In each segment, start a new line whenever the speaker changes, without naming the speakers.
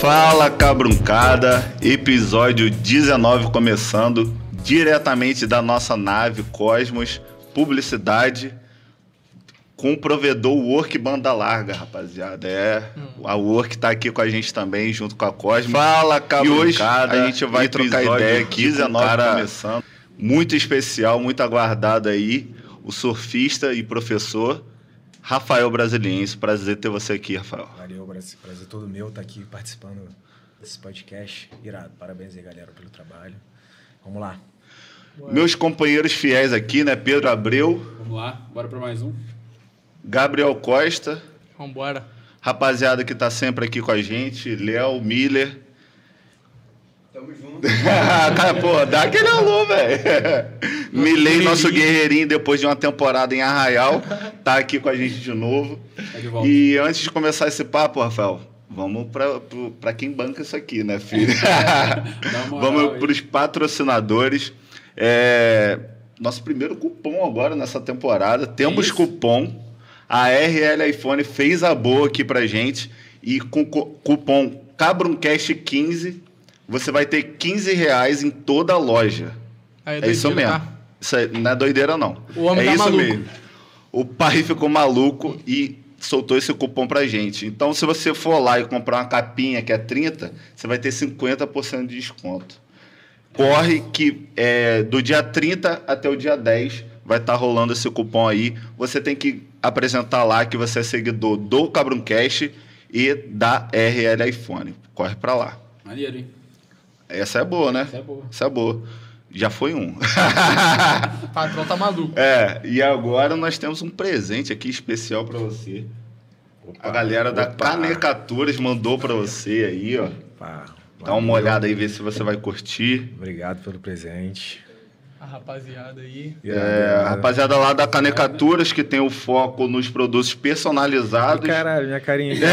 Fala cabruncada, episódio 19 começando diretamente da nossa nave Cosmos, publicidade com o provedor Work Banda Larga, rapaziada. É, a Work tá aqui com a gente também, junto com a Cosmos. Fala cabruncada, e hoje a gente vai trocar ideia aqui 19 com um cara começando. Muito especial, muito aguardado aí, o surfista e professor Rafael Brasiliense. Prazer ter você aqui, Rafael.
Valeu, prazer, prazer todo meu estar aqui participando desse podcast. Irado. Parabéns aí, galera, pelo trabalho. Vamos lá.
Meus companheiros fiéis aqui, né? Pedro Abreu.
Vamos lá, bora para mais um.
Gabriel Costa.
Vambora.
Rapaziada que tá sempre aqui com a gente, Léo Miller.
Tamo junto.
Cara, pô, dá aquele alô, velho. Milei, nosso guerreirinho, depois de uma temporada em Arraial, tá aqui com a gente de novo.
Tá de volta.
E antes de começar esse papo, Rafael, vamos pra quem banca isso aqui, né, filho? Vamos
aí.
pros patrocinadores. É, nosso primeiro cupom agora nessa temporada. Temos
Isso.
cupom. A RL iPhone fez a boa aqui pra gente. E com cu- cupom CabrumCast15, você vai ter 15 reais em toda a loja.
Aí,
É isso mesmo.
tá?
Isso aí não é doideira, não.
O homem
é
tá
isso
maluco.
mesmo. O pai ficou maluco e soltou esse cupom pra gente. Então, se você for lá e comprar uma capinha que é 30, você vai ter 50% de desconto. Corre que é, do dia 30 até o dia 10 vai estar rolando esse cupom aí. Você tem que apresentar lá que você é seguidor do Cabruncast e da RL iPhone. Corre pra lá.
Maneiro, hein?
Essa é boa, né?
Essa é boa.
Essa é boa. Já foi um.
O patrão tá maluco.
É, e agora nós temos um presente aqui especial pra você. a galera da
opa.
Canecaturas mandou pra você aí, ó.
Pá,
Dá uma olhada aí, ver se você vai curtir.
Obrigado pelo presente.
A rapaziada aí.
É, a rapaziada lá da Canecaturas, que tem o foco nos produtos personalizados.
Caralho, minha carinha aqui.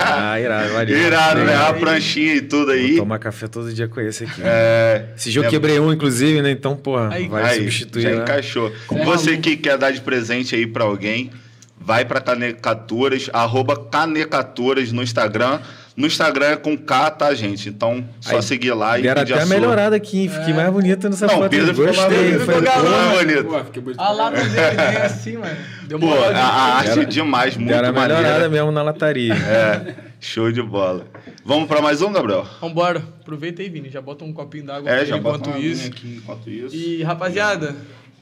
ah, irado, valeu.
Irado, né? A pranchinha e tudo
Vou
aí.
tomar café todo dia com esse aqui.
É,
Esse jogo
é-
quebrei um, inclusive, né? Então, porra,
Aí-
vai
aí,
substituir.
já
né?
encaixou.
É
Você
maluco.
que quer dar de presente aí pra alguém, vai pra Canecaturas, arroba Canecaturas no Instagram. No Instagram é com K, tá, gente? Então, só
Aí,
seguir lá e pedir
até
a sua.
melhorada aqui, hein? Fiquei mais bonito nessa
Não,
foto.
Pedro ficou mais
Gostei.
bonito,
Foi,
galã, bonito.
Pô, fiquei bonito.
A lata dele nem é assim, mano. Deu
Pô, a, a arte é demais, muito
Deram a melhorada
maneira.
mesmo na lataria.
É, show de bola. Vamos pra mais um, Gabriel?
Vambora. Aproveita aí, Vini. Já bota um copinho d'água
É,
aqui
já bota
enquanto
uma
isso.
aqui enquanto isso.
E, rapaziada,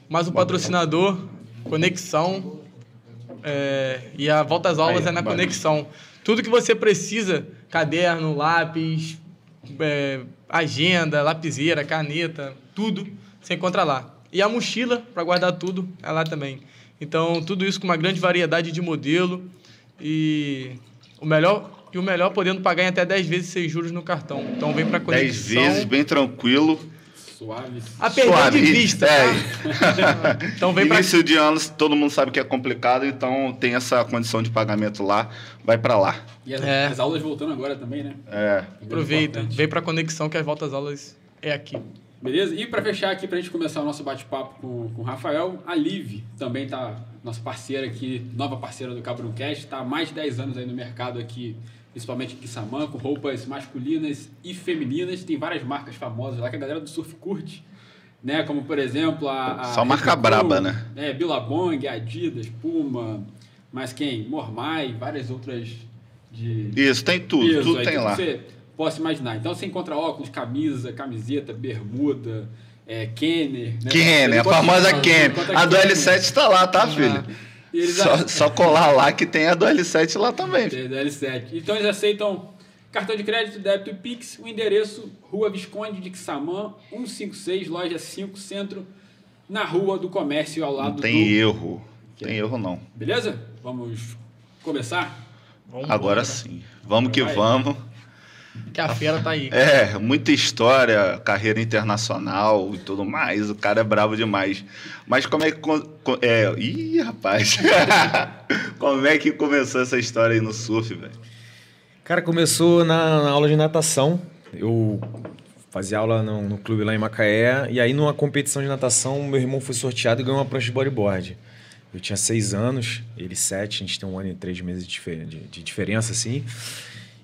mais um patrocinador, Conexão. é, e a volta às aulas
Aí,
é na
valeu.
Conexão. Tudo que você precisa, caderno, lápis, é, agenda, lapiseira, caneta, tudo, você encontra lá. E a mochila, para guardar tudo, é lá também. Então, tudo isso com uma grande variedade de modelo e o melhor e o melhor podendo pagar em até 10 vezes sem juros no cartão. Então vem para
10
Conexão.
vezes, bem tranquilo.
Suave.
A perder
Suave.
de vista,
É.
Então vem pra
Início de ano, todo mundo sabe que é complicado, então tem essa condição de pagamento lá, vai pra lá.
E as,
É.
as aulas voltando agora também, né?
É.
Aproveita,
Importante.
vem pra conexão que as voltas aulas é aqui.
Beleza? E para fechar aqui, pra gente começar o nosso bate-papo com, com o Rafael, a Live também tá nossa parceira aqui, nova parceira do Cabruncast, tá há mais de 10 anos aí no mercado aqui, principalmente em Quissamã, com roupas masculinas e femininas. Tem várias marcas famosas lá que a galera do surf curte, né? Como, por exemplo, a... a
Só marca braba, né?
É, Billabong, Adidas, Puma, mas quem? Mormai, várias outras de...
Isso, tem tudo,
peso
tudo
aí,
tem lá.
Você possa imaginar. Então você encontra óculos, camisa, camiseta, bermuda, é, Kenner. Né?
Kenner, a famosa Kenner. A do
Kenner.
L7 tá lá, tá, filho?
E eles
Só,
a-
só colar lá que tem a do L7 lá também.
Tem da L7. Então eles aceitam cartão de crédito, débito e Pix. O endereço, Rua Visconde de Quissamã, 156, loja 5, centro, na Rua do Comércio, ao lado
Não tem
do...
erro. Tem erro não.
Beleza? Vamos começar?
Vamos
Agora
embora,
sim. Vamos que
Vai.
vamos.
Que a fera tá aí.
É, muita história, carreira internacional e tudo mais. O cara é bravo demais. Mas como é que. É, ih, rapaz. como é que começou essa história aí no surf, velho?
Cara, começou na, na aula de natação. Eu fazia aula no, no clube lá em Macaé. E aí, numa competição de natação, meu irmão foi sorteado e ganhou uma prancha de bodyboard. Eu tinha seis anos, ele sete, a gente tem um ano e três meses de, difer- de- de diferença, assim.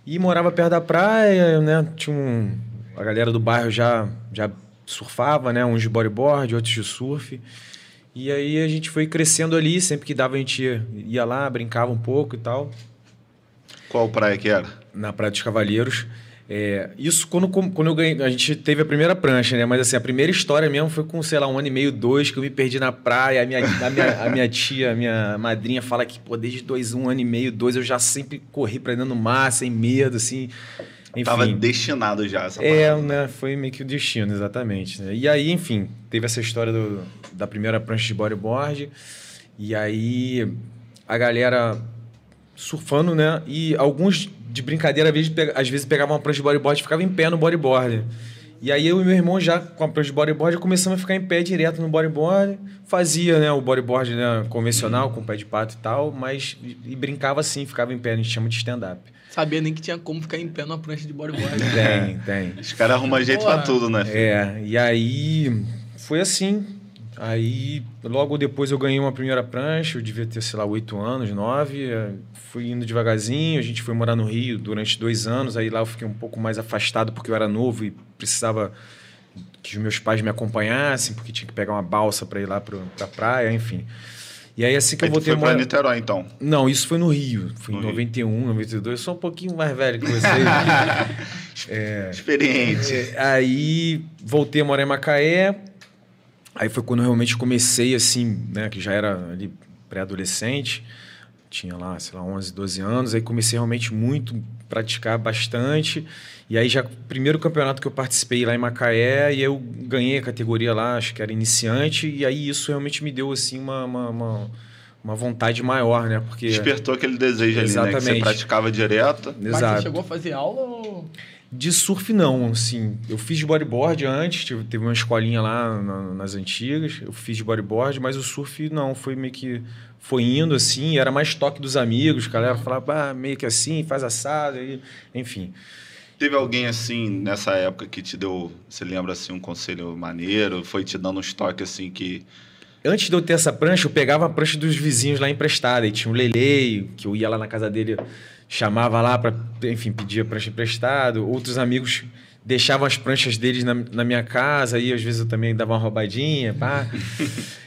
E morava perto da praia, né? Tinha um, a galera do bairro já, já surfava, né? Uns de bodyboard, outros de surf. E aí a gente foi crescendo ali, sempre que dava a gente ia, ia lá, brincava um pouco e tal.
Qual praia que era?
Na Praia dos Cavalheiros. É, isso quando, quando eu ganhei. A gente teve a primeira prancha, né? Mas assim, a primeira história mesmo foi com, sei lá, um ano e meio, dois, que eu me perdi na praia. A minha, a minha, a minha tia, a minha madrinha fala que, pô, desde dois, um ano e meio, dois, eu já sempre corri pra dentro do mar, sem medo, assim. Enfim.
Tava destinado já essa
É,
parada.
né? Foi meio que o destino, exatamente. né? E aí, enfim, teve essa história do, da primeira prancha de bodyboard. E aí a galera surfando, né? E alguns de brincadeira, às vezes, às vezes pegavam uma prancha de bodyboard e ficavam em pé no bodyboard. E aí eu e meu irmão já com a prancha de bodyboard começamos a ficar em pé direto no bodyboard. Fazia, né, o bodyboard né, convencional, com pé de pato e tal, mas e, e brincava assim, ficava em pé, a gente chama de stand-up.
Sabia nem que tinha como ficar em pé numa prancha de bodyboard.
Tem, tem.
Os caras arrumam jeito
Porra.
pra tudo, né? filho?
É, e aí foi assim. Aí logo depois eu ganhei uma primeira prancha, eu devia ter, sei lá, oito anos, nove. é, Fui indo devagarzinho, a gente foi morar no Rio durante dois anos. Aí lá eu fiquei um pouco mais afastado porque eu era novo e precisava que os meus pais me acompanhassem, porque tinha que pegar uma balsa para ir lá pro, pra praia, enfim. E aí assim que
Aí
eu voltei
foi
a
pra
morar...
Niterói, então.
Não, isso foi no Rio. Foi
No
em
Rio.
91, 92. Eu sou um pouquinho mais velho que vocês.
Experiente.
É, aí voltei a morar em Macaé. Aí foi quando eu realmente comecei, assim, né? Que já era ali pré-adolescente. Tinha lá, sei lá, 11, 12 anos. Aí comecei realmente muito praticar bastante. E aí já, primeiro campeonato que eu participei lá em Macaé, e eu ganhei a categoria lá, acho que era iniciante. E aí isso realmente me deu, assim, uma, uma, uma, uma vontade maior, né? Porque...
Despertou aquele desejo ali, né? Que você
Exatamente.
praticava direto.
Mas
Exato.
você chegou a fazer aula ou...
De surf, não, assim. Eu fiz de bodyboard antes, teve uma escolinha lá na- nas antigas. Eu fiz de bodyboard, mas o surf não, foi meio que. Foi indo assim, era mais toque dos amigos, galera falava, ah, meio que assim, faz assado, aí, enfim.
Teve alguém assim nessa época que te deu, você lembra assim, um conselho maneiro? Foi te dando uns toques assim que.
Antes de eu ter essa prancha, eu pegava a prancha dos vizinhos lá emprestada. E tinha um Lele, que eu ia lá na casa dele, chamava lá para, enfim, pedir a prancha emprestado. Outros amigos deixavam as pranchas deles na, na minha casa, aí às vezes eu também dava uma roubadinha, pá.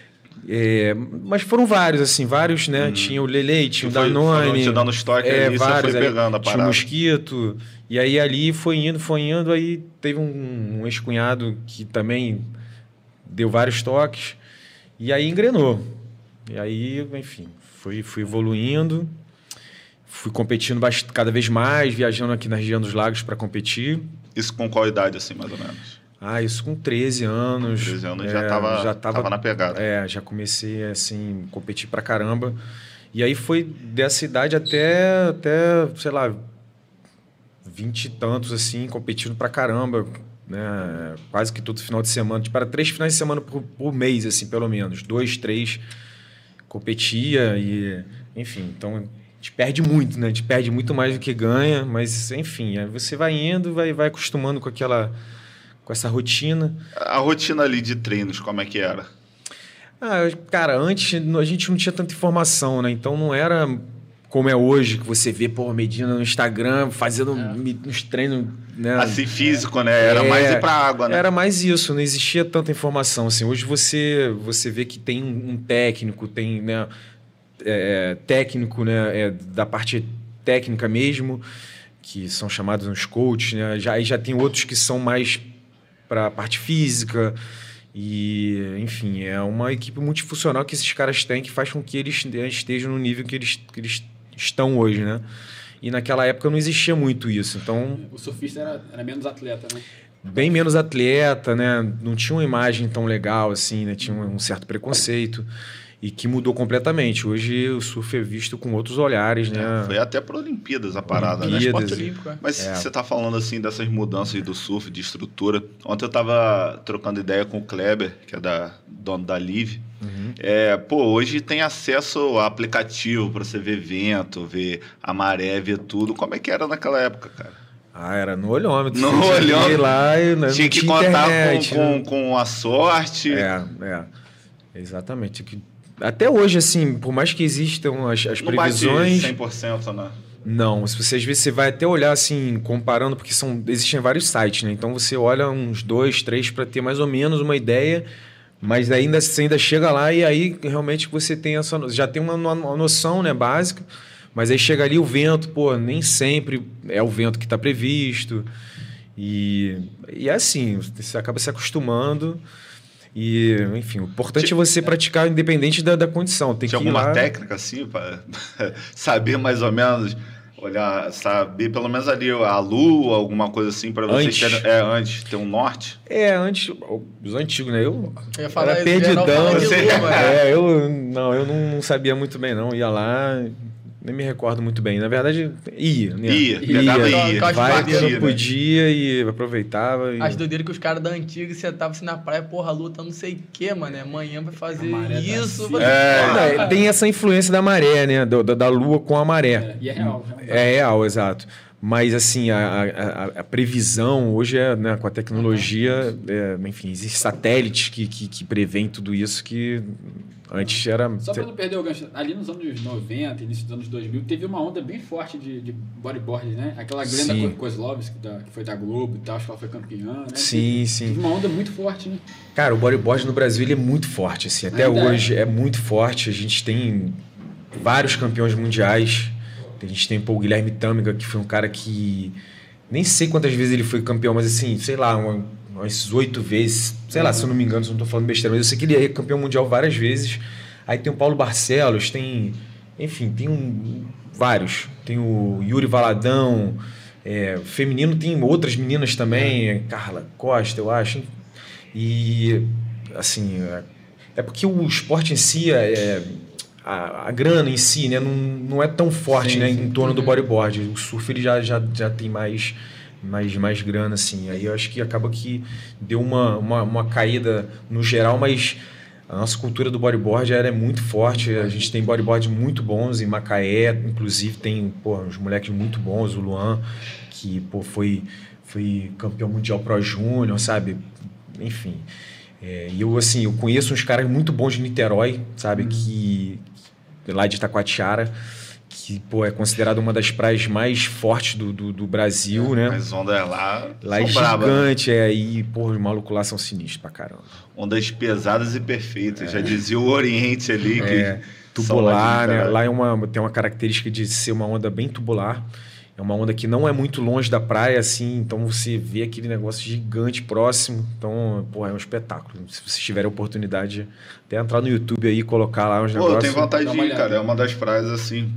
É, mas foram vários, assim, vários, né? Tinha o Lele, tinha o Danone.
te dando os toques
é,
ali, você foi
vários,
pegando a
Tinha o
parada.
Mosquito. E aí ali foi indo, foi indo. Aí teve um, um ex-cunhado que também deu vários toques. E aí engrenou. E aí, enfim, fui, fui evoluindo. Fui competindo cada vez mais, viajando aqui na região dos lagos para competir.
Isso com qual idade, assim, mais ou menos?
Ah, isso com 13 anos.
13 anos
É,
já, tava,
já tava
tava na pegada.
É, já comecei assim, competir pra caramba. E aí foi dessa idade até, até sei lá, vinte e tantos, assim, competindo pra caramba. Né? Quase que todo final de semana. Tipo, era três finais de semana por, por mês, assim, pelo menos. Dois, três. Competia e... Enfim, então... A gente perde muito, né? A gente perde muito mais do que ganha, mas enfim, aí você vai indo, vai, vai acostumando com aquela, com essa rotina.
A rotina ali de treinos, como é que era?
Ah, cara, antes no- a gente não tinha tanta informação, né? Então não era como é hoje, que você vê, pô, Medina no Instagram fazendo mi- uns treinos, né?
Assim, físico, né? Era
É,
mais ir pra água, né?
Era mais isso, não existia tanta informação. Assim, hoje você, você vê que tem um um técnico, tem né, é, técnico né, é, da parte técnica mesmo, que são chamados uns coaches, né? Já, aí já tem outros que são mais para a parte física. E, enfim, é uma equipe multifuncional que esses caras têm que faz com que eles estejam no nível que eles, que eles estão hoje, né? E naquela época não existia muito isso. Então,
O surfista era, era menos atleta, né?
bem menos atleta, né? Não tinha uma imagem tão legal assim, né? Tinha um certo preconceito e que mudou completamente. Hoje o surf é visto com outros olhares, né?
Foi até para Olimpíadas a parada, né?
Olimpíadas.
Esporte olímpico, é.
Mas
É.
você tá falando assim dessas mudanças do surf, de estrutura. Ontem eu tava trocando ideia com o Kleber, que é da dono da Live.
Uhum.
É, pô, hoje tem acesso a aplicativo para você ver vento, ver a maré, ver tudo. Como é que era naquela época, cara?
Ah, era no olhômetro.
No
tinha que ir
olhômetro.
lá e né,
tinha que
tinha
contar
internet,
com,
né?
com, com a sorte.
É, é. Exatamente. Que- Até hoje, assim, por mais que existam as, as
Não bate
previsões.
100%, né?
Não, se você às vezes você vai até olhar assim, comparando, porque são existem vários sites, né? Então você olha uns dois, três para ter mais ou menos uma ideia, mas ainda você ainda chega lá e aí realmente você tem essa já tem uma, uma noção, né, básica. Mas aí chega ali o vento, pô, nem sempre é o vento que está previsto. E, e é assim, você acaba se acostumando. E, enfim, o importante é você praticar independente da, da condição. Tem
Tinha
que ir
alguma
lá...
técnica assim para saber mais ou menos olhar, saber pelo menos ali a lua, alguma coisa assim para você
Antes.
ter, é antes ter um norte.
É, antes, os antigos, né? Eu,
Eu ia falar
era
geral
perdidão.
de
Você-
lua, mano.
É, eu não, eu não sabia muito bem não, ia lá, nem me recordo muito bem. Na verdade, ia, né?
Ia, e ia.
Código
Vai quando
né?
podia e aproveitava. E...
As doideiras que os caras da antiga sentavam assim na praia, porra, luta não sei o que, mano. Amanhã vai fazer
tá
isso.
assim.
vai-
É.
Não, é, tem essa influência da maré, né? Do- da, da lua com a maré.
É, e é real. realmente.
É real, exato. Mas, assim, a, a- a- previsão hoje é, né, com a tecnologia, é, enfim, existem satélites que, que, que preveem tudo isso que antes era.
Só pra não perder o gancho, ali nos anos 90, início dos anos 2000, teve uma onda bem forte de, de bodyboard, né? Aquela Glenda Kozlovski, da- que foi da Globo e tal, acho que ela foi campeã, né?
Sim,
Teve
sim.
uma onda muito forte, né?
Cara, o bodyboard no Brasil ele é muito forte, assim. Até
Ainda é.
hoje é. muito forte. A gente tem vários campeões mundiais. A gente tem pô, o Guilherme Tâmega, que foi um cara que. Nem sei quantas vezes ele foi campeão, mas assim, sei lá, uma- umas oito vezes. Sei lá, se eu não me engano, se eu não tô falando besteira, mas eu sei que ele é campeão mundial várias vezes. Aí tem o Paulo Barcelos, tem. Enfim, tem um, vários. Tem o Yuri Valadão. é, feminino tem outras meninas também, Carla Costa, eu acho. E, assim, é, é porque o esporte em si, é, a, a grana em si, né, não, não é tão forte
Sim,
né,
sim.
em torno do bodyboard. O surf ele já, já, já tem mais, mais, mais grana, assim. Aí eu acho que acaba que deu uma, uma, uma caída no geral, mas a nossa cultura do bodyboard ela é muito forte. A gente tem bodyboard muito bons em Macaé, inclusive tem pô, uns moleques muito bons, o Luan, que pô, foi, foi campeão mundial pro júnior, sabe? Enfim. É, e eu, assim, eu conheço uns caras muito bons de Niterói, sabe? Que, lá de Itacoatiara, que, pô, é considerada uma das praias mais fortes do, do, do Brasil, né?
As ondas lá,
Lá é
né?
gigante, é, e, pô, os malucos lá são sinistros pra caramba.
Ondas pesadas e perfeitas. Já dizia o Oriente ali que
É,
lá
tubular, né? Lá é uma, tem uma característica de ser uma onda bem tubular. É uma onda que não é muito longe da praia, assim, então você vê aquele negócio gigante próximo. Então, pô, é um espetáculo. Se vocês tiverem a oportunidade, até entrar no YouTube aí e colocar lá uns
Pô, eu
negócios.
tenho vontade
Dá
de
uma
ir, cara. É uma das praias assim.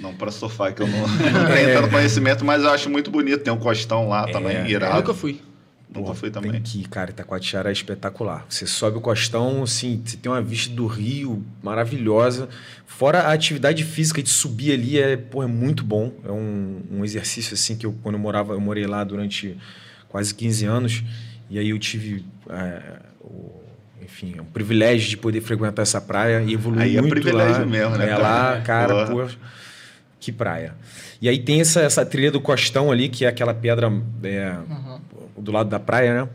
Não para surfar, que eu não, não tenho tanto conhecimento, mas eu acho muito bonito. Tem um costão lá também,
É,
Eu
irado.
nunca fui.
Nunca
Porra,
fui
Tem
também.
que ir, cara. Itacoatiara é espetacular. Você sobe o costão, assim, você tem uma vista do rio maravilhosa. Fora a atividade física de subir ali, é, porra, é muito bom. É um, um exercício, assim, que eu, quando eu morava, eu morei lá durante quase 15 anos. E aí eu tive, é, o, enfim, o privilégio de poder frequentar essa praia e evoluir
Aí é
muito
privilégio
lá.
mesmo, né,
É lá, cara,
Porra.
pô, que praia. E aí tem essa, essa trilha do costão ali, que é aquela pedra... é, do lado da praia, né?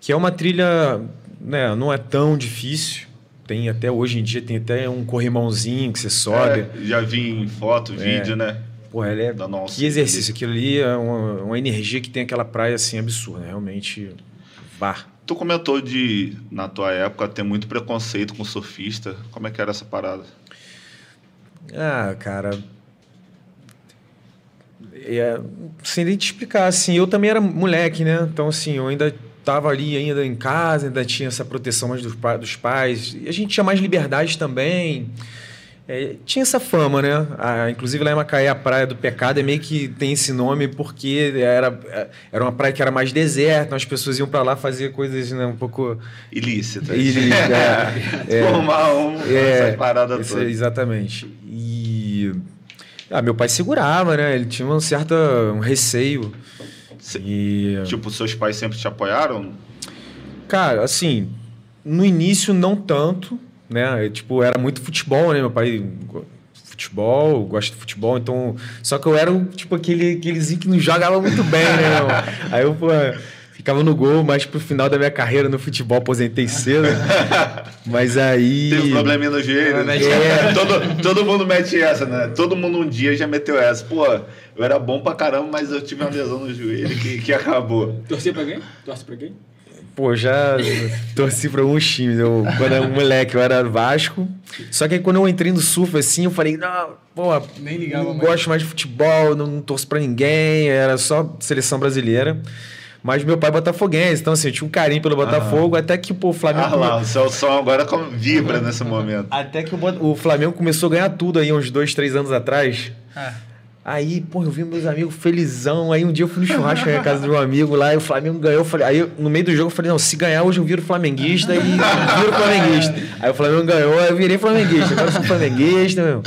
Que é uma trilha, né, não é tão difícil. Tem até hoje em dia tem até um corrimãozinho que você sobe.
É, já vi em foto, vídeo, né?
Pô, ela é
Da nossa.
que exercício, aquilo ali é uma, uma energia que tem aquela praia assim absurda, realmente vá.
Tu comentou de, na tua época, ter muito preconceito com surfista. Como é que era essa parada?
Ah, cara. É, sem nem te explicar, assim, eu também era moleque, né? Então, assim, eu ainda tava ali ainda em casa, ainda tinha essa proteção mais dos, pa- dos pais. E a gente tinha mais liberdade também. É, tinha essa fama, né? Ah, inclusive lá em Macaé, a Praia do Pecado é meio que tem esse nome porque era, era uma praia que era mais deserta, então as pessoas iam para lá fazer coisas né, um pouco...
Ilícita.
Ilí- é, é.
Formar um,
É,
essas paradas todas.
exatamente. E ah, meu pai segurava, né? Ele tinha um certo um receio.
Cê-
E,
Tipo, seus pais sempre te apoiaram?
cara, assim, no início não tanto, né? Eu, Tipo, era muito futebol, né? Meu pai futebol, gosta de futebol, então, só que eu era tipo aquele aquelezinho que não jogava muito bem, né? Aí eu, pô, ficava no gol, mas pro final da minha carreira no futebol aposentei cedo. mas aí.
Teve um probleminha no joelho.
É,
É, todo, todo mundo mete essa, né? Todo mundo um dia já meteu essa. Pô, eu era bom pra caramba, mas eu tive uma lesão no joelho que, que acabou.
Torcer pra quem? Torce pra quem?
Pô, já torci pra alguns times. Eu, quando eu era moleque, eu era Vasco. Só que aí quando eu entrei no surf, assim, eu falei, não, pô,
Nem ligava
não
mais.
gosto mais de futebol, não, não torço pra ninguém, era só seleção brasileira. Mas meu pai é botafoguense, então assim, eu tinha um carinho pelo Botafogo, até que pô, o Flamengo.
Ah lá, o seu som agora vibra nesse momento.
Até que o, o Flamengo começou a ganhar tudo aí uns dois, três anos atrás.
Ah,
Aí, pô, eu vi meus amigos felizão. Aí um dia eu fui no churrasco na casa do meu amigo lá e o Flamengo ganhou. Eu falei, aí no meio do jogo eu falei, não, se ganhar hoje eu viro flamenguista e viro flamenguista. Aí o Flamengo ganhou, aí eu virei flamenguista. Agora eu sou flamenguista, meu.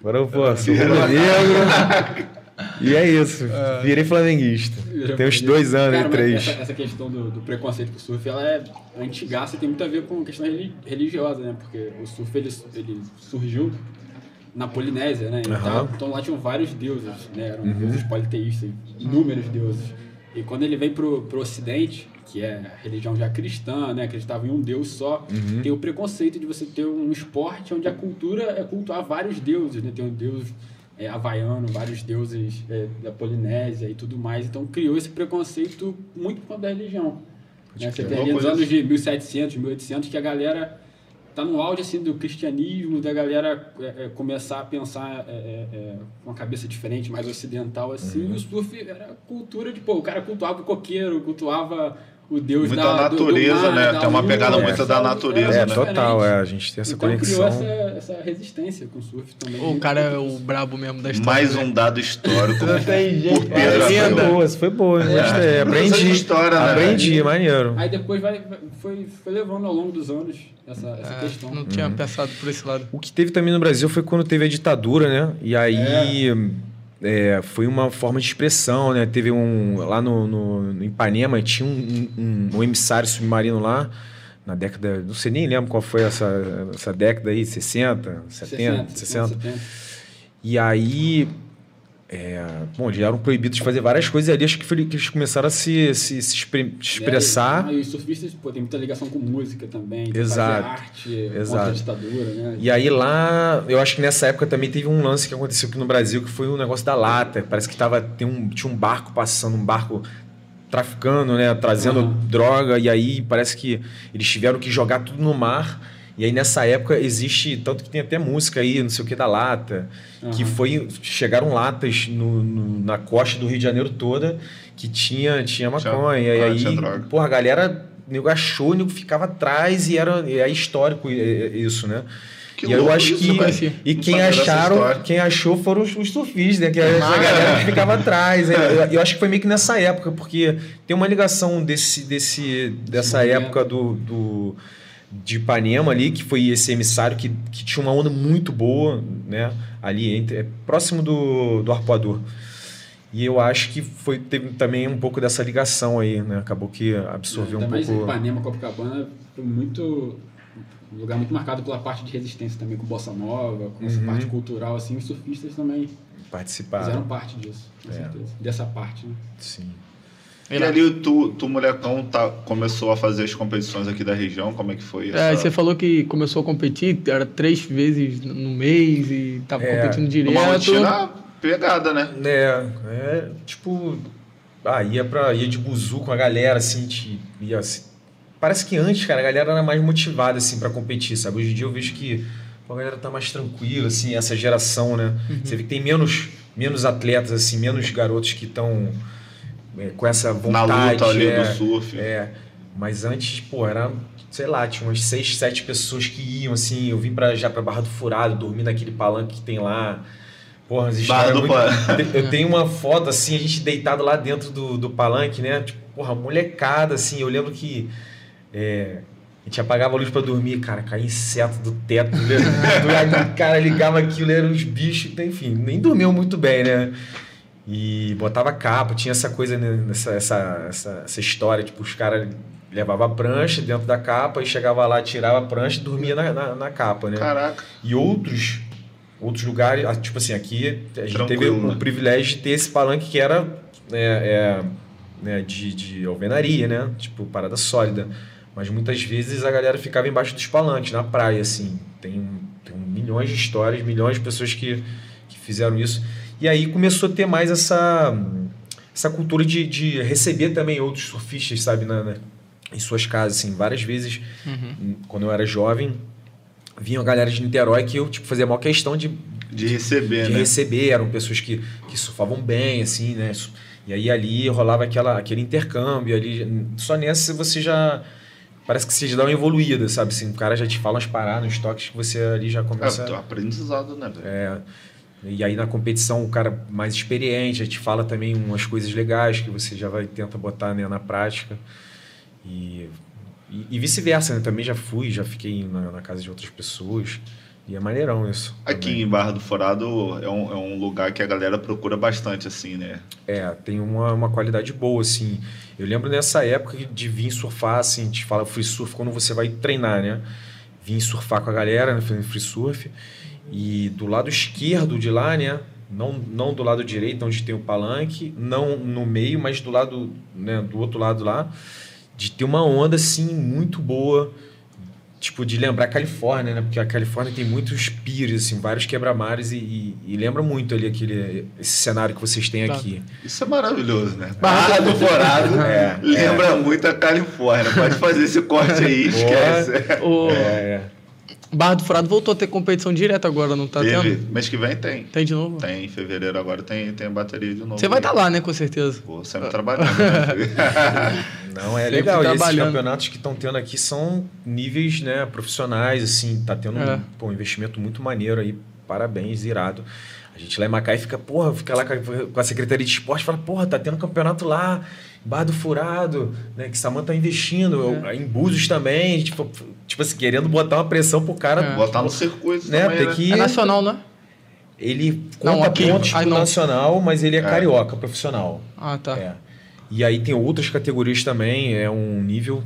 Agora eu, pô, sou rubro-negro. E é isso, virei flamenguista. Tem uns dois anos,
Cara,
e três.
Essa, essa questão do, do preconceito com o surf, ela é antigaça e tem muito a ver com questão reli- religiosa, né? Porque o surf, ele, ele surgiu na Polinésia, né? Então.
Uhum.
então lá tinham vários deuses, né? Eram deuses politeístas, inúmeros deuses. E quando ele vem pro, pro ocidente, que é a religião já cristã, né? Acreditava em um deus só,
Uhum.
tem o preconceito de você ter um esporte onde a cultura é cultuar vários deuses, né? Tem um deus é, havaiano, vários deuses é, da Polinésia e tudo mais. Então criou esse preconceito muito por conta da religião. Né? Você tem ali nos anos
isso.
de 1700, 1800, que a galera tá no auge assim, do cristianismo, da galera é, é, começar a pensar é, é, com uma cabeça diferente, mais ocidental assim.
Uhum.
E o surf era cultura de, pô, o cara cultuava o coqueiro, cultuava o deus
Muita
da, do- do
natureza,
mar,
né?
da
Tem uma pegada
era
muito
só-
da natureza,
É,
né?
total,
diferente.
é. A gente tem essa
então criou
conexão.
essa, essa resistência com o surf também.
o cara é o brabo mesmo da história.
Mais
né?
um dado histórico
Não tem jeito.
por Pedro
É,
Foi boa, foi boa, gostei.
Essa
Aprendi.
história, né?
Aprendi, maneiro.
Aí depois vai, foi, foi levando ao longo dos anos essa, essa
É,
questão.
não tinha pensado por esse lado.
O que teve também no Brasil foi quando teve a ditadura, né? E aí é, foi uma forma de expressão, né? Teve um. Lá no, no, no Ipanema tinha um, um, um emissário submarino lá, na década. Não sei nem lembro qual foi essa, essa década aí, 60, 70, 60.
70.
E aí. É, bom, eles eram proibidos de fazer várias coisas e ali acho que, foi, que eles começaram a se, se, se expre- expressar.
E, os surfistas pô, tem muita ligação com música também.
Exato.
Arte contra
Exato.
a ditadura, né?
E aí lá, eu acho que nessa época também teve um lance que aconteceu aqui no Brasil, que foi o negócio da lata. Parece que tava, tem um, tinha um barco passando, um barco traficando, né? Trazendo
Uhum.
droga, e aí parece que eles tiveram que jogar tudo no mar. E aí nessa época existe, tanto que tem até música aí, não sei o que, da lata, que
Uhum.
foi. Chegaram latas no, no- na costa do Rio de Janeiro toda que tinha, tinha maconha. e
ah,
aí,
tinha
porra, a galera. O nego achou, o nego ficava atrás e era e é histórico é- é isso, né?
Que
e eu acho que.
né?
E quem acharam, quem achou foram os, os surfistas, né? Que era essa galera que ficava atrás. Eu, eu acho que foi meio que nessa época, porque tem uma ligação desse, desse, dessa
movimento.
época do, do, de Ipanema ali, que foi esse emissário que, que tinha uma onda muito boa, né? Ali, entre, é próximo do, do arpoador. E eu acho que foi, teve também um pouco dessa ligação aí, né? Acabou que absorveu um
Também
pouco.
Ipanema, Copacabana foi muito um lugar muito marcado pela parte de resistência também com bossa nova, com essa
Uhum.
parte cultural assim, os surfistas também
Participaram.
fizeram parte disso, com
É.
certeza. Dessa parte, né?
Sim.
E ali tu, tu molecão, tá, começou a fazer as competições aqui da região, como é que foi isso?
É, você falou que começou a competir, era três vezes no mês e tava
É,
competindo direto.
Uma rotina pegada, né?
É, é tipo. Ah, ia, pra, ia de buzu com a galera, assim, te, ia, assim, Parece que antes, cara, a galera era mais motivada, assim, pra competir, sabe? Hoje em dia eu vejo que pô, a galera tá mais tranquila, assim, essa geração, né? Você vê que tem menos, menos atletas, assim, menos garotos que estão com essa
Na
vontade.
luta ali
é,
do surf.
é, mas antes, pô, era, sei lá, tinha umas seis, sete pessoas que iam, assim, eu vim pra, já pra Barra do Furado, dormi naquele palanque que tem lá. Porra, as histórias
do
muito... Eu tenho uma foto, assim, a gente deitado lá dentro do, do palanque, né? Tipo, porra, molecada, assim, eu lembro que é, a gente apagava a luz pra dormir, cara, caía inseto do teto, né? do cara ligava aquilo, eram os bichos, então, enfim, nem dormiam muito bem, né? E botava capa, tinha essa coisa, nessa, essa, essa, essa história, tipo, os caras levavam a prancha dentro da capa e chegava lá, tirava a prancha e dormia na, na, na capa, né?
Caraca.
E outros outros lugares, ah, tipo assim, aqui a gente
Tranquilo,
teve o
né?
privilégio de ter esse palanque que era é, é, né, de, de alvenaria, né? Tipo, parada sólida. Mas muitas vezes a galera ficava embaixo dos palanques, na praia, assim. Tem, tem milhões de histórias, milhões de pessoas que, que fizeram isso. E aí começou a ter mais essa, essa cultura de, de receber também outros surfistas, sabe, na, na em suas casas, assim. Várias vezes,
Uhum.
quando eu era jovem, vinha a galera de Niterói que eu tipo, fazia a maior questão de,
De receber,
de
né?
receber. Eram pessoas que, que surfavam bem, assim, né? E aí ali rolava aquela, aquele intercâmbio ali. Só nessa você já... Parece que você já dá uma evoluída, sabe? Assim, o cara já te fala umas paradas, uns toques que você ali já começa...
É, aprendizado, né, velho?
É, e aí na competição o cara mais experiente já te fala também umas coisas legais que você já vai tenta botar né, na prática. E, e, e vice-versa, né? Também já fui, já fiquei na, na casa de outras pessoas. E é maneirão isso.
Aqui
também.
em Barra do Forado é um, é um lugar que a galera procura bastante, assim, né?
É, tem uma, uma qualidade boa, assim. Eu lembro nessa época de vir surfar, assim, a gente fala free surf quando você vai treinar, né? Vim surfar com a galera, né? Fazendo free surf. E do lado esquerdo de lá, né? Não, não do lado direito, onde tem o palanque, não no meio, mas do lado, né, do outro lado lá, de ter uma onda, assim, muito boa. Tipo, de lembrar a Califórnia, né? Porque a Califórnia tem muitos pires, assim, vários quebra-mares e, e, e lembra muito ali aquele, esse cenário que vocês têm
Tá.
aqui.
Isso é maravilhoso, né?
Barra
do Forado
É,
lembra muito a Califórnia. Pode fazer esse corte aí, esquece.
O
É, é.
Barra do Furado voltou a ter competição direta agora, não tá
Teve.
tendo?
Mês que vem tem.
Tem de novo?
Tem, em fevereiro agora tem, tem bateria de novo.
Você vai estar lá, né, com certeza.
Pô, sempre trabalhando. né?
Não, é
Sempre
legal. E esses campeonatos que estão tendo aqui são níveis né, profissionais, assim, tá tendo
É.
um, pô, um investimento muito maneiro aí. Parabéns, irado. A gente lá em Macaé fica, porra, fica lá com a, com a Secretaria de Esporte e fala, porra, tá tendo campeonato lá, Bar do Furado, né? Que Samanta tá investindo. Eu- Em Búzios também, tipo, tipo assim, querendo botar uma pressão pro cara.
É.
Botar no circuito
Né,
também, né?
que-
É nacional, né?
Ele
Não,
conta
aqui-
pontos
ah,
pro
não.
nacional, mas ele é,
É.
carioca, profissional.
Ah, tá.
É. E aí tem outras categorias também, é um nível,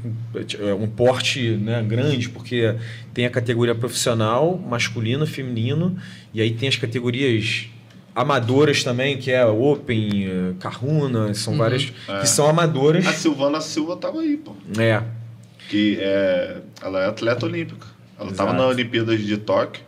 é um porte né, grande, porque tem a categoria profissional, masculino, feminino, e aí tem as categorias amadoras também, que é Open, eh, Kahuna, são
Uhum.
várias
É.
que são amadoras.
A Silvana Silva tava aí, pô.
É,
Que é, ela é atleta olímpica. Ela tava
Exato.
na Olimpíadas de Tóquio.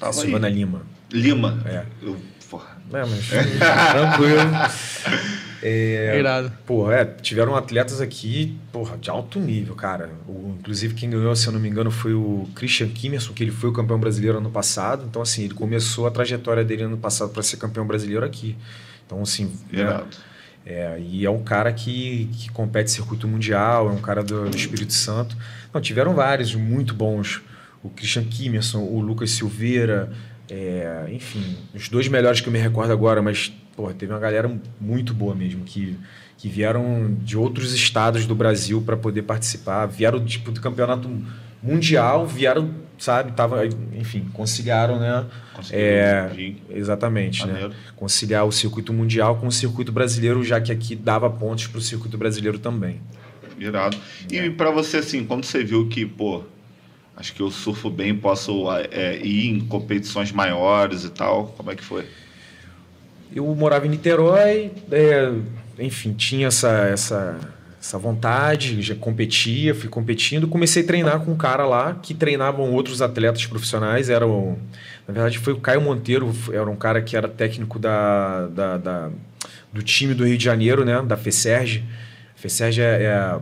Tava
Silvana
aí.
Lima.
Lima.
É.
Eu, porra.
É, mas tranquilo. É,
Irado.
Pô, é, tiveram atletas aqui, porra, de alto nível, cara. O, inclusive, quem ganhou, se eu não me engano, foi o Christian Kimerson, que ele foi o campeão brasileiro ano passado. Então, assim, ele começou a trajetória dele ano passado para ser campeão brasileiro aqui. Então, assim, né,
Irado.
é, e é um cara que, que compete circuito mundial, é um cara do, do Espírito Santo. Não, tiveram vários muito bons. O Christian Kimerson, o Lucas Silveira, é, enfim, os dois melhores que eu me recordo agora, mas pô, teve uma galera muito boa mesmo, que, que vieram de outros estados do Brasil para poder participar, vieram tipo do campeonato mundial, vieram, sabe, tava, enfim, conciliaram, né? É. Exatamente, né? Conciliar o circuito mundial com o circuito brasileiro, já que aqui dava pontos para o circuito brasileiro também.
Irado. E pra você, assim, quando você viu que, pô, acho que eu surfo bem, posso é, ir em competições maiores e tal, como é que foi?
Eu morava em Niterói, é, enfim, tinha essa, essa, essa vontade, já competia, fui competindo, comecei a treinar com um cara lá que treinavam outros atletas profissionais, era o, na verdade foi o Caio Monteiro, era um cara que era técnico da, da, da- do time do Rio de Janeiro, né, da FESERG. FESERG é, é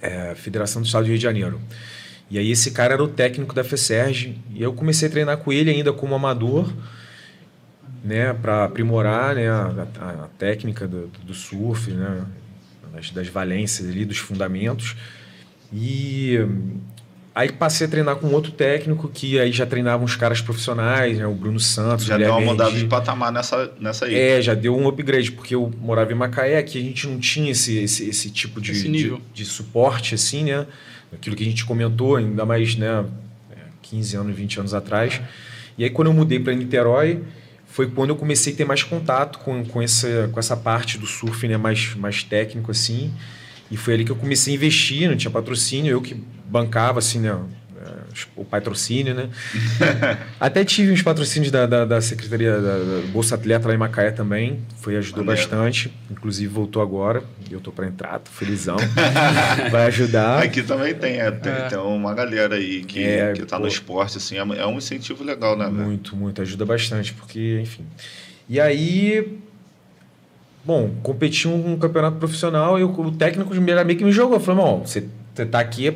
é a Federação do Estado do Rio de Janeiro. E aí esse cara era o técnico da FESERG, e eu comecei a treinar com ele ainda como amador, né, para aprimorar né, a, a- a técnica do, do surf, né, das, das valências ali, dos fundamentos. E aí passei a treinar com outro técnico que aí já treinava uns caras profissionais, né, o Bruno Santos,
Já
o
deu uma mudada de patamar nessa, nessa aí.
É, já deu um upgrade, porque eu morava em Macaé, aqui a gente não tinha esse, esse, esse tipo de,
Esse
de,
nível.
de suporte, assim, né? Aquilo que a gente comentou, ainda mais, né, é, 15 anos, 20 anos atrás. E aí, quando eu mudei para Niterói, foi quando eu comecei a ter mais contato com, com, essa, com essa parte do surf, né, mais, mais técnico, assim. E foi ali que eu comecei a investir, não tinha patrocínio, eu que bancava, assim, né? É, o patrocínio, né? Até tive uns patrocínios da, da, da Secretaria da, da, Bolsa Atleta lá em Macaé também. Foi, ajudou Maneiro. bastante. Inclusive voltou agora. E eu tô para entrar, tô felizão. Vai ajudar.
Aqui também tem, é, tem, é. tem, uma galera aí que, é, que tá pô, no esporte, assim, é, é um incentivo legal, né?
Muito, muito. Ajuda bastante, porque, enfim. E aí, bom, competi um, um campeonato profissional e o, o técnico meio que me jogou. Falou, bom, você, você tá aqui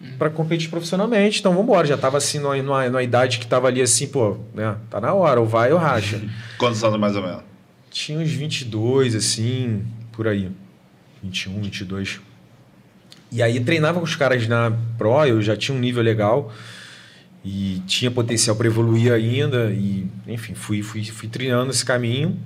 para para competir profissionalmente. Então vamos embora. Já tava assim numa, numa, numa, idade que tava ali assim, pô, né? Tá na hora, ou vai ou racha.
Quantos anos mais ou menos?
Tinha uns 22, assim, por aí. 21, 22. E aí treinava com os caras na Pro, eu já tinha um nível legal e tinha potencial para evoluir ainda. E, enfim, fui, fui, fui treinando esse caminho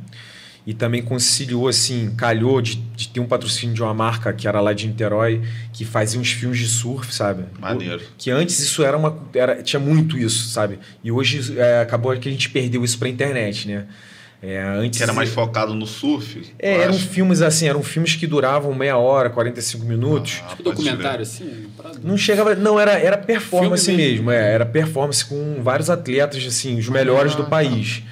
e também conciliou assim, calhou de, de, ter um patrocínio de uma marca que era lá de Niterói, que fazia uns filmes de surf, sabe?
Maneiro.
Que antes isso era uma. Era, tinha muito isso, sabe? E hoje é, acabou que a gente perdeu isso pra internet, né?
É, antes que era mais focado no surf?
É, eram acho. filmes assim, eram filmes que duravam meia hora, 45 minutos.
Ah, tipo documentário, assim?
Não chegava. Não, era, era performance mesmo, mesmo é, era performance com vários atletas, assim, os melhores ah, do país. Tá.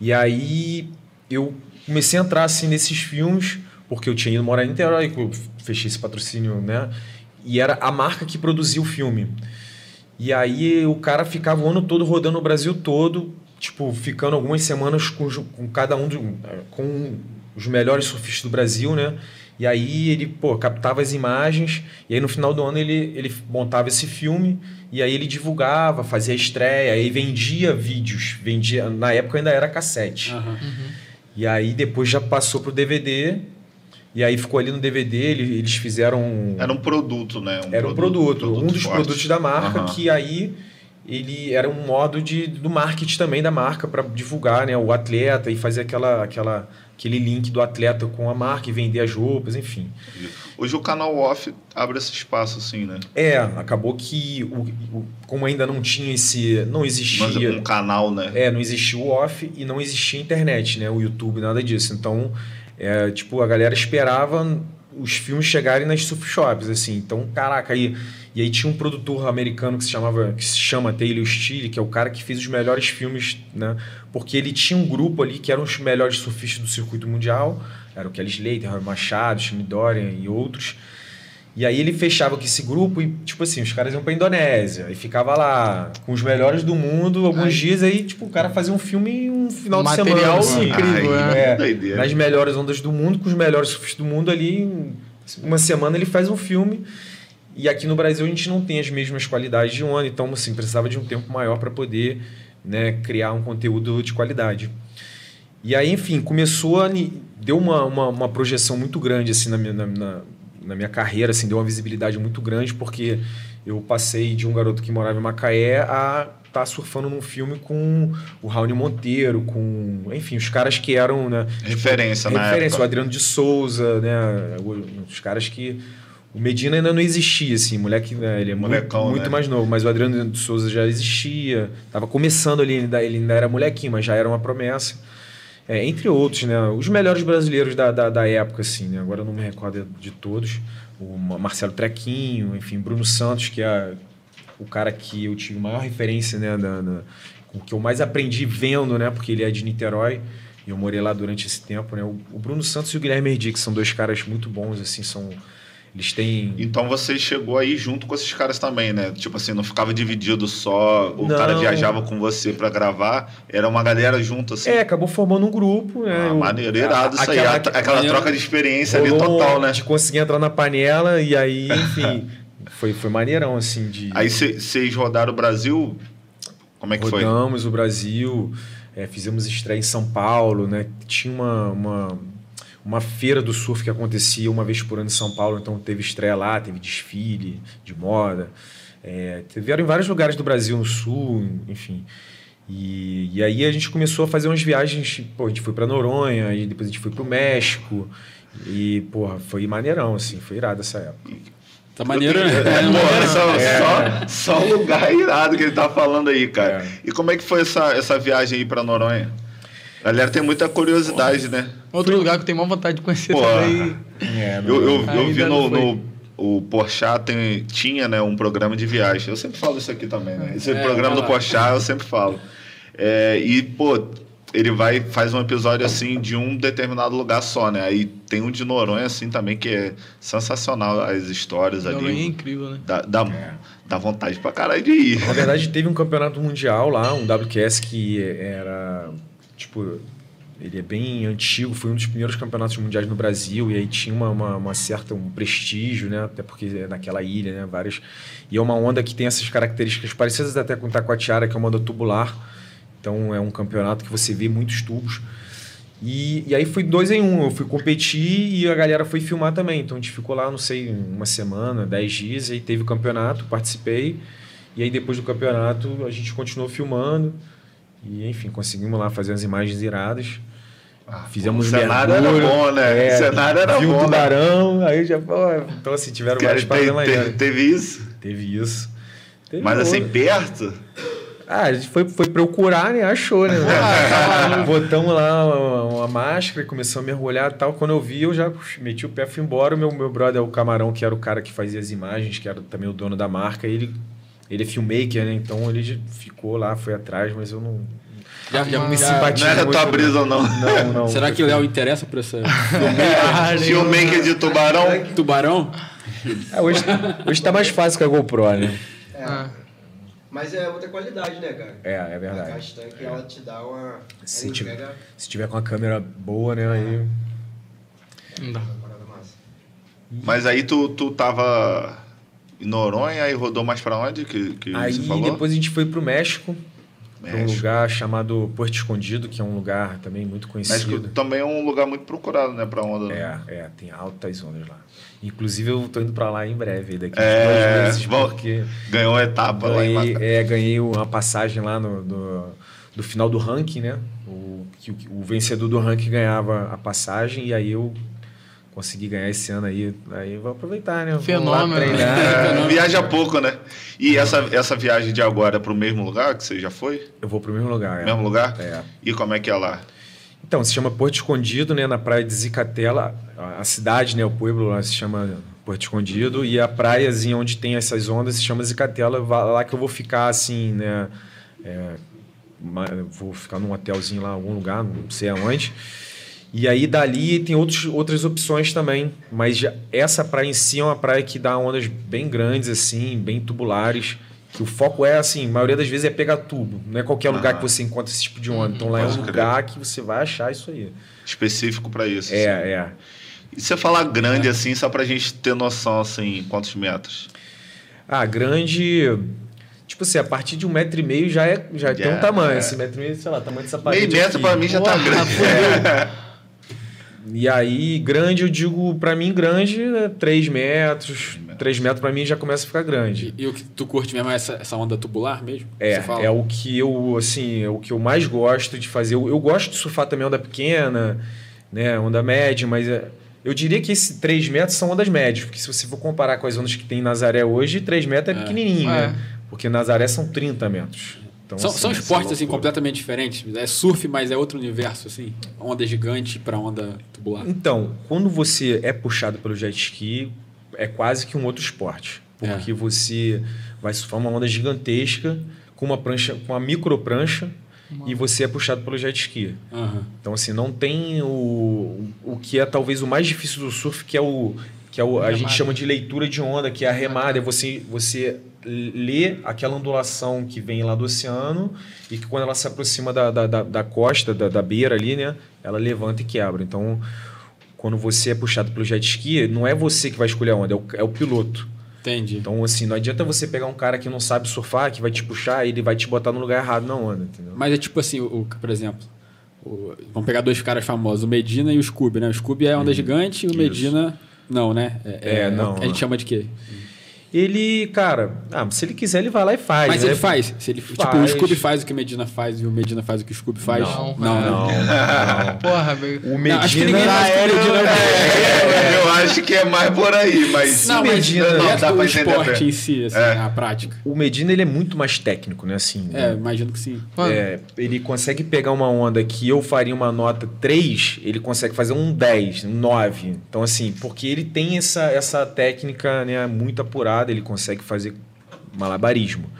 E aí eu comecei a entrar assim nesses filmes, porque eu tinha ido morar em Niterói, eu fechei esse patrocínio, né? E era a marca que produzia o filme. E aí o cara ficava o ano todo rodando o Brasil todo, tipo, ficando algumas semanas com, com cada um, do, com os melhores surfistas do Brasil, né? E aí ele, pô, captava as imagens, e aí no final do ano ele, ele montava esse filme, e aí ele divulgava, fazia estreia, aí vendia vídeos, vendia, na época ainda era cassete. Uhum. Uhum. E aí depois já passou pro DVD. E aí ficou ali no DVD, eles fizeram.
Era um produto, né?
Um era um produto, produto um dos forte. produtos da marca, uhum. que aí ele era um modo de, do marketing também da marca para divulgar né, o atleta e fazer aquela, aquela aquele link do atleta com a marca e vender as roupas, enfim.
Hoje o canal off abre esse espaço, assim, né?
É, acabou que, o, o, como ainda não tinha esse. Não existia. Mas
um canal, né?
É, não existia o off e não existia internet, né? O YouTube, nada disso. Então, é, tipo, a galera esperava os filmes chegarem nas surf shops, assim. Então, caraca, aí. E aí tinha um produtor americano que se chamava, que se chama Taylor Steele, que é o cara que fez os melhores filmes, né? Porque ele tinha um grupo ali que eram os melhores surfistas do circuito mundial, era o Kelly Slater, Roy Machado, Shane Dorian e outros. E aí ele fechava com esse grupo e, tipo assim, os caras iam pra Indonésia e ficava lá com os melhores do mundo alguns Ai. dias. Aí, tipo, o cara fazia um filme um final de
Material semana. Assim, incrível,
Ai, é. é nas melhores ondas do mundo, com os melhores surfistas do mundo ali. Uma semana ele faz um filme. E aqui no Brasil a gente não tem as mesmas qualidades de um ano, então, assim, precisava de um tempo maior para poder né, criar um conteúdo de qualidade. E aí, enfim, começou a. deu uma, uma, uma projeção muito grande assim, na minha, na, na minha carreira, assim, deu uma visibilidade muito grande, porque eu passei de um garoto que morava em Macaé a estar tá surfando num filme com o Raoni Monteiro, com, enfim, os caras que eram, né?
Referência,
tipo,
na
Referência,
época.
o Adriano de Souza, né? Os caras que... O Medina ainda não existia, assim, moleque, né? ele é Molecão, muito, muito né? mais novo, mas o Adriano de Souza já existia, tava começando ali, ele ainda, ele ainda era molequinho, mas já era uma promessa. É, entre outros, né? Os melhores brasileiros da, da, da, época, assim, né? Agora eu não me recordo de todos. O Marcelo Trequinho, enfim, Bruno Santos, que é o cara que eu tive maior referência, né? Da, da, o que eu mais aprendi vendo, né? Porque ele é de Niterói e eu morei lá durante esse tempo, né? O, o Bruno Santos e o Guilherme Erdi, que são dois caras muito bons, assim, são eles têm.
Então você chegou aí junto com esses caras também, né? Tipo assim, não ficava dividido só, o não. cara viajava com você para gravar, era uma galera junto assim.
É, acabou formando um grupo, né?
Ah, maneiro, irado isso aquela, aí. Aquela, aquela troca de experiência ali total, né?
De conseguir entrar na panela e aí, enfim, foi, foi maneirão, assim. De...
Aí vocês rodaram o Brasil. Como é que
Rodamos
foi?
Rodamos o Brasil, é, fizemos estreia em São Paulo, né? Tinha uma, uma uma feira do surf que acontecia uma vez por ano em São Paulo, então teve estreia lá, teve desfile de moda. É, vieram em vários lugares do Brasil, no sul, enfim. E, e aí a gente começou a fazer umas viagens, pô, a gente foi para Noronha, e depois a gente foi para o México. E, porra, foi maneirão, assim, foi irado essa época.
Tá maneiro, né?
É, só, é. só, só um lugar irado que ele tá falando aí, cara. É. E como é que foi essa, essa viagem aí para Noronha? A galera tem muita curiosidade, né?
Outro lugar que eu tenho maior vontade de conhecer Porra. também.
É, eu, eu, eu vi no, no, o Porchat tem, tinha né, um programa de viagem. Eu sempre falo isso aqui também, né? Esse
É,
programa do. Porchat eu sempre falo. É, e, pô, ele vai faz um episódio assim de um determinado lugar só, né? Aí tem um de Noronha assim também que é sensacional as histórias
Noronha é
ali.
incrível, né?
Dá, dá, dá vontade pra caralho de ir.
Na verdade, teve um campeonato mundial lá, um WQS que era, tipo, ele é bem antigo, foi um dos primeiros campeonatos mundiais no Brasil, e aí tinha uma, uma, uma certa, um prestígio, né? Até porque é naquela ilha, né? Várias... E é uma onda que tem essas características parecidas até com Taquatiara, que é uma onda tubular. Então, é um campeonato que você vê muitos tubos. E, e aí foi dois em um. Eu fui competir e a galera foi filmar também. Então a gente ficou lá, não sei, uma semana, dez dias, e aí teve o campeonato, participei. E aí depois do campeonato a gente continuou filmando. E enfim, conseguimos lá fazer umas imagens iradas. Fizemos
o cenário era
mergulho,
bom, né?
é,
o cenário era
viu
bom,
o
né?
tubarão, aí já, pô, então assim, tiveram
Cara,
várias paradas
te- te- teve isso?
Teve isso. Teve
Mas assim, perto?
Ah, a gente foi, foi procurar, né? Achou, né? Botamos lá uma, uma máscara, começamos a mergulhar e tal. Quando eu vi, eu já meti o pé e fui embora. O meu, meu brother, o Camarão, que era o cara que fazia as imagens, que era também o dono da marca, ele, ele é filmmaker, né? Então ele ficou lá, foi atrás, mas eu não,
Já, já,
não me simpatizei.
Não era tua brisa, não.
Não, não.
Será que o Léo interessa por essa
Filmmaker de tubarão?
tubarão?
É, hoje, hoje tá mais fácil com a GoPro, né?
É.
Ah.
Mas é outra qualidade, né, cara?
É, é
A
verdade.
castanha que ela te dá uma.
Se
ela
tiver-
entrega
Se tiver com a câmera boa, né? Aí...
Não dá.
Mas aí tu, tu tava em Noronha e rodou mais pra onde que, que
Aí
você falou?
depois a gente foi pro México, pra um
México.
lugar chamado Porto Escondido, que é um lugar também muito conhecido.
México também é um lugar muito procurado, né, pra onda.
É, é, tem altas ondas lá. Inclusive eu tô indo pra lá em breve, daqui a
É,
dois meses,
bom,
porque
Ganhou a etapa lá em
ganhei,
Mata.
é, ganhei uma passagem lá no, do, do final do ranking, né? O, que, o, o vencedor do ranking ganhava a passagem e aí eu consegui ganhar esse ano aí. Aí eu vou aproveitar, né?
Fenômeno.
Lá treinar.
É, viaja pouco, né? E essa, essa viagem de agora é pro mesmo lugar que você já foi?
Eu vou pro mesmo lugar. é.
Mesmo lugar?
É.
E como é que é lá?
Então, se chama Porto Escondido, né? Na praia de Zicatela. A cidade, né? O pueblo lá se chama Porto Escondido. E a praiazinha onde tem essas ondas se chama Zicatela. Lá que eu vou ficar, assim, né? é, vou ficar num hotelzinho lá, em algum lugar, não sei aonde. E aí, dali, tem outros, outras opções também. Mas já, essa praia em si é uma praia que dá ondas bem grandes, assim, bem tubulares. Que o foco é, assim, a maioria das vezes é pegar tubo. Não é qualquer lugar
Ah.
que você encontra esse tipo de onda. Então lá é um
crer.
lugar que você vai achar isso aí.
Específico pra isso. assim.
É, é.
E você falar grande assim, só pra gente ter noção, assim, quantos metros?
Ah, grande. Tipo assim, a partir de um metro e meio já, é, já tem
Já,
um tamanho.
é.
Esse metro e meio, sei lá, tamanho dessa parede.
Meio metro pra mim já tá
Porra,
grande.
E aí, grande, eu digo, pra mim, grande é 3 metros. 3 metros pra mim já começa a ficar grande.
E, e o que tu curte mesmo é essa, essa onda tubular mesmo?
É, é o que eu, assim, é o que eu mais gosto de fazer. Eu, eu gosto de surfar também onda pequena, né, onda média, mas é, eu diria que esses 3 metros são ondas médias, porque se você for comparar com as ondas que tem em Nazaré hoje, 3 metros é,
É.
pequenininho,
É.
né? Porque Nazaré são 30 metros. Então,
São,
assim,
são esportes assim completamente diferentes. É surf, mas é outro universo assim. Onda gigante pra onda tubular.
Então, quando você é puxado pelo jet ski, é quase que um outro esporte.
É.
Porque você vai surfar uma onda gigantesca com uma prancha, com uma micro prancha, e você é puxado pelo jet ski.
Aham.
Então, assim, não tem o, o que é talvez o mais difícil do surf, que é o que é o, a gente chama de leitura de onda, que é a remada, é você, você lê aquela ondulação que vem lá do oceano e que quando ela se aproxima da, da, da, da costa, da, da beira ali, né, ela levanta e quebra. Então, quando você é puxado pelo jet ski, não é você que vai escolher a onda, é o, é o piloto.
Entendi.
Então, assim, não adianta você pegar um cara que não sabe surfar, que vai te puxar e ele vai te botar no lugar errado na onda, entendeu?
Mas é tipo assim, o, por exemplo, o- vamos pegar dois caras famosos, o Medina e o Scooby, né? O Scooby é onda gigante e o
Isso.
Não, né?
É, não.
A gente chama de quê?
Ele, cara, ah, se ele quiser, ele vai lá e faz.
Mas
né?
ele faz. Se ele, Tipo, o
Faz.
Scooby faz o que o Medina faz e o Medina faz o que o Scooby faz.
Não,
não.
Não,
né?
não.
Porra, velho.
O
Não, acho que
Medina.
ninguém faz o Medina.
É, eu acho que é mais por aí, mas.
Não, mas
Medina,
não,
não, dá
o
pra entender
esporte em si, assim,
É.
a prática.
O Medina ele é muito mais técnico, né? Assim,
É, imagino que sim.
É, ele consegue pegar uma onda que eu faria uma nota 3, ele consegue fazer um 10, um 9. Então, assim, porque ele tem essa, essa técnica né, muito apurada, ele consegue fazer malabarismo.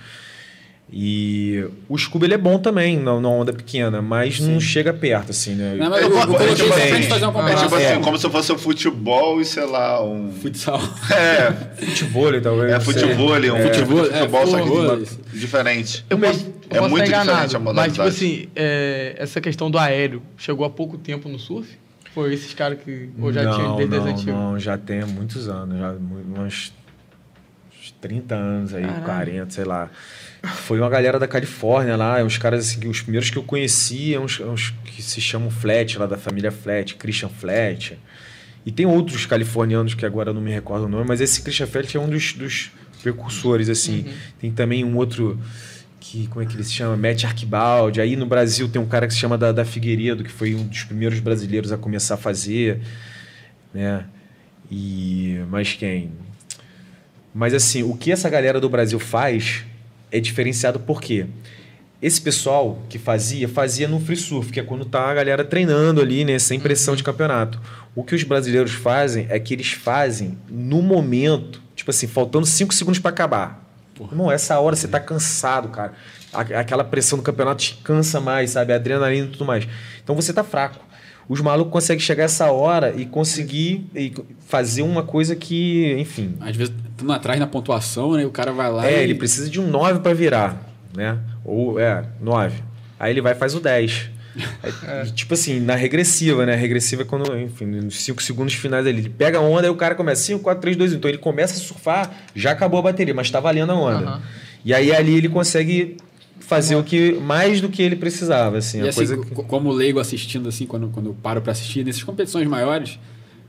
E o Scooby ele é bom também na, na onda pequena, mas não chega perto, assim, né?
Não, mas eu,
É,
eu
tipo,
coloquei
é
isso
tipo
pra gente fazer uma
É tipo
comparação.
assim, como se fosse o futebol e, sei lá, um.
Futsal.
É,
Futebol, talvez.
é futebol, um
É.
futebol,
É,
futebol só que diferente.
Eu posso, eu
é
posso
muito diferente a
enganado, mas tipo
modalidade.
assim, é, essa questão do aéreo chegou há pouco tempo no surf? Foi esses caras que ou já
não,
tinham desde as
não,
antigas?
não, já tem há muitos anos, já uns 30 anos aí,
Caralho.
40, sei lá. Foi uma galera da Califórnia lá, uns caras assim, os primeiros que eu conheci, é uns, uns que se chamam Flat, lá da família Flat, Christian Flat. E tem outros californianos que agora eu não me recordo o nome, mas esse Christian Flat é um dos, dos precursores, assim. Tem também um outro que, como é que ele se chama? Matt Arquibaldi. Aí no Brasil tem um cara que se chama da, da Figueiredo, que foi um dos primeiros brasileiros a começar a fazer, né? E mais quem? Mas assim, o que essa galera do Brasil faz é diferenciado por quê? Esse pessoal que fazia, fazia no free surf, que é quando tá a galera treinando ali, né, sem pressão de campeonato. O que os brasileiros fazem é que eles fazem no momento, tipo assim, faltando 5 segundos para acabar. Não, essa hora você tá cansado, cara. Aquela pressão do campeonato te cansa mais, sabe? A adrenalina e tudo mais. Então você tá fraco. Os malucos conseguem chegar essa hora e conseguir e fazer uma coisa que, enfim.
Às vezes, estando atrás na pontuação, né? O cara vai lá
É,
e...
ele precisa de um 9 para virar, né? Ou, é, 9. Aí ele vai e faz o 10. Aí, Tipo assim, na regressiva, né? Regressiva é quando, enfim, nos 5 segundos finais ali. Ele pega a onda e o cara começa 5, 4, 3, 2, 1. Então ele começa a surfar, já acabou a bateria, mas tá valendo a onda.
Aham.
E aí ali ele consegue fazer o que mais do que ele precisava, assim.
E
a
assim,
coisa
co-
que-
como leigo assistindo, assim, quando, quando eu paro pra assistir, nessas competições maiores,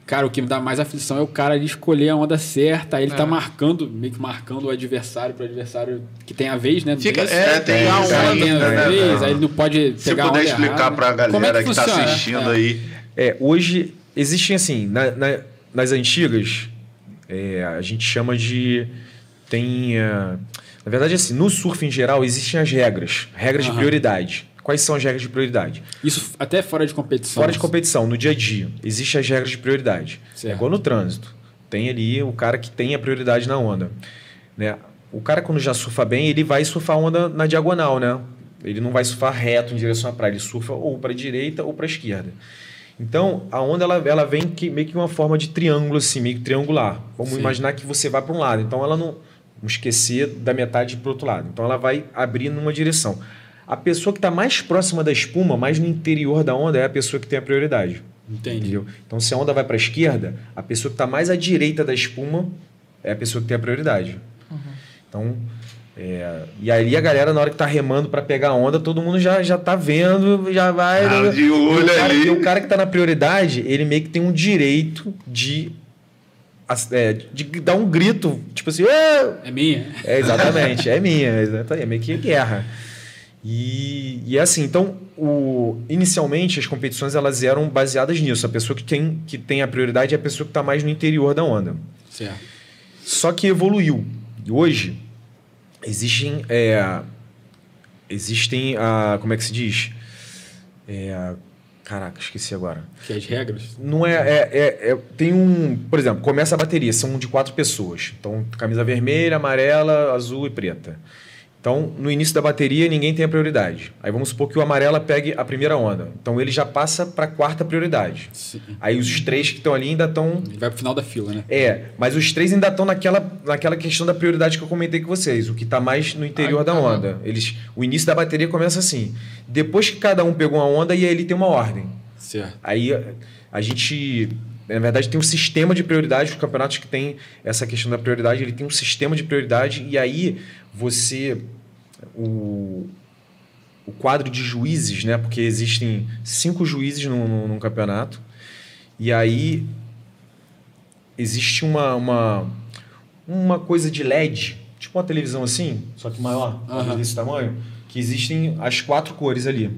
cara, o que me dá mais aflição é o cara ali escolher a onda certa, aí ele
É.
tá marcando, meio que marcando o adversário pro adversário que tem a vez, né? Não
Fica-
tem
é?
É, tem
Tem a onda,
tem,
tem a
né,
vez,
né?
aí ele não pode
Se
pegar a
puder
onda
explicar
errada.
pra galera
Como é
que, tá
funciona?
assistindo
É.
aí.
É, hoje existem assim, na- na- nas antigas, é, a gente chama de. Tem. é, na verdade, assim, no surf em geral existem as regras, regras de
Aham.
prioridade. Quais são as regras de prioridade?
Isso até fora de competição.
Fora de competição, no dia a dia, existem as regras de prioridade.
Certo.
É igual no trânsito. Tem ali o cara que tem a prioridade na onda. Né? O cara, quando já surfa bem, ele vai surfar a onda na diagonal, né? Ele não vai surfar reto em direção à praia, ele surfa ou para a direita ou para a esquerda. Então, a onda ela, ela vem que, meio que uma forma de triângulo, assim, meio que triangular. Vamos
Sim.
imaginar que você vai para um lado. Então, ela não. Esquecer da metade para o outro lado. Então, ela vai abrir numa direção. A pessoa que está mais próxima da espuma, mais no interior da onda, é a pessoa que tem a prioridade.
Entendi.
Entendeu? Então, se a onda vai para a esquerda, a pessoa que está mais à direita da espuma é a pessoa que tem a prioridade. Então, é, e aí a galera, na hora que tá remando para pegar a onda, todo mundo já, já tá vendo, já vai.
Ah,
né?
de
E
olho
o cara,
ali.
o cara que tá na prioridade, ele meio que tem um direito de, é, de dar um grito, tipo assim, "É!"
É minha?
É, exatamente, é minha, exatamente, é meio que guerra. E, e é assim, então, o, inicialmente as competições elas eram baseadas nisso. A pessoa que tem, que tem a prioridade é a pessoa que está mais no interior da onda.
Certo.
Só que evoluiu. E hoje existem. é, existem. A, como é que se diz? É, caraca, esqueci agora.
Que é as regras.
Não é, é, é- é- Tem um. Por exemplo, começa a bateria, são de quatro pessoas. Então, camisa vermelha, amarela, azul e preta. Então, no início da bateria, ninguém tem a prioridade. Aí vamos supor que o amarela pegue a primeira onda. Então, ele já passa para a quarta prioridade.
Sim.
Aí os três que estão ali ainda estão
Ele vai pro final da fila, né?
é, mas os três ainda estão naquela, naquela questão da prioridade que eu comentei com vocês, o que está mais no interior
Ah,
da
aham.
onda. Eles, o início da bateria começa assim. Depois que cada um pegou uma onda, e aí ele tem uma ordem.
Certo.
Aí a, a gente, na verdade, tem um sistema de prioridade, os campeonatos que tem essa questão da prioridade, ele tem um sistema de prioridade, e aí você. O, o quadro de juízes, né? Porque existem cinco juízes num, campeonato. E aí existe uma, uma- uma coisa de LED, tipo uma televisão assim, só que maior,
Aham.
desse tamanho, que existem as quatro cores ali.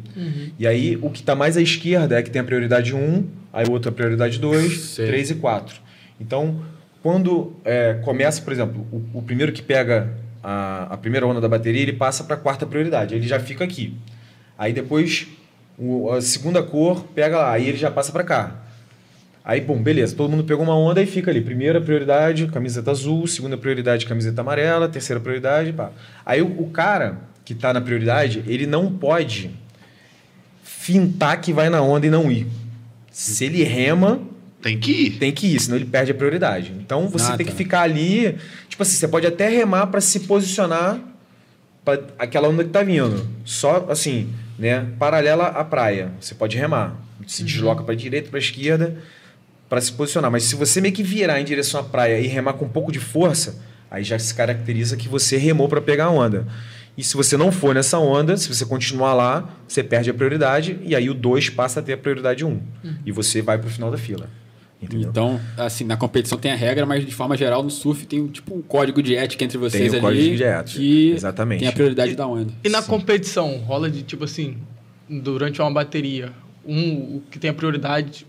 E aí o que está mais à esquerda é que tem a prioridade 1, aí o outro a prioridade 2,
Sei.
3 e 4. Então, quando é, começa, por exemplo, o, o primeiro que pega a, a primeira onda da bateria, ele passa para a quarta prioridade, ele já fica aqui. Aí depois o- a segunda cor pega lá, aí ele já passa para cá. Aí, bom, beleza, todo mundo pegou uma onda e fica ali. Primeira prioridade, camiseta azul. Segunda prioridade, camiseta amarela. Terceira prioridade, pá. Aí o, o cara que tá na prioridade, ele não pode fintar que vai na onda e não ir. Se ele rema,
Tem que ir.
tem que ir, senão ele perde a prioridade. Então você
Ah,
tem que ficar ali. Tipo assim, você pode até remar para se posicionar para aquela onda que tá vindo. Só assim, né? Paralela à praia. Você pode remar. Se desloca para direita, para esquerda, para se posicionar. Mas se você meio que virar em direção à praia e remar com um pouco de força, aí já se caracteriza que você remou para pegar a onda. E se você não for nessa onda, se você continuar lá, você perde a prioridade e aí o 2 passa a ter a prioridade 1. Um, E você vai para o final da fila. Entendeu?
Então, assim, na competição tem a regra, mas de forma geral no surf tem tipo um código de ética entre vocês
Tem o
ali.
código de ética,
Que
exatamente.
tem a prioridade da onda.
E na competição, rola de tipo assim, durante uma bateria, um o que tem a prioridade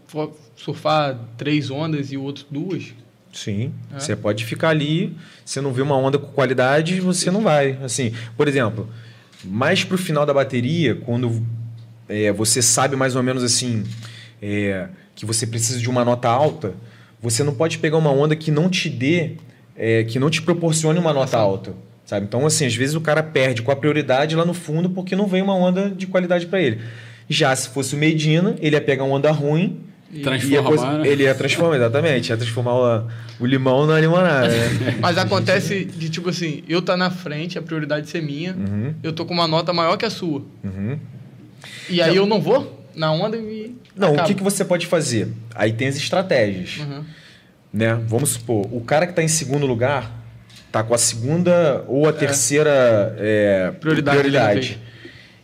surfar três ondas e o outro duas?
Sim,
É.
você pode ficar ali, você não vê uma onda com qualidade, você não vai. Assim, por exemplo, mais pro final da bateria, quando é, você sabe mais ou menos assim é, que você precisa de uma nota alta, você não pode pegar uma onda que não te dê, é, que não te proporcione uma nota alta. Sabe? Então, assim, às vezes o cara perde com a prioridade lá no fundo porque não veio uma onda de qualidade para ele. Já se fosse o Medina, ele ia pegar uma onda ruim e ia
Transformar,
coisa-
né?
ele ia transformar, exatamente. Ia transformar o, o limão na limonada. Né?
Mas acontece de tipo assim, eu tá na frente, a prioridade ser minha,
Uhum,
eu tô com uma nota maior que a sua.
uhum.
E aí eu não vou na onda e.
Não, o
acabo.
que, que você pode fazer? Aí tem as estratégias.
Uhum.
Né? Vamos supor, o cara que está em segundo lugar tá com a segunda ou a terceira é,
Prioridade
prioridade.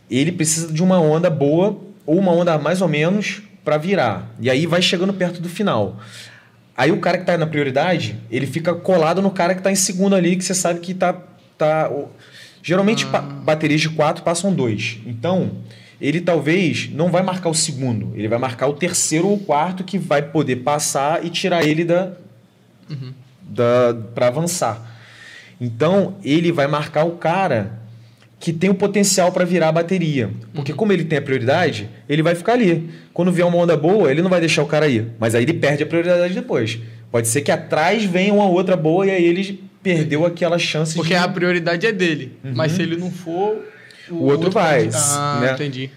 Ele precisa de uma onda boa ou uma onda mais ou menos para virar. E aí vai chegando perto do final. Aí o cara que está na prioridade, ele fica colado no cara que está em segundo ali, que você sabe que tá. tá o- Geralmente pa- baterias de quatro passam dois. Então, ele talvez não vai marcar o segundo, ele vai marcar o terceiro ou o quarto que vai poder passar e tirar ele da, da para avançar. Então, ele vai marcar o cara que tem o potencial para virar a bateria. Porque como ele tem a prioridade, ele vai ficar ali. Quando vier uma onda boa, ele não vai deixar o cara ir. Mas aí ele perde a prioridade depois. Pode ser que atrás venha uma outra boa e aí ele perdeu aquela chance
Porque
de...
a prioridade é dele. Mas se ele não for.
O outro vai,
pode- Ah,
né?
entendi.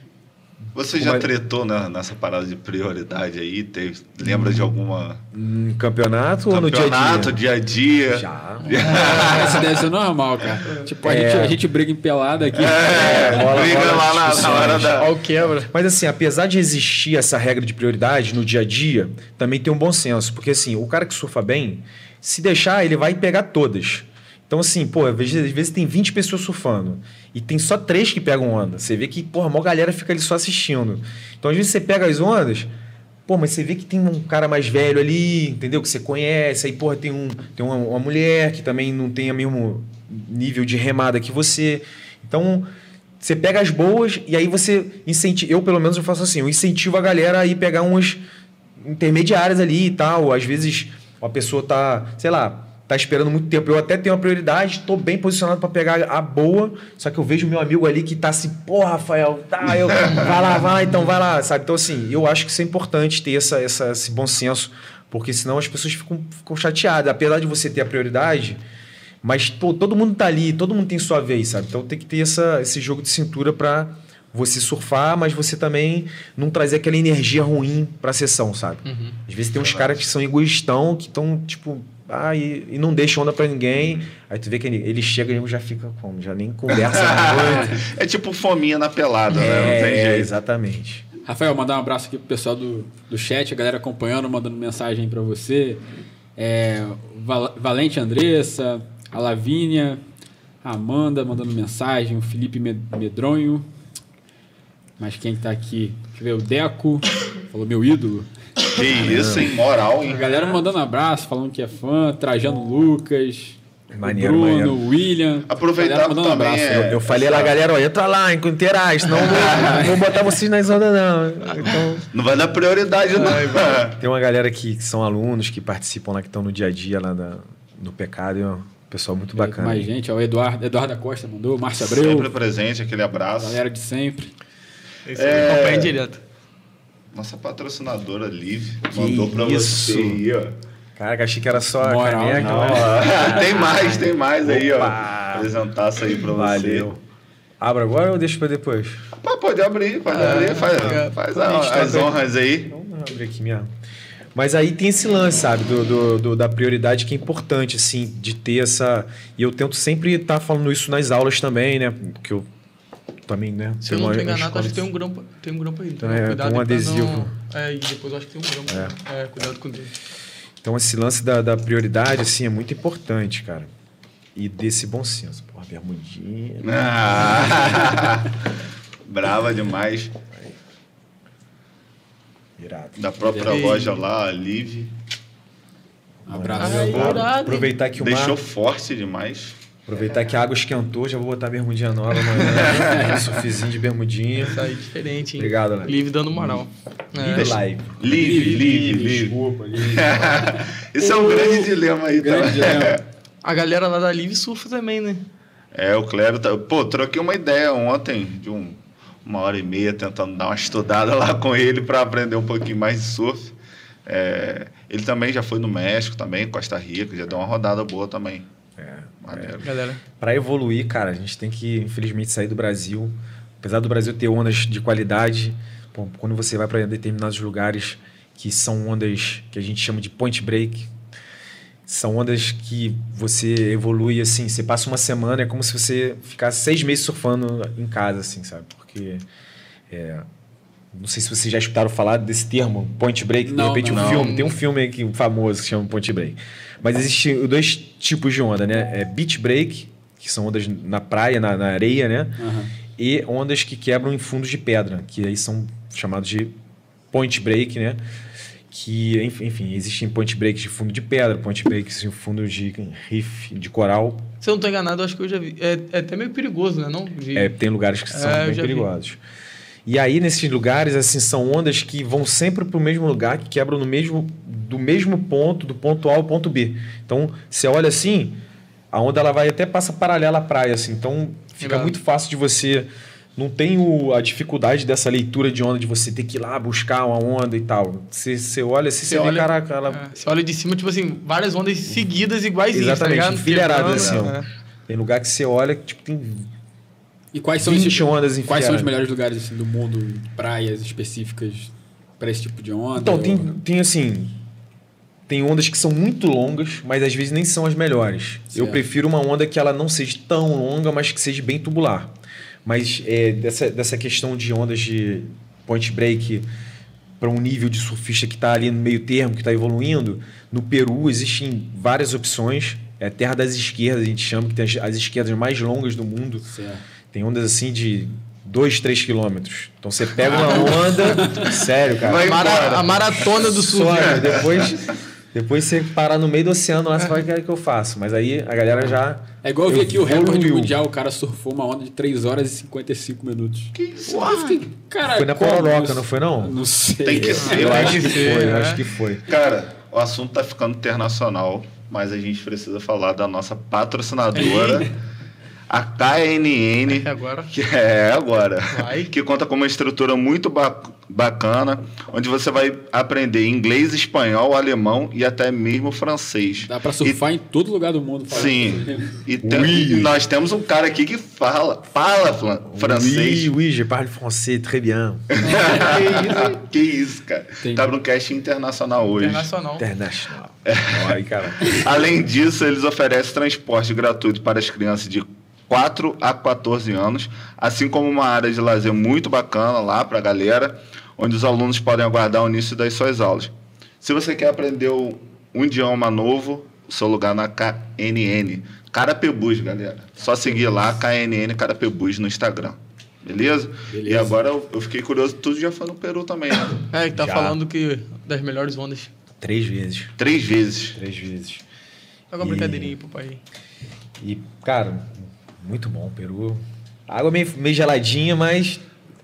Você já tretou né, nessa parada de prioridade aí? Teve, lembra de alguma
Em campeonato, ou no dia a
campeonato,
dia?
dia a dia?
Já.
Ah, Isso deve ser normal, cara. Tipo, a,
É.
gente, a gente briga em pelada aqui.
É,
rola-
briga
rola
lá na, na hora da.
Ó, quebra.
Mas assim, apesar de existir essa regra de prioridade no dia a dia, também tem um bom senso. Porque assim, o cara que surfa bem, se deixar, ele vai pegar todas. Então assim, pô, às vezes, às vezes tem 20 pessoas surfando e tem só três que pegam onda. Você vê que, porra, a maior galera fica ali só assistindo. Então às vezes você pega as ondas, pô, mas você vê que tem um cara mais velho ali, entendeu? Que você conhece, aí, porra, tem, um, tem uma, uma mulher que também não tem o mesmo nível de remada que você. Então, você pega as boas e aí você incentiva. Eu, pelo menos, eu faço assim: eu incentivo a galera a ir pegar umas intermediárias ali e tal. Às vezes uma pessoa tá, sei lá, tá esperando muito tempo. Eu até tenho a prioridade, tô bem posicionado para pegar a boa, só que eu vejo meu amigo ali que tá assim, pô, Rafael, tá, eu, vai lá, vai lá, então vai lá, sabe? Então, assim, eu acho que isso é importante ter essa, essa, esse bom senso, porque senão as pessoas ficam, ficam chateadas. Apesar de você ter a prioridade, mas pô, todo mundo tá ali, todo mundo tem sua vez, sabe? Então tem que ter essa, esse jogo de cintura para você surfar, mas você também não trazer aquela energia ruim pra sessão, sabe? Às vezes tem uns caras que são egoístão, que estão, tipo, ah, e, e não deixam onda pra ninguém. Aí tu vê que ele, ele chega e já fica como? Já nem conversa muito.
É tipo fominha na pelada, né? Não tem
é,
jeito.
exatamente.
Rafael, mandar um abraço aqui pro pessoal do, do chat, a galera acompanhando, mandando mensagem para você. É, Val- Valente Andressa, a Lavínia, a Amanda mandando mensagem, o Felipe Med- Medronho. Mas quem que tá aqui? Deixa eu ver, o Deco, falou meu ídolo.
Que isso, hein? Moral,
A
hein?
galera mandando abraço, falando que é fã, Trajano Lucas.
Maneiro,
o Bruno,
maneiro.
o William.
Aproveitar
mandando um
também
abraço.
é-
Eu falei lá, galera, ó, entra lá, interage, senão eu vou, não vou botar vocês na zona, não. Então,
Não vai dar prioridade, não.
tem uma galera que, que são alunos, que participam lá, que estão no dia a dia lá da- no pecado, e, ó, pessoal muito bacana.
Mais gente, ó, o Eduardo, Eduardo da Costa mandou, Márcio Abreu,
Sempre presente, aquele abraço.
galera de sempre.
Esse é... acompanha direto.
Nossa patrocinadora Liv
Que
mandou pra
isso?
você aí, ó.
Caraca, achei que era só a
Moral,
caneca.
não.
né?
Ó, tem mais, tem mais aí, ó.
Opa!
Apresentar isso aí pra
Valeu. Abra agora ou deixa pra depois?
você. Mas pode abrir, pode abrir, faz,
é,
faz
a gente
a-
tá
as honras aí.
Vamos abrir aqui mesmo. Mas aí tem esse lance, sabe, do, do- do- da prioridade que é importante, assim, de ter essa. E eu tento sempre estar falando isso nas aulas também, né? Porque eu também, né?
Se eu não tô enganado, acho que tem um grampo, tem um grampo aí.
Então,
né?
é,
Cuidado
tem um adesivo.
Não... É, e depois eu acho que tem um grampo. É, cuidado com ele.
Então, esse lance da, da prioridade, assim, é muito importante, cara. E desse bom senso. Porra, bermudinha.
Ah, Brava demais.
Irado.
Da própria
Ei.
loja lá, a Liv.
Abraço.
Irado.
aproveitar que o mar,
Deixou forte demais.
Aproveitar que a água esquentou, já vou botar a bermudinha nova amanhã. um surfizinho de bermudinha.
Isso aí, diferente, hein?
Obrigado, Alex.
Live dando moral.
Live
É.
live.
Liv, Liv, Liv.
Desculpa, Liv.
Isso é um grande dilema aí,
Grande
tá?
dilema.
A galera lá da Live surfa também, né?
É, o Clério tá. Pô, troquei uma ideia ontem de um- uma hora e meia tentando dar uma estudada lá com ele para aprender um pouquinho mais de surf. É, ele também já foi no México também, Costa Rica, já deu uma rodada boa também.
É.
Maneiro.
Galera.
Para evoluir, cara, a gente tem que, infelizmente, sair do Brasil. Apesar do Brasil ter ondas de qualidade, pô, quando você vai para determinados lugares que são ondas que a gente chama de point break, são ondas que você evolui assim. Você passa uma semana, é como se você ficasse seis meses surfando em casa, assim, sabe? Porque. é, não sei se vocês já escutaram falar desse termo, point break. De
Não,
repente, um
não.
filme. Tem um filme aí que, famoso que chama point break. Mas existem dois tipos de onda, né? É beach break, que são ondas na praia, na, na areia, né?
Aham.
E ondas que quebram em fundos de pedra, que aí são chamados de point break, né? Que, enfim, existem point breaks de fundo de pedra, point breaks de fundo de riff, de coral.
Se eu não tô enganado, acho que eu já vi. É, é até meio perigoso, né? Não? De-
É, tem lugares que são
É,
bem
já vi.
E aí, nesses lugares, assim, são ondas que vão sempre para o mesmo lugar, que quebram no mesmo, do mesmo ponto, do ponto A ao ponto B. Então, você olha assim, a onda ela vai até passa paralela à praia, assim. Então, fica
Legal.
muito fácil de você... Não tem o- a dificuldade dessa leitura de onda, de você ter que ir lá buscar uma onda e tal. Você, você olha assim, você,
Você
vê,
olha-
caraca, ela...
É, você olha de cima, tipo assim, várias ondas seguidas iguaizinhas,
Exatamente,
tá ligado?
enfileiradas assim,
é.
Tem lugar que você olha que tipo, tem
E quais são,
20
esses,
ondas
quais são os melhores lugares assim, do mundo, praias específicas para esse tipo de onda?
Então, tem,
Ou-
tem assim. Tem ondas que são muito longas, mas às vezes nem são as melhores. Eu
Certo.
prefiro uma onda que ela não seja tão longa, mas que seja bem tubular. Mas é, dessa, dessa questão de ondas de point break para um nível de surfista que está ali no meio termo, que está evoluindo, no Peru existem várias opções. É a terra das esquerdas, a gente chama, que tem as, as esquerdas mais longas do mundo.
Certo.
Tem ondas assim de 2, 3 quilômetros. Então você pega uma onda. sério, cara.
Vai
A, mara-
embora.
a maratona do surf.
Sonho. Depois, depois você parar no meio do oceano lá, você vai querer que eu faço. Mas aí a galera já.
É igual eu vi aqui o recorde mundial, o cara surfou uma onda de 3 horas e 55 minutos. Que isso? Cara,
Foi na Pororoca, não foi não?
Não sei.
Tem que ser.
Eu
né?
acho que foi, eu
é.
acho que foi.
Cara, o assunto tá ficando internacional, mas a gente precisa falar da nossa patrocinadora, a KNN.
É agora.
Que é agora.
Vai.
Que conta com uma estrutura muito ba- bacana, onde você vai aprender inglês, espanhol, alemão e até mesmo francês.
Dá pra surfar em todo lugar do mundo.
Sim. E, tem- e nós temos um cara aqui que fala, fala flan- francês.
Oui, oui, je parle français très bien.
que, isso, que isso, cara.
Entendi.
Tá no cast internacional hoje.
Internacional.
International. Olha aí, cara.
Além disso, eles oferecem transporte gratuito para as crianças de 4 a 14 anos, assim como uma área de lazer muito bacana lá para a galera, onde os alunos podem aguardar o início das suas aulas. Se você quer aprender um idioma novo, o seu lugar na KNN. Carapebus, galera. Só seguir lá, KNN Carapebus no Instagram. Beleza?
Beleza.
E agora eu, fiquei curioso, tu já foi no Peru também, né?
É, que tá
Já.
falando que das melhores ondas.
Três vezes.
Três vezes.
Três vezes.
Joga uma
E-
brincadeirinha aí pro pai.
E, cara, muito bom, Peru. A água é meio, meio geladinha, mas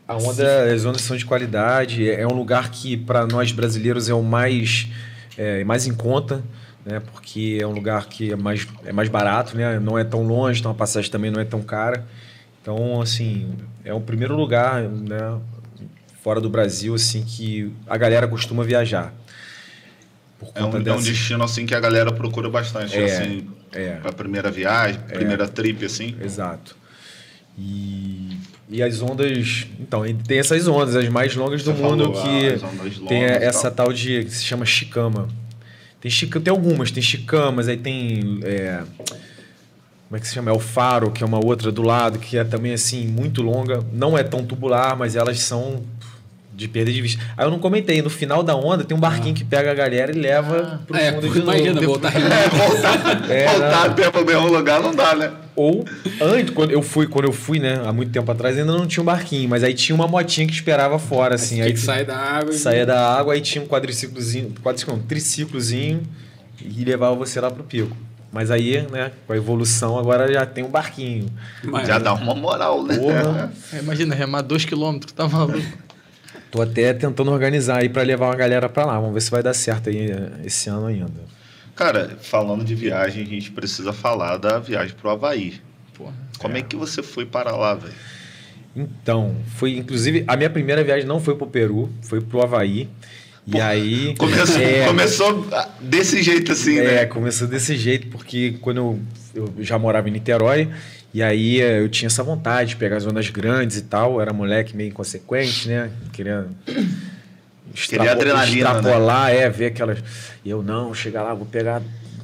a onda, as ondas são de qualidade. É é um lugar que, para nós brasileiros, é o mais, é, mais em conta, né? Porque é um lugar que é mais, é mais barato, né? Não é tão longe, então a passagem também não é tão cara. Então, assim, é o primeiro lugar, né? Fora do Brasil, assim, que a galera costuma viajar. Por
É um,
conta
é um
dessa-
destino assim que a galera procura bastante,
É,
assim,
é.
pra primeira viagem, primeira trip, assim.
Exato. E, e as ondas. Então, tem essas ondas, as mais longas do
Você
mundo,
falou,
que
ah,
tem essa
tal.
tal de. que se chama Chicama. Tem, chica, tem algumas, tem Chicamas, aí tem. é, como é que se chama? É o Faro, que é uma outra do lado, que é também assim, muito longa. Não é tão tubular, mas elas são de perder de vista. Aí eu não comentei, no final da onda tem um barquinho que pega a galera e leva pro
É,
fundo de novo.
imagina, voltar
É, voltar,
É,
voltar
não.
até pro mesmo lugar não dá, né?
Ou antes, quando eu fui, quando eu fui, né, há muito tempo atrás, ainda não tinha um barquinho, mas aí tinha uma motinha que esperava fora, assim.
Tinha
Aí
que sair da água. e-
saía da água, aí tinha um quadriciclozinho, quadriciclo, não, triciclozinho e levava você lá pro pico. Mas aí, né, com a evolução, agora já tem um barquinho.
Mas-
Já dá uma moral, né?
Porra,
É, imagina, remar 2km, tá maluco?
Tô até tentando organizar aí pra levar uma galera pra lá. Vamos ver se vai dar certo aí eh, esse ano ainda.
Cara, falando de viagem, a gente precisa falar da viagem pro Havaí.
Porra.
Como é, que você foi para lá, velho?
Então, foi inclusive a minha primeira viagem não foi pro Peru, foi pro Havaí. E aí
Começou,
É,
começou desse jeito assim,
É,
né?
começou desse jeito, porque quando eu, eu já morava em Niterói, e aí eh, eu tinha essa vontade de pegar as ondas grandes e tal, era moleque meio inconsequente, né? Queria. extrapo-
adrenalina, né?
Extrapolar, é, ver aquelas. E eu não, chegar lá, vou pegar,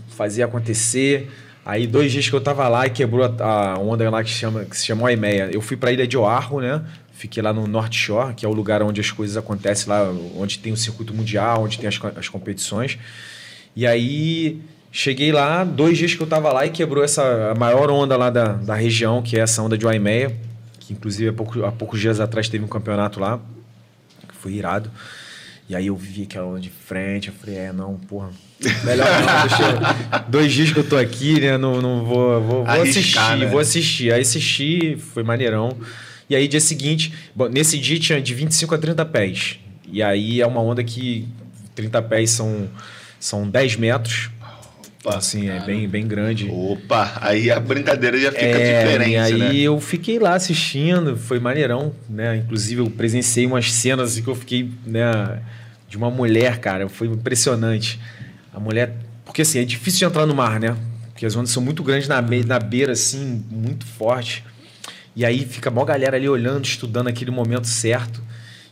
fazer acontecer. Aí, dois dias que eu tava lá e quebrou a, onda lá que, chama, que se chama Aimeia. Eu fui pra ilha de Oahu, né? Fiquei lá no North Shore, que é o lugar onde as coisas acontecem lá, onde tem o circuito mundial, onde tem as, as competições. E aí cheguei lá, dois dias que eu tava lá e quebrou essa maior onda lá da, da região, que é essa onda de Waimeia, que inclusive há, pouco, há poucos dias atrás teve um campeonato lá, que foi irado. E aí eu vi aquela onda de frente, eu falei, é, não, porra, melhor não, deixa dois dias que eu tô aqui, né, não, não vou, vou, vou
Arriscar,
assistir,
né?
vou assistir. Aí assisti, foi maneirão. E aí dia seguinte, bom, nesse dia tinha de 25 a 30 pés. E aí é uma onda que 30 pés são, são 10 metros. Então, assim, é bem, bem grande.
Opa, aí a brincadeira já fica
É,
diferente,
e aí
né?
eu fiquei lá assistindo, foi maneirão, né? Inclusive eu presenciei umas cenas assim, que eu fiquei, né, de uma mulher, cara, foi impressionante. A mulher, porque assim, é difícil de entrar no mar, né? Porque as ondas são muito grandes na, be- na beira, assim, muito forte. E aí fica a maior galera ali olhando, estudando aquele momento certo.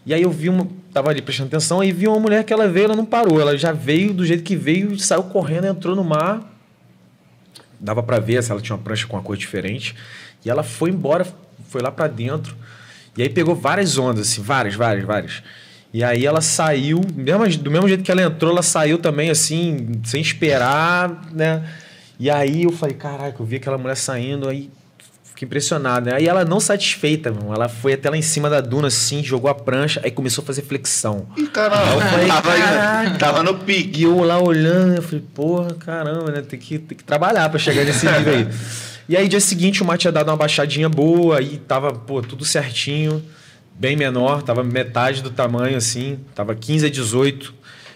E aí eu vi uma. Tava ali prestando atenção, aí vi uma mulher que ela veio, ela não parou. Ela já veio do jeito que veio, saiu correndo, entrou no mar. Dava pra ver se ela tinha uma prancha com uma cor diferente. E ela foi embora, foi lá pra dentro. E aí pegou várias ondas, assim, várias, várias, várias. E aí ela saiu, mesmo, do mesmo jeito que ela entrou, ela saiu também, assim, sem esperar, né? E aí eu falei, caraca, eu vi aquela mulher saindo, aí fiquei impressionado, né? Aí ela não satisfeita, mano, ela foi até lá em cima da duna, assim, jogou a prancha, aí começou a fazer flexão.
Ih, caramba,
Eu falei,
tava,
"Caraca."
tava no pique.
E eu lá olhando, eu falei, porra, caramba, né? Tem que, tem que trabalhar pra chegar nesse nível aí. E aí, dia seguinte, o mar tinha dado uma baixadinha boa, aí tava, pô, tudo certinho, bem menor, tava metade do tamanho, assim, tava 15 a 18.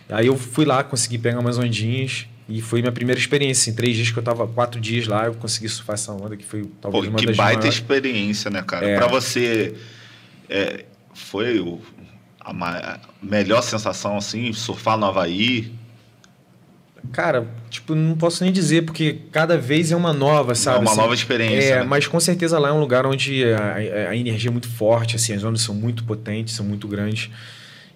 Aí eu fui lá, consegui pegar umas ondinhas, e foi minha primeira experiência. Em três dias que eu tava, quatro dias lá, eu consegui surfar essa onda, que foi
Pô,
talvez uma
que
das
baita
maiores.
experiência, né, cara?
É.
Pra você, é, foi o- a, a melhor sensação, assim, surfar no Havaí?
Cara, tipo, não posso nem dizer, porque cada vez é uma nova, sabe?
É uma
Assim,
nova experiência,
É,
né?
mas com certeza lá é um lugar onde a, a- a energia é muito forte, assim, as ondas são muito potentes, são muito grandes.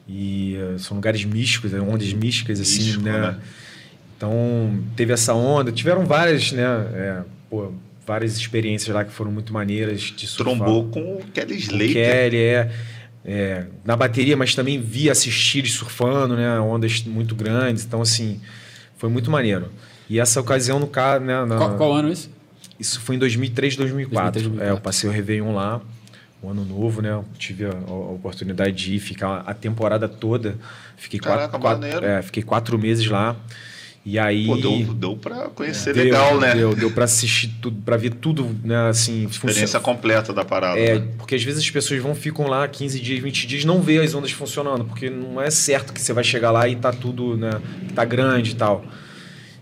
E eh, são lugares místicos, né, ondas místicas, assim,
Místico,
né?
né?
Então, teve essa onda. Tiveram várias, né? é, pô, várias experiências lá que foram muito maneiras de surfar.
Trombou com o Kelly
O
Slater.
Kelly, é, é, na bateria, mas também vi assistir surfando, né? Ondas muito grandes. Então, assim, foi muito maneiro. E essa ocasião, no caso, né? na-
Qual, qual ano isso?
Isso foi em 2003, 2004.
2003, 2004.
É, eu passei o Réveillon lá, o ano novo, né? Eu tive a, a oportunidade de ir ficar a temporada toda. Fiquei
Caraca,
quatro, quatro, é, fiquei quatro meses lá. E aí.
Pô, deu, deu pra conhecer
deu,
legal, né?
Deu, deu pra assistir tudo, pra ver tudo, né? Assim,
Experiência completa da parada.
É,
né?
porque às vezes as pessoas vão, ficam lá 15 dias, 20 dias, não vê as ondas funcionando, porque não é certo que você vai chegar lá e tá tudo, né? Tá grande e tal.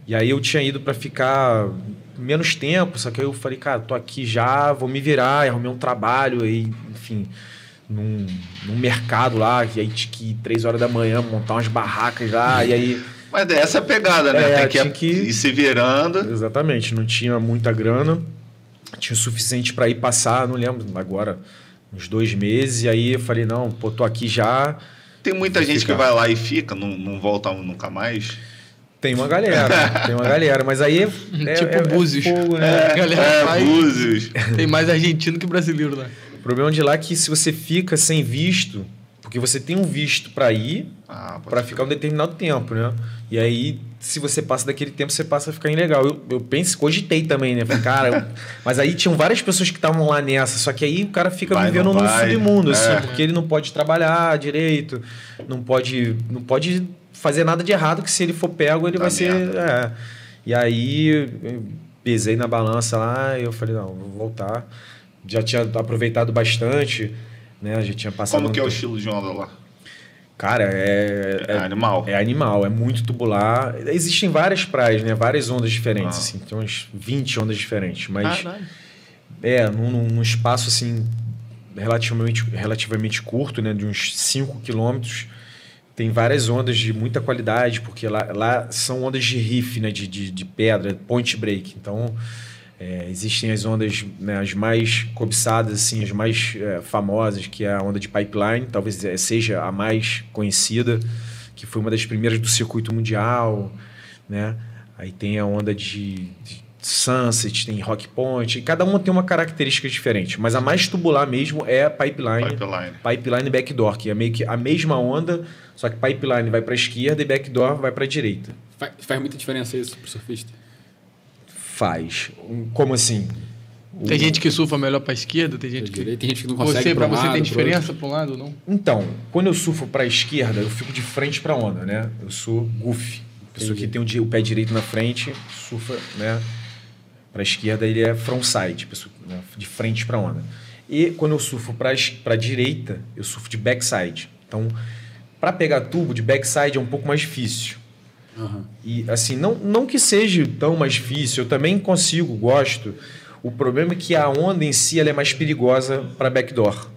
E aí eu tinha ido pra ficar menos tempo, só que aí eu falei, cara, tô aqui já, vou me virar, arrumei um trabalho aí, enfim, num, num mercado lá, e aí tinha que ir três horas da manhã, montar umas barracas lá, e aí.
Mas essa é a pegada, né?
É,
Tem que,
tinha que-
ir se virando.
Exatamente, não tinha muita grana, tinha o suficiente para ir passar, não lembro agora, uns dois meses, e aí eu falei, não, pô, tô aqui já.
Tem muita gente
Ficar.
que vai lá e fica, não, não volta nunca mais.
Tem uma galera, tem uma galera, mas aí é, é,
Tipo
é,
Búzios.
é fogo, né?
A galera
é, Búzios.
Tem mais argentino que brasileiro lá.
O problema de lá é que se você fica sem visto, porque você tem um visto para ir,
Ah,
para
ser.
ficar um determinado tempo, né? E aí, se você passa daquele tempo, você passa a ficar ilegal. Eu, eu penso, cogitei também, né? Falei, cara, eu- mas aí tinham várias pessoas que estavam lá nessa, só que aí o cara fica
Vai,
vivendo num submundo,
É.
assim, porque ele não pode trabalhar direito, não pode, não pode fazer nada de errado, que se ele for pego, ele
Dá
vai ser.
merda.
é. E aí, eu pesei na balança lá e eu falei, não, vou voltar. Já tinha aproveitado bastante, né? Já tinha passado.
Como que é o estilo de onda lá?
Cara, é,
É, animal.
é animal, é muito tubular. Existem várias praias, né? Várias ondas diferentes,
Ah.
assim. Tem umas 20 ondas diferentes. Mas
Caralho.
é, num, num- num espaço, assim, relativamente, relativamente curto, né? De uns 5 quilômetros. Tem várias ondas de muita qualidade, porque lá, lá são ondas de riff, né? De, de, de pedra, point break. Então, é, existem as ondas, né, as mais cobiçadas, assim, as mais é, famosas, que é a onda de pipeline, talvez é, seja a mais conhecida, que foi uma das primeiras do circuito mundial, né? Aí tem a onda de, de Sunset, tem Rock Point, e cada uma tem uma característica diferente, mas a mais tubular mesmo é a pipeline,
Pipeline.
pipeline backdoor, que é meio que a mesma onda, só que pipeline vai para a esquerda e backdoor vai para a direita.
Faz, faz muita diferença isso pro surfista.
Faz. Um- Como assim?
Tem gente que surfa melhor pra esquerda, tem gente que.
Direito, tem gente que não consegue
Você,
um
você,
lado,
tem diferença pra um lado ou não?
Então, quando eu surfo para a esquerda, eu fico de frente para a onda, né? Eu sou goofy. A pessoa que tem o pé direito na frente, surfa, né? Para a esquerda, ele é frontside, pessoa, né? de frente para a onda. E quando eu surfo para a direita, eu surfo de backside. Então, para pegar tubo de backside é um pouco mais difícil.
Aham.
E assim, não, não que seja tão mais difícil, eu também consigo, gosto. O problema é que a onda em si ela é mais perigosa para backdoor.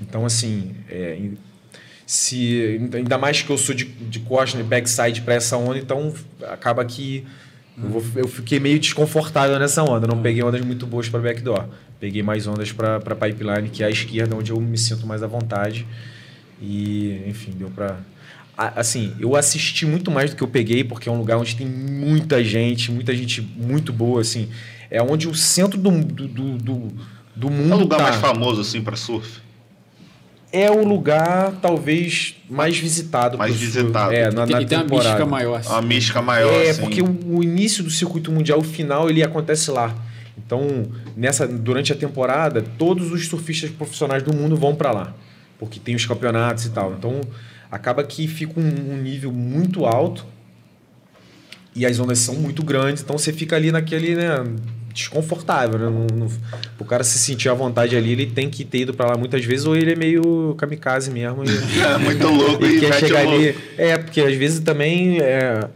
Então, assim, é, se ainda mais que eu sou de, de costa, de backside para essa onda, então acaba que eu, vou- eu fiquei meio desconfortável nessa onda. Não peguei ondas muito boas para backdoor. Peguei mais ondas para pipeline, que é a esquerda, onde eu me sinto mais à vontade. E, enfim, deu para. Assim, eu assisti muito mais do que eu peguei, porque é um lugar onde tem muita gente, muita gente muito boa, assim. É onde o centro do, do, do, do, do mundo
É o lugar
tá.
mais famoso, assim, pra surf?
É o lugar, talvez, mais visitado.
Mais visitado.
É, na, na
e tem uma
temporada.
mística maior. assim.
Uma mística maior,
É,
assim.
porque o, o início do circuito mundial, o final, ele acontece lá. Então, nessa, durante a temporada, todos os surfistas profissionais do mundo vão para lá. Porque tem os campeonatos e tal. Então, acaba que fica um, um nível muito alto e as ondas são muito grandes. Então, você fica ali naquele, né, desconfortável. Né? Não- não- o cara se sentir à vontade ali, ele tem que ter ido para lá muitas vezes ou ele é meio kamikaze mesmo. E,
É muito louco e
quer chegar
louco.
ali. É, porque às vezes também é,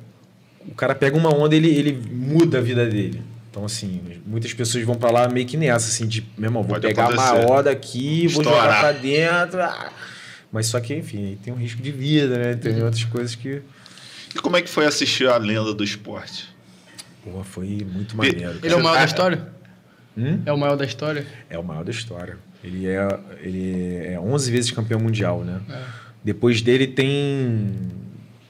o cara pega uma onda ele ele muda a vida dele. Então, assim, muitas pessoas vão pra lá meio que nessa, assim, de, meu irmão, vou
Pode
pegar
acontecer.
uma onda aqui, vou
Estourar.
jogar pra dentro. ah. Mas só que, enfim, tem um risco de vida, né? Tem outras coisas que.
E como é que foi assistir a lenda do esporte?
Porra, foi muito maneiro.
Ele é o maior
Ah,
da história?
Hum?
É o maior da história?
É o maior da história. Ele é, ele é 11 vezes campeão mundial, né?
É.
Depois dele tem.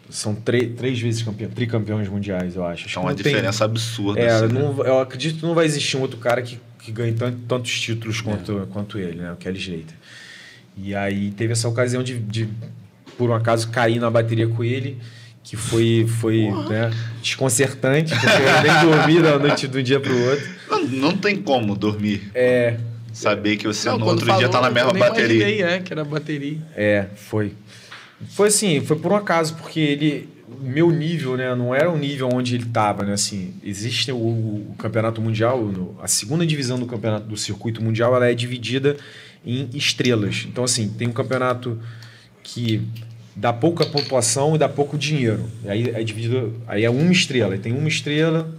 São três vezes campeão, tricampeões mundiais, eu acho. Acho
É
que
uma
não tem-
diferença absurda.
É,
assim, né?
não- eu acredito que não vai existir um outro cara que, que ganhe tan- tantos títulos quanto, quanto ele, né? O Kelly Slater. E aí teve essa ocasião de, de, por um acaso, cair na bateria com ele, que foi, foi né, desconcertante, porque eu nem dormi da noite de um dia pro outro.
Não, não tem como dormir.
É,
Saber que você
Não,
no outro dia tá na
falou,
mesma
eu
bateria.
imaginei, é, que era bateria.
é, foi. Foi assim, foi por um acaso, porque ele. meu nível, né, não era o nível onde ele estava, né, assim, existe o, o campeonato mundial, no- a segunda divisão do campeonato do circuito mundial, ela é dividida em estrelas. Então, assim, tem um campeonato que dá pouca pontuação e dá pouco dinheiro. E aí é dividido, aí é uma estrela, e tem uma estrela,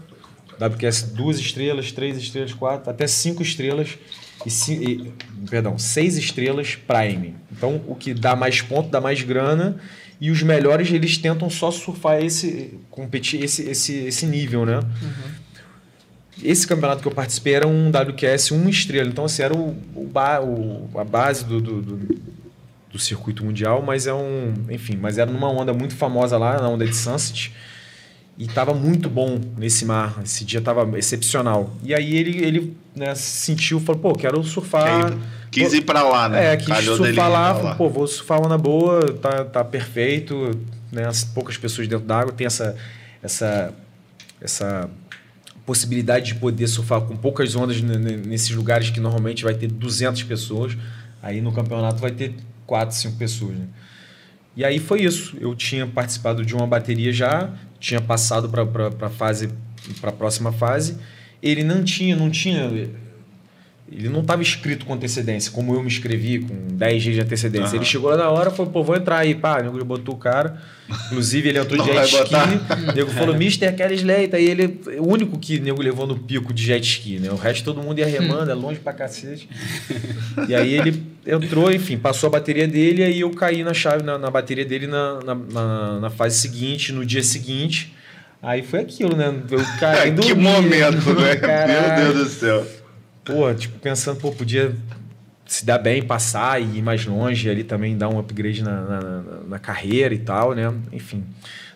WQS duas estrelas, três estrelas, quatro, até cinco estrelas e, e- perdão, seis estrelas Prime. Então, o que dá mais ponto, dá mais grana e os melhores eles tentam só surfar esse competir esse esse, esse nível, né? Esse campeonato que eu participei era um WQS uma estrela, então assim, era o, o, ba- o- a base do, do, do, do circuito mundial, mas é um, enfim, mas era numa onda muito famosa lá, na onda de Sunset. E tava muito bom nesse mar. Esse dia tava excepcional. E aí ele, ele né, sentiu, falou, pô, quero surfar.
Quis ir pra lá, né?
É, quis
Calhou
surfar lá, falou, pô, vou surfar onda boa, tá, tá perfeito, né? As poucas pessoas dentro d'água, tem essa, essa, essa possibilidade de poder surfar com poucas ondas nesses lugares que normalmente vai ter 200 pessoas, aí no campeonato vai ter 4, 5 pessoas, né? E aí foi isso. Eu tinha participado de uma bateria já, tinha passado para a fase, para a próxima fase. Ele não tinha, não tinha, ele não estava escrito com antecedência, como eu me inscrevi com 10 dias de antecedência.
Aham.
Ele chegou lá na hora, falou, pô, vou entrar aí, pá, o nego botou o cara. Inclusive ele entrou de jet ski. O nego falou, Mr. Kelly Slater. Aí ele, o único que o nego levou no pico de jet ski, né? O resto todo mundo ia remando, é longe pra cacete. E aí ele entrou, enfim, passou a bateria dele, aí eu caí na chave, na, na bateria dele na, na, na, fase seguinte, no dia seguinte. Aí foi aquilo, né? Eu caí
que
dormi,
momento, né?
Caralho.
Meu Deus do céu.
Pô, tipo, pensando, pô, podia se dar bem, passar e ir mais longe, ali também dar um upgrade na, na, na- na carreira e tal, né? Enfim.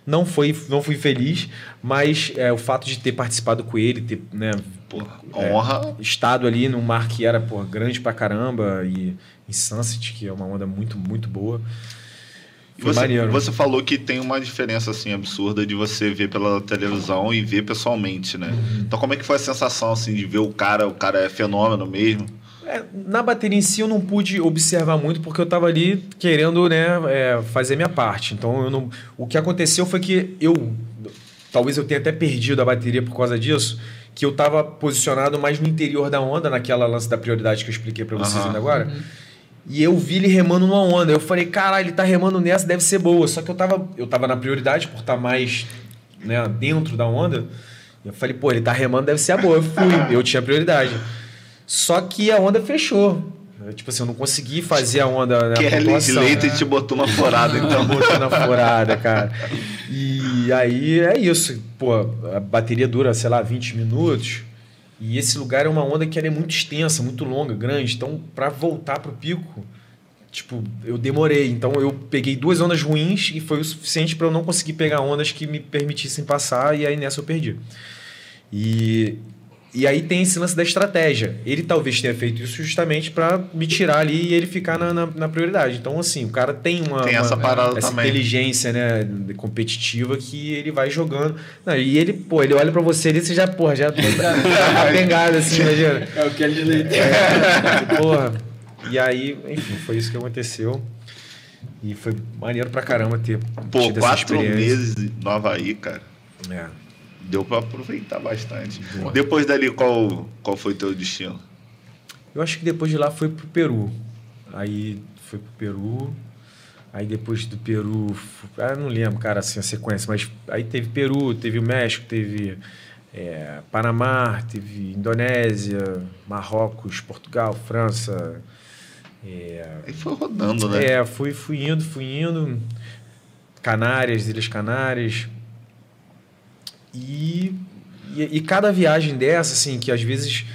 Não, foi, não fui feliz, mas é, o fato de ter participado com ele, ter né,
Porra, honra.
estado ali num mar que era pô, grande pra caramba, e em Sunset, que é uma onda muito, muito boa. Foi
Você,
maneiro.
você falou que tem uma diferença assim absurda de você ver pela televisão e ver pessoalmente, né?
Uhum.
Então como é que foi a sensação assim de ver o cara, o cara é fenômeno mesmo?
É, na bateria em si eu não pude observar muito porque eu estava ali querendo né, é, fazer minha parte. Então eu não, o que aconteceu foi que eu talvez eu tenha até perdido a bateria por causa disso, que eu estava posicionado mais no interior da onda, naquela lance da prioridade que eu expliquei para vocês
Aham.
ainda agora. E eu vi ele remando numa onda. Eu falei, caralho, ele tá remando nessa, deve ser boa. Só que eu tava, eu tava na prioridade por estar mais né, dentro da onda. Eu falei, pô, ele tá remando, deve ser a boa. Eu fui, eu tinha prioridade. Só que a onda fechou. Tipo assim, eu não consegui fazer a onda na
Kelly
pontuação.
Slater te botou na forada, então.
Botou na furada, cara. E aí é isso. Pô, a bateria dura, sei lá, 20 minutos. E esse lugar é uma onda que é muito extensa, muito longa, grande. Então, para voltar pro pico, tipo, eu demorei. Então, eu peguei duas ondas ruins e foi o suficiente para eu não conseguir pegar ondas que me permitissem passar. E aí nessa eu perdi. E, e aí tem esse lance da estratégia. Ele talvez tenha feito isso justamente para me tirar ali e ele ficar na, na, na prioridade. Então, assim, o cara tem uma,
Tem essa
uma-
parada
essa inteligência né, competitiva que ele vai jogando. Não, e ele, pô, ele olha para você ali, você já, porra, já tá tá pegado assim, imagina.
É o Kelly Slater.
É, porra. E aí, enfim, foi isso que aconteceu. E foi maneiro pra caramba ter
Pô, quatro meses no Havaí, cara.
É.
Deu pra aproveitar bastante. Depois dali, qual, qual foi teu destino?
Eu acho que depois de lá foi pro Peru. Aí foi pro Peru. Aí depois do Peru. Ah, não lembro, cara, assim, a sequência, mas aí teve Peru, teve o México, teve é, Panamá, teve Indonésia, Marrocos, Portugal, França. É,
Aí foi rodando, né?
é, fui, fui indo, fui indo. Canárias, Ilhas Canárias. E, e, e cada viagem dessa, assim, que às vezes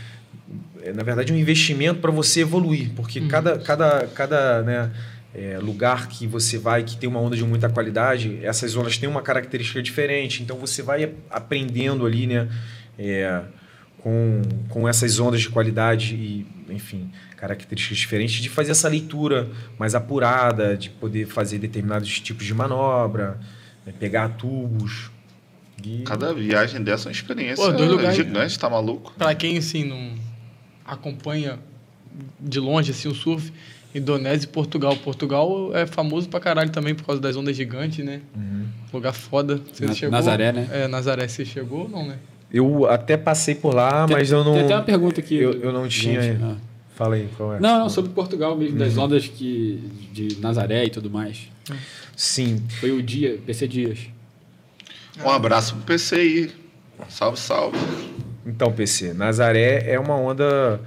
é, na verdade, um investimento para você evoluir, porque cada, cada, cada né, é, lugar que você vai que tem uma onda de muita qualidade, essas zonas têm uma característica diferente, então você vai aprendendo ali, né, é, com, com essas ondas de qualidade e, enfim, características diferentes, de fazer essa leitura mais apurada, de poder fazer determinados tipos de manobra, né, pegar tubos. E...
Cada viagem dessa é uma experiência
Pô, dois lugares-
gigante, tá maluco?
Pra quem, assim, não acompanha de longe, assim, o surf, Indonésia e Portugal. Portugal é famoso pra caralho também por causa das ondas gigantes, né?
Uhum.
Lugar foda. Você
Na-
chegou?
Nazaré, né?
É, Nazaré. Você chegou ou não, né?
Eu até passei por lá,
Tem-
mas eu não.
Tem até uma pergunta aqui.
Eu, eu não tinha.
Gente, ah.
Fala aí, qual é?
Não, não, sobre Portugal mesmo, das ondas que, de Nazaré e tudo mais.
Sim.
Foi o dia, PC Dias.
Um abraço pro PC aí. Salve, salve.
Então, PC, Nazaré é uma onda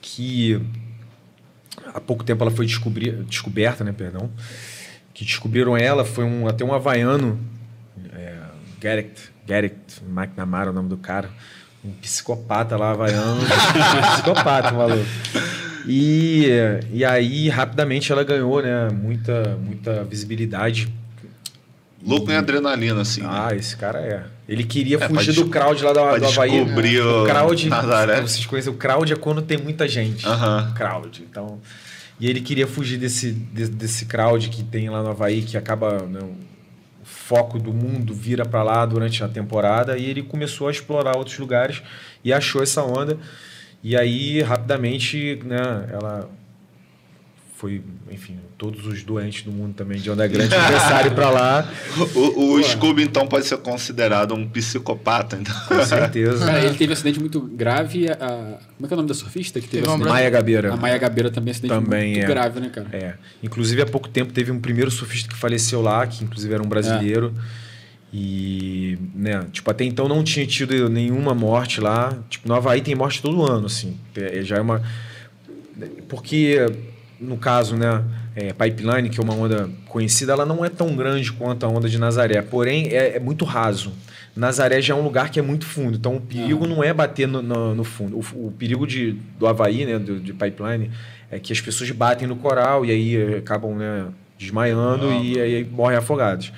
que há pouco tempo ela foi descobri descoberta, né, perdão. Que descobriram ela, foi um, até um havaiano, é, Garrett, Garrett McNamara, o nome do cara, um psicopata lá havaiano, psicopata, maluco. E, e aí, rapidamente, ela ganhou, né, muita, muita visibilidade
Louco em adrenalina, assim. né?
ah, esse cara é. Ele queria
É,
fugir do crowd lá do,
pra
do Havaí.
descobrir o
crowd.
Nazaré.
Vocês conhecem o crowd é quando tem muita gente.
Aham.
Crowd. Então. E ele queria fugir desse, desse, desse crowd que tem lá no Havaí, que acaba. né, o foco do mundo vira para lá durante a temporada. E ele começou a explorar outros lugares e achou essa onda. E aí, rapidamente, né, ela foi, enfim, todos os doentes do mundo também de onda grande começaram para lá.
O, o Scooby, então, pode ser considerado um psicopata. Então.
Com certeza.
Cara, ele teve um acidente muito grave. A, como é que é o nome da surfista que teve,
Teve
acidente?
Maia Gabeira.
A Maia Gabeira também um acidente
Também
muito
é.
grave, né, cara?
É. Inclusive, há pouco tempo teve um primeiro surfista que faleceu lá, que inclusive era um brasileiro. E, né, tipo, até então não tinha tido nenhuma morte lá. Tipo, no Havaí tem morte todo ano, assim. É, já é uma... Porque, no caso, né, é, Pipeline, que é uma onda conhecida, ela não é tão grande quanto a onda de Nazaré. Porém, é, é muito raso. Nazaré já é um lugar que é muito fundo. Então, o perigo
Ah.
não é bater no, no- no fundo. O, o perigo de, do Havaí, né, do, de Pipeline, é que as pessoas batem no coral e aí acabam né, desmaiando
Ah.
e aí morrem afogados.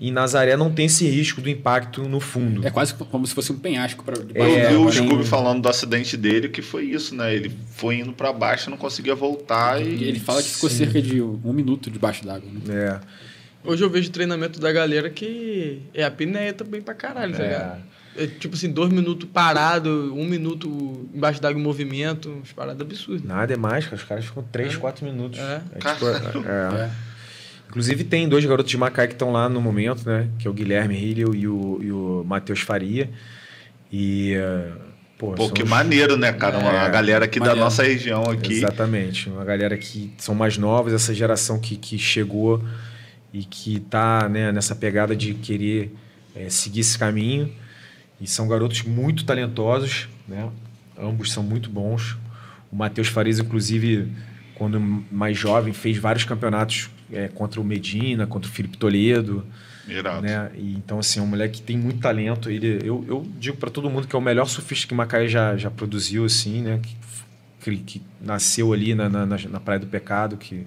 Em Nazaré não tem esse risco do impacto no fundo.
É quase como se fosse um penhasco para
Eu
É,
vi o Scooby falando do acidente dele, que foi isso, né? Ele foi indo pra baixo, não conseguia voltar e.
E ele fala que ficou cerca de um minuto debaixo d'água. Né?
É.
Hoje eu vejo treinamento da galera que é a pinéia também pra caralho, tá
É.
ligado? É tipo assim, dois minutos parado, um minuto embaixo d'água em movimento, umas paradas absurdas.
Nada é mais, cara. Os caras ficam 3,
É.
4 minutos.
É.
tipo, é.
É.
Inclusive tem dois garotos de Macaé que estão lá no momento, né? Que é o Guilherme Hillel e o, e o Matheus Faria. E. eh, Pô,
Pô, que
os-
maneiro, né, cara? Uma-
É,
a galera aqui da
maneiro.
nossa região aqui.
Exatamente. Uma galera que são mais novas, essa geração que, que chegou e que tá né, nessa pegada de querer eh, seguir esse caminho. E são garotos muito talentosos, né? Ambos são muito bons. O Matheus Farias, inclusive, quando mais jovem, fez vários campeonatos eh, contra o Medina, contra o Felipe Toledo.
Irado.
Né? E, então, assim, é um moleque que tem muito talento. Ele, eu, eu digo para todo mundo que é o melhor surfista que Macaé já, já produziu, assim, né? Que, que, nasceu ali na, na, na- na Praia do Pecado. Que,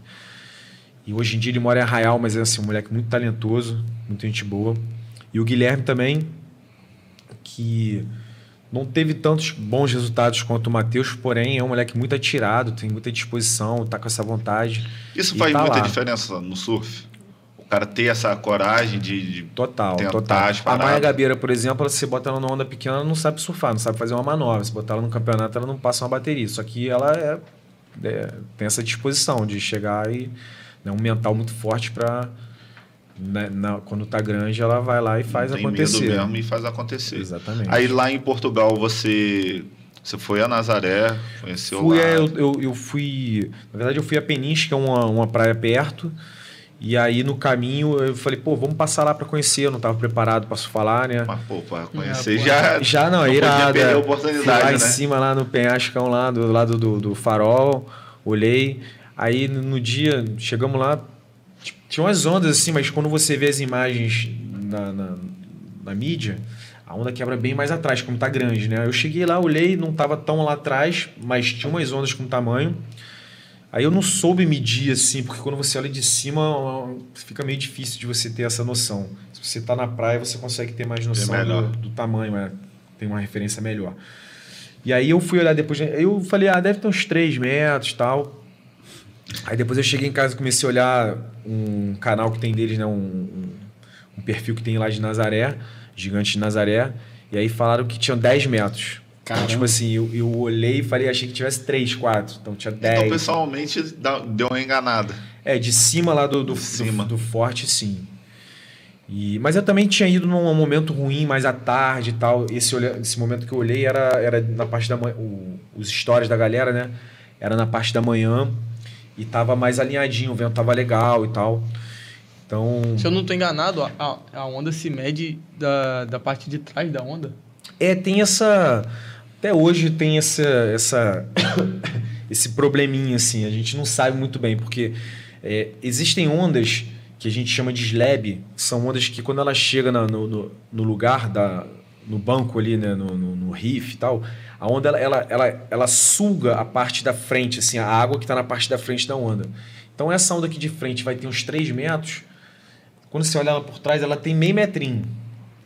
e hoje em dia ele mora em Arraial, mas é assim, um moleque muito talentoso, muita gente boa. E o Guilherme também, que não teve tantos bons resultados quanto o Matheus, porém é um moleque muito atirado, tem muita disposição, tá com essa vontade.
Isso faz
tá
muita
lá.
diferença no surf. O cara ter essa coragem de. de-
Total,
tentar
total.
as
A. Maia Gabeira, por exemplo, você bota ela numa onda pequena, ela não sabe surfar, não sabe fazer uma manobra. Se botar ela no campeonato, ela não passa uma bateria. Só que ela é, é- tem essa disposição de chegar e né, um mental muito forte para quando tá grande, ela vai lá e faz
tem
acontecer.
medo mesmo e faz acontecer.
Exatamente.
Aí lá em Portugal você. Você foi a Nazaré, conheceu
Fui,
lá.
é, eu, eu, eu fui. Na verdade, eu fui a Peniche, que é uma, uma praia perto. E aí, no caminho, eu falei, pô, vamos passar lá para conhecer. Eu não estava preparado para falar, né?
Mas, pô, pra conhecer
pô.
já.
Já não, é
podia
irado.
perder a
é.
oportunidade,
Fui lá
né?
em cima, lá no penhascão, lá do lado do, do farol, olhei. Aí no dia, chegamos lá, tinha umas ondas assim, mas quando você vê as imagens na, na, na mídia, a onda quebra bem mais atrás, como tá grande, né? Eu cheguei lá, olhei, não tava tão lá atrás, mas tinha umas ondas com tamanho. Aí eu não soube medir assim, porque quando você olha de cima, fica meio difícil de você ter essa noção. Se você tá na praia, você consegue ter mais noção
melhor.
do, do tamanho, é, tem uma referência melhor. E aí eu fui olhar depois, eu falei, ah, deve ter uns 3 metros e tal. Aí depois eu cheguei em casa e comecei a olhar um canal que tem deles, né? Um, um, um perfil que tem lá de Nazaré, gigante de Nazaré. E aí falaram que tinham 10 metros.
Caramba.
Tipo assim, eu, eu olhei e falei, achei que tivesse três, quatro. Então tinha dez.
Então, pessoalmente, deu uma enganada.
É, de cima lá do, do,
cima.
do, do forte, sim. E, mas eu também tinha ido num momento ruim, mais à tarde e tal. Esse, esse momento que eu olhei era, era na parte da manhã. os stories da galera, né? Era na parte da manhã. E tava mais alinhadinho, o vento tava legal e tal. Então.
Se eu não tô enganado, a, a- onda se mede da, da parte de trás da onda.
É, tem essa. Até hoje tem essa, essa esse probleminha, assim. A gente não sabe muito bem, porque é, existem ondas que a gente chama de slab, são ondas que quando ela chega na- no, no, no lugar, da, no banco ali, né, no, no, no riff e tal, a onda ela, ela, ela, ela suga a parte da frente, assim, a água que está na parte da frente da onda. Então essa onda aqui de frente vai ter uns 3 metros. Quando você olha ela por trás, ela tem meio metrinho.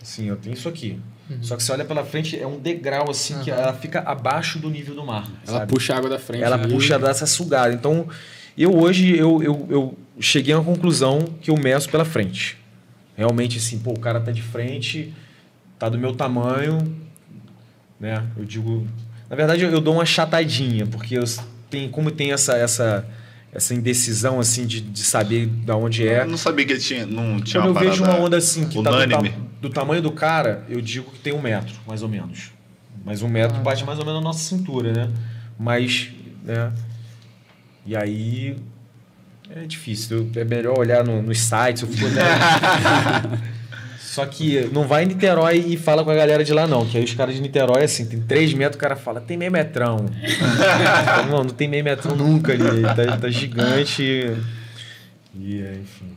Assim, eu tenho isso aqui. Só que você olha pela frente, é um degrau assim que ela fica abaixo do nível do mar.
Ela
sabe?
puxa a água da frente.
Ela
ali.
puxa dessa sugada. Então, eu hoje eu, eu, eu cheguei a uma conclusão que eu meço pela frente. Realmente, assim, pô, o cara tá de frente, tá do meu tamanho, né? Eu digo. Na verdade, eu, eu dou uma chatadinha, porque eu tem, como tem essa, essa, essa indecisão, assim, de, de saber da onde é.
Eu não sabia que tinha, não tinha
Quando eu
uma
vejo uma onda assim que tá do, do tamanho do cara, eu digo que tem um metro, mais ou menos. Mas um metro bate mais ou menos na nossa cintura, né? Mas, né? E aí é difícil. É melhor olhar no- nos sites. Eu fico até- Só que não vai em Niterói e fala com a galera de lá, não. Que aí os caras de Niterói, assim, tem 3 metros, o cara fala, tem meio metrão. não, não tem meio metrão nunca ali. Tá, tá gigante. E, é, enfim.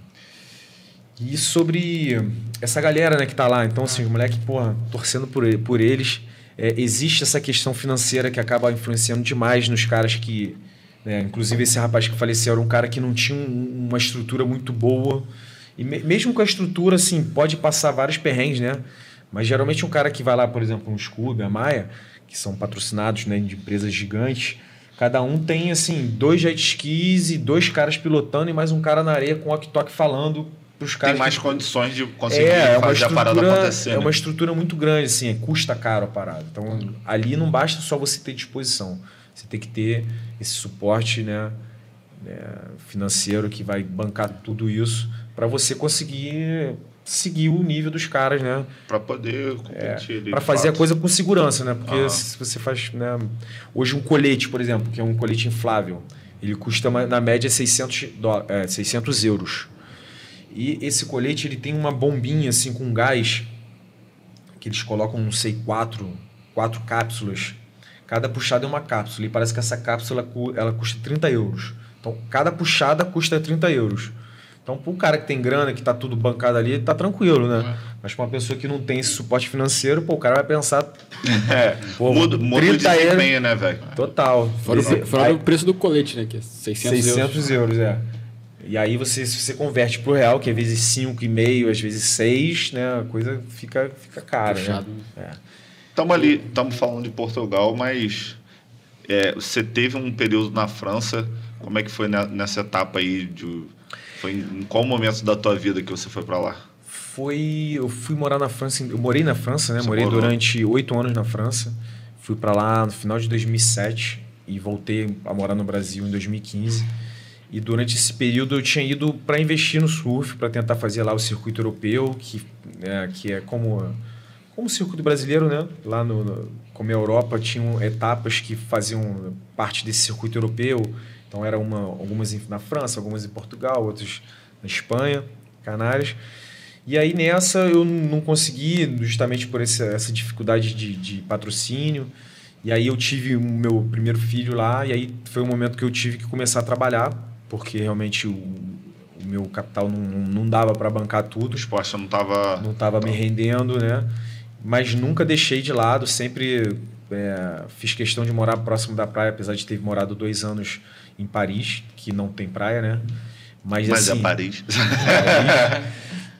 E sobre essa galera né, que tá lá, então assim, os moleques, porra, torcendo por, ele- por eles. É, existe essa questão financeira que acaba influenciando demais nos caras que. né, inclusive, esse rapaz que faleceu era um cara que não tinha um- uma estrutura muito boa. E me- mesmo com a estrutura, assim, pode passar vários perrengues, né? Mas geralmente um cara que vai lá, por exemplo, um Scooby, a Maia, que são patrocinados né, de empresas gigantes, cada um tem, assim, dois jet skis e dois caras pilotando e mais um cara na areia com o walkie-talkie falando pros caras.
Tem mais
que-
condições de conseguir
é, é uma
fazer a parada acontecer.
é
né?
uma estrutura muito grande, assim, é, custa caro a parada. Então, ali não basta só você ter disposição. Você tem que ter esse suporte né, né, financeiro que vai bancar tudo isso para você conseguir seguir o nível dos caras, né?
Pra poder competir ali.
Para fazer a
fato.
coisa com segurança, né? Porque
Aham.
se você faz, né? Hoje um colete, por exemplo, que é um colete inflável, ele custa na média 600, dó- é, 600 euros. E esse colete ele tem uma bombinha assim com gás que eles colocam, não sei, quatro, quatro cápsulas. Cada puxada é uma cápsula e parece que essa cápsula ela custa 30 euros. Então cada puxada custa 30 euros. Então, para o cara que tem grana, que tá tudo bancado ali, tá tranquilo, né? Mas para uma pessoa que não tem esse suporte financeiro, pô, o cara vai pensar.
É,
Pô,
muda, muda o
30 euros.
desempenho, né, velho?
Total.
Fora,
Esse-
o, fora
aí-
o preço do colete, né? Que é 600,
600 euros. é. E aí você, se você converte pro real, que é vezes 5,5, às vezes 6, né? A coisa fica, fica cara,
Puxado,
né? É.
Estamos ali, estamos falando de Portugal, mas é, você teve um período na França. Como é que foi ne- nessa etapa aí? De, foi em, qual momento da tua vida que você foi para lá?
Foi, eu fui morar na França, eu morei na França, né?
Você
morei
morou.
durante oito anos na França. Fui para lá no final de 2007 e voltei a morar no Brasil em 2015. E durante esse período eu tinha ido para investir no surf, para tentar fazer lá o circuito europeu, que, né, que é como como o circuito brasileiro, né? Lá no, no como a Europa tinham etapas que faziam parte desse circuito europeu. Então era uma algumas na França, algumas em Portugal, outras na Espanha, Canárias. E aí nessa eu não consegui, justamente por essa, essa dificuldade de, de patrocínio. E aí eu tive o meu primeiro filho lá, e aí foi o momento que eu tive que começar a trabalhar, porque realmente o, o meu capital não, não não dava para bancar tudo
O esporte não estava.
não estava me rendendo, né? Mas nunca deixei de lado, sempre é, fiz questão de morar próximo da praia, apesar de ter morado dois anos em Paris, que não tem praia, né? Mas,
Mas
assim,
é Paris.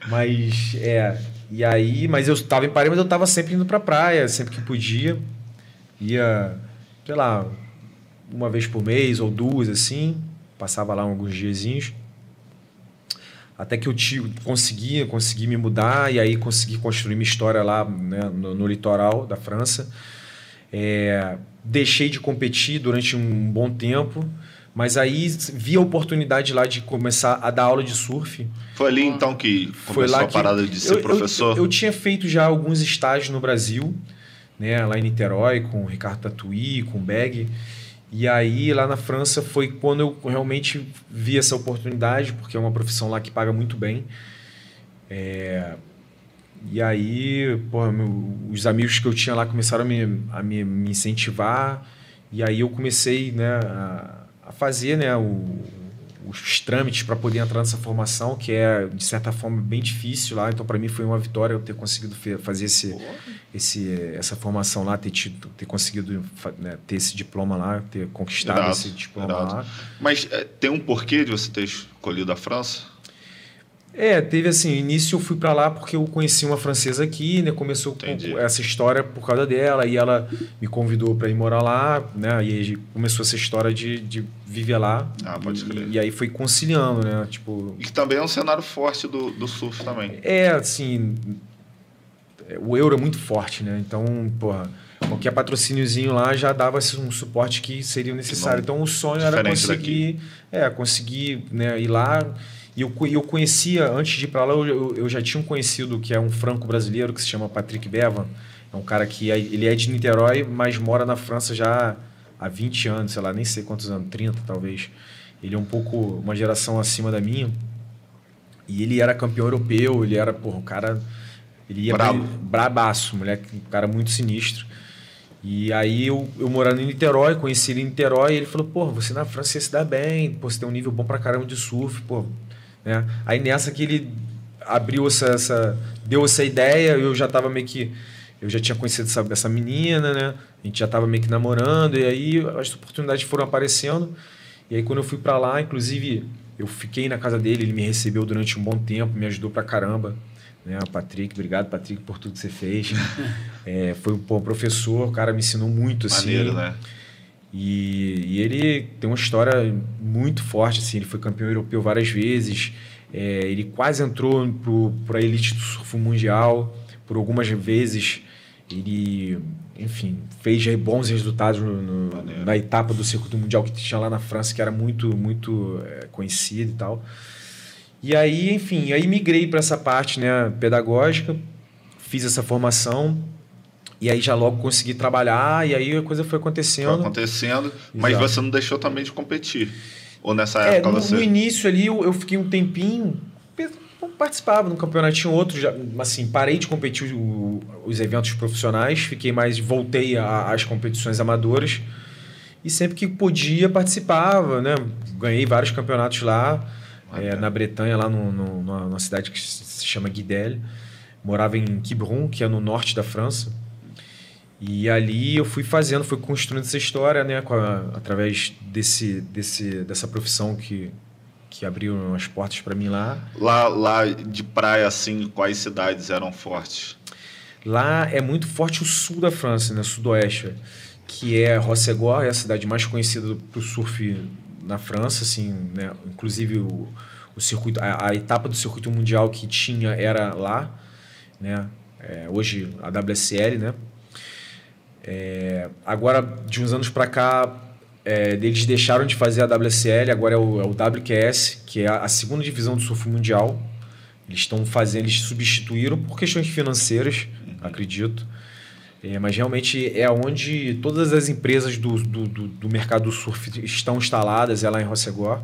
mas é, e aí, mas eu estava em Paris, mas eu estava sempre indo para praia, sempre que podia. Ia, sei lá, uma vez por mês ou duas assim, passava lá alguns diazinhos. Até que eu tive, conseguia, consegui me mudar e aí consegui construir minha história lá né, no, no litoral da França. É, deixei de competir durante um bom tempo, mas aí vi a oportunidade lá de começar a dar aula de surf.
Foi ali então que começou a parada de ser
eu,
professor?
Eu, eu, tinha feito já alguns estágios no Brasil, né, lá em Niterói, com o Ricardo Tatuí, com o Beg. E aí, lá na França, foi quando eu realmente vi essa oportunidade, porque é uma profissão lá que paga muito bem. É... E aí, porra, meu, os amigos que eu tinha lá começaram a me, a me, me incentivar. E aí eu comecei né, a, a fazer né, o, os trâmites para poder entrar nessa formação, que é, de certa forma, bem difícil lá. Então, para mim, foi uma vitória eu ter conseguido fazer esse, esse, essa formação lá, ter, tido, ter conseguido né, ter esse diploma lá, ter conquistado esse diploma lá.
Mas é, tem um porquê de você ter escolhido a França?
É, teve assim, início eu fui para lá porque eu conheci uma francesa aqui, né? Começou com essa história por causa dela e ela me convidou para ir morar lá, né? E aí começou essa história de, de viver lá.
Ah, pode crer.
E, e aí foi conciliando, né? Tipo...
E que também é um cenário forte do, do surf também.
É, assim, o euro é muito forte, né? Então, porra, qualquer patrocíniozinho lá já dava um suporte que seria necessário. Então o sonho era conseguir, daqui. é, conseguir né, ir lá e eu, eu conhecia, antes de ir para lá, eu, eu já tinha um conhecido que é um franco brasileiro que se chama Patrick Bevan. É um cara que é, ele é de Niterói, mas mora na França já há 20 anos, sei lá, nem sei quantos anos, 30 talvez. Ele é um pouco uma geração acima da minha. E ele era campeão europeu, ele era, porra, um cara. Ele ia
Brabo.
brabaço, moleque, um cara muito sinistro. E aí eu, eu morando em Niterói, conheci ele em Niterói, e ele falou, pô, você na França você se dá bem, pô, você tem um nível bom pra caramba de surf, pô, né? Aí nessa que ele abriu essa, essa deu essa ideia, eu já estava meio que eu já tinha conhecido essa, essa menina, né? A gente já estava meio que namorando e aí as oportunidades foram aparecendo. E aí quando eu fui para lá, inclusive eu fiquei na casa dele, ele me recebeu durante um bom tempo, me ajudou pra caramba. Né? Patrick, obrigado Patrick por tudo que você fez. é, foi um bom professor, o cara me ensinou muito assim.
Maneiro, né?
E, e, ele tem uma história muito forte, assim, ele foi campeão europeu várias vezes, é, ele quase entrou para a elite do surf mundial por algumas vezes, ele, enfim, fez bons resultados no, no, na etapa do circuito mundial que tinha lá na França, que era muito, muito é, conhecido e tal. E aí, enfim, aí migrei para essa parte né, pedagógica, fiz essa formação, e aí já logo consegui trabalhar e aí a coisa foi acontecendo. Foi
acontecendo, mas Exato. você não deixou também de competir. Ou nessa é, época
no,
você...
No início ali eu, eu fiquei um tempinho, participava no campeonatinho outro, já, assim, parei de competir o, os eventos profissionais, fiquei mais, voltei às competições amadoras e sempre que podia participava, né? Ganhei vários campeonatos lá, é, na Bretanha, lá no, no, numa cidade que se chama Guidel. Morava em Quiberon, que é no norte da França. E ali eu fui fazendo, fui construindo essa história, né, a, através desse, desse, dessa profissão que, que abriu as portas para mim lá.
Lá, lá de praia, assim, quais cidades eram fortes?
Lá é muito forte o sul da França, né, sudoeste, que é Rossegor, é a cidade mais conhecida para o surf na França, assim, né, inclusive o, o circuito, a, a, etapa do circuito mundial que tinha era lá, né, é, hoje a WSL, né, é, agora, de uns anos para cá, é, eles deixaram de fazer a WSL, agora é o, é o WQS, que é a, a, segunda divisão do surf mundial. Eles estão fazendo, eles substituíram por questões financeiras, acredito. É, mas realmente é onde todas as empresas do, do, do, do mercado do surf estão instaladas, é lá em Rossegor.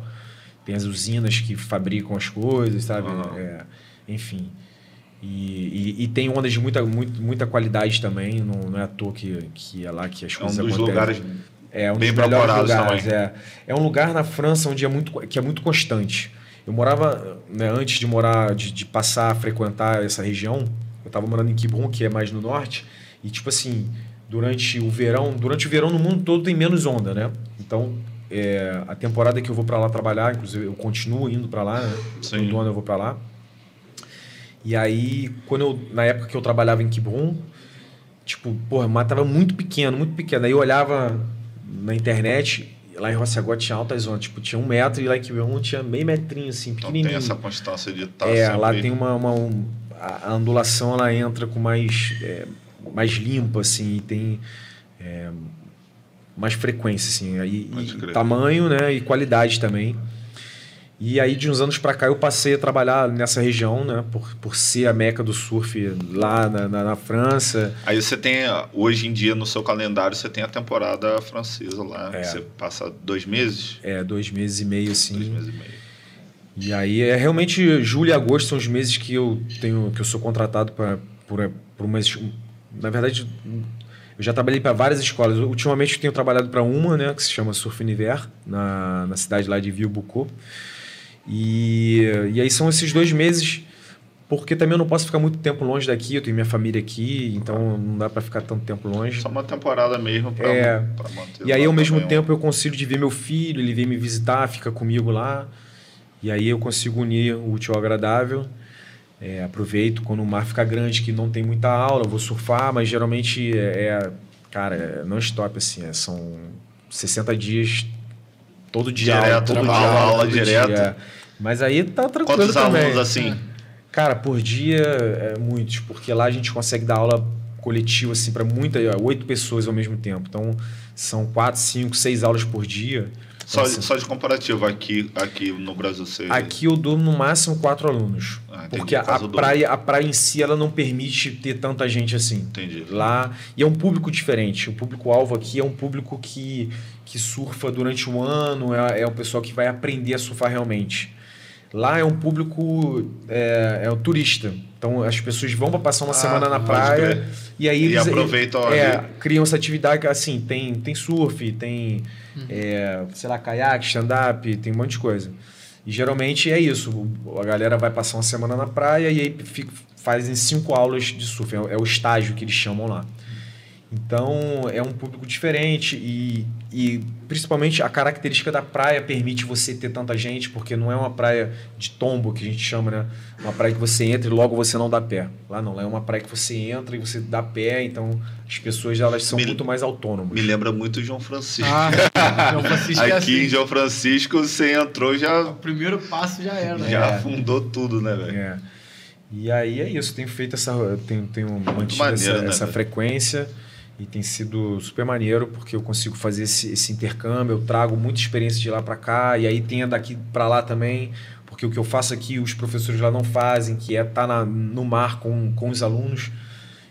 Tem as usinas que fabricam as coisas, sabe? Uhum. enfim. E, e, e, tem ondas de muita, muito, muita qualidade também, não, não é à toa que, que é lá que as coisas
É um dos acontecem. lugares
é um bem dos melhores lugares. É, é um lugar na França onde é muito, que é muito constante. Eu morava, né, antes de morar, de, de passar a frequentar essa região, eu estava morando em Quiberon, que é mais no norte, e tipo assim, durante o verão, durante o verão no mundo todo tem menos onda, né? Então, é, a temporada que eu vou para lá trabalhar, inclusive eu continuo indo para lá, né? Todo ano eu vou para lá. E aí, quando eu, na época que eu trabalhava em Kibron, tipo, porra, mas tava muito pequeno, muito pequeno. Aí eu olhava na internet, lá em Rossegó tinha altas zonas, tipo, tinha um metro e lá em Kibron tinha meio metrinho, assim, pequenininho.
Então tem essa constância de estar
É, sempre... lá tem uma... uma um, a ondulação, ela entra com mais... É, mais limpa, assim, e tem... é, mais frequência, assim, e, e tamanho, né, e qualidade também. E aí, de uns anos para cá, eu passei a trabalhar nessa região, né, por, por ser a meca do surf lá na, na, na França.
Aí você tem, hoje em dia, no seu calendário, você tem a temporada francesa lá.
É.
Você passa dois meses?
É, dois meses e meio, assim.
Dois meses e meio.
E aí é realmente julho e agosto são os meses que eu tenho que eu sou contratado para por, por umas na verdade eu já trabalhei para várias escolas. Ultimamente eu tenho trabalhado para uma, né, que se chama Surf Univer, na, na cidade lá de Vilbucô. E, e aí são esses dois meses, porque também eu não posso ficar muito tempo longe daqui, eu tenho minha família aqui, então não dá para ficar tanto tempo longe.
Só uma temporada mesmo para
É.
manter
E aí, ao mesmo
também
tempo, eu consigo de ver meu filho, ele vem me visitar, fica comigo lá. E aí eu consigo unir o útil ao agradável. É, aproveito quando o mar fica grande, que não tem muita aula, vou surfar, mas geralmente é, é- cara, é não stop assim, é, são 60 dias todo dia
Direto,
aula, todo
aula,
dia aula,
aula
todo
direto.
dia. Mas aí tá tranquilo
Quantos
também.
alunos assim?
Cara, por dia é muitos, porque lá a gente consegue dar aula coletiva assim para muita, oito pessoas ao mesmo tempo. Então são quatro, cinco, seis aulas por dia.
Só,
Então, assim,
só de comparativo aqui, aqui no Brasil você.
Aqui eu dou no máximo quatro alunos,
Ah, entendi,
porque a, praia, a praia em si ela não permite ter tanta gente assim.
Entendi.
Lá e é um público diferente. O público alvo aqui é um público que, que surfa durante um ano, é, é o pessoal que vai aprender a surfar realmente. Lá é um público é, é o turista. Então as pessoas vão para passar uma
Ah,
semana na praia e aí
E
eles
aproveitam
é, criam essa atividade que, assim tem tem surf, tem é, sei lá caiaque, stand-up, tem um monte de coisa. E geralmente é isso. A galera vai passar uma semana na praia e aí fica- fazem cinco aulas de surf. É, o- é o estágio que eles chamam lá. Então é um público diferente e, e principalmente a característica da praia permite você ter tanta gente, porque não é uma praia de tombo que a gente chama, né? Uma praia que você entra e logo você não dá pé. Lá não, lá é uma praia que você entra e você dá pé, então as pessoas elas são
Me-
muito mais autônomas.
Me lembra muito João Francisco.
Ah, João Francisco é
aqui em
assim.
João Francisco você entrou já,
O primeiro passo já era, né?
já
É.
afundou tudo, né, velho?
É. E aí é isso, tenho feito essa. Tenho, tenho mantido
maneiro,
essa,
né,
essa frequência e tem sido super maneiro porque eu consigo fazer esse, esse intercâmbio, eu trago muita experiência de lá para cá e aí tem a daqui para lá também, porque o que eu faço aqui os professores lá não fazem, que é estar tá no mar com, com os alunos.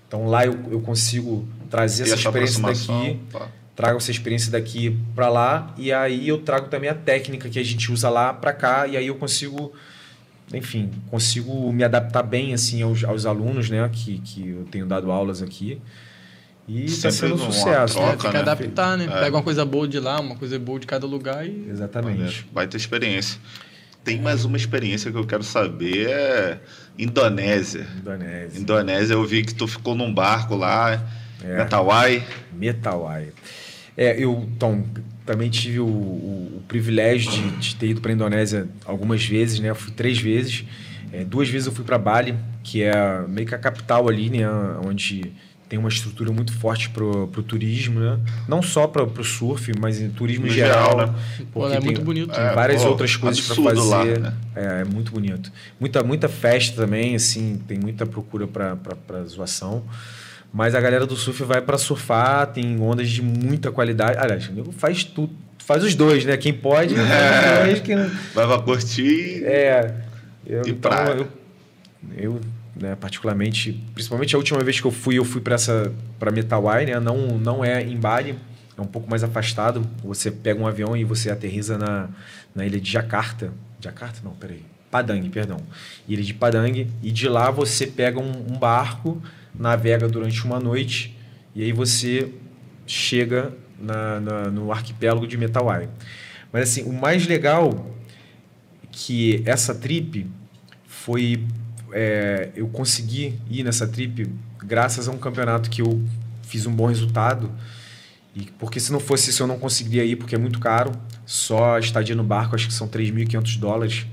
Então lá eu, eu consigo trazer essa
essa
experiência daqui
pá.
trago essa experiência daqui para lá e aí eu trago também a técnica que a gente usa lá para cá e aí eu consigo enfim consigo me adaptar bem assim aos, aos alunos né que, que eu tenho dado aulas aqui e está sendo um sucesso
troca,
É,
né?
tem que
né?
adaptar, né?
É.
Pega uma coisa boa de lá, uma coisa boa de cada lugar e.
exatamente
Vai ter experiência. Tem mais uma experiência que eu quero saber, é Indonésia.
Indonésia
Indonésia, eu vi que tu ficou num barco lá,
É.
Mentawai.
Metawai é eu então também tive o, o- o privilégio de, de ter ido para a Indonésia algumas vezes né eu fui três vezes É, duas vezes eu fui para Bali que é meio que a capital ali né onde tem uma estrutura muito forte pro, pro turismo né não só para o surf mas em turismo
No
em geral,
geral, né?
Pô, é
tem-
muito bonito.
tem
É,
várias
pô,
outras coisas para
absurdo lá,
fazer
né?
é, é muito bonito muita muita festa também assim tem muita procura para zoação mas a galera do surf vai para surfar, tem ondas de muita qualidade. Aliás, o nego faz tudo, faz os dois, né? Quem pode, dois, quem não-
Vai pra curtir.
É. Eu,
E
então,
praia.
eu, eu né, particularmente, principalmente a última vez que eu fui, eu fui para essa para Metawai, né? Não não é em Bali, é um pouco mais afastado. Você pega um avião e você aterriza na, na ilha de Jakarta. Jakarta não, peraí. Padang, perdão. Ilha de Padang e de lá você pega um, um barco, navega durante uma noite e aí você chega na, na- no arquipélago de Metawai. Mas assim, o mais legal que essa trip foi é, eu consegui ir nessa trip graças a um campeonato que eu fiz um bom resultado. E porque se não fosse isso eu não conseguiria ir porque é muito caro. Só a estadia no barco acho que são 3.500 dólares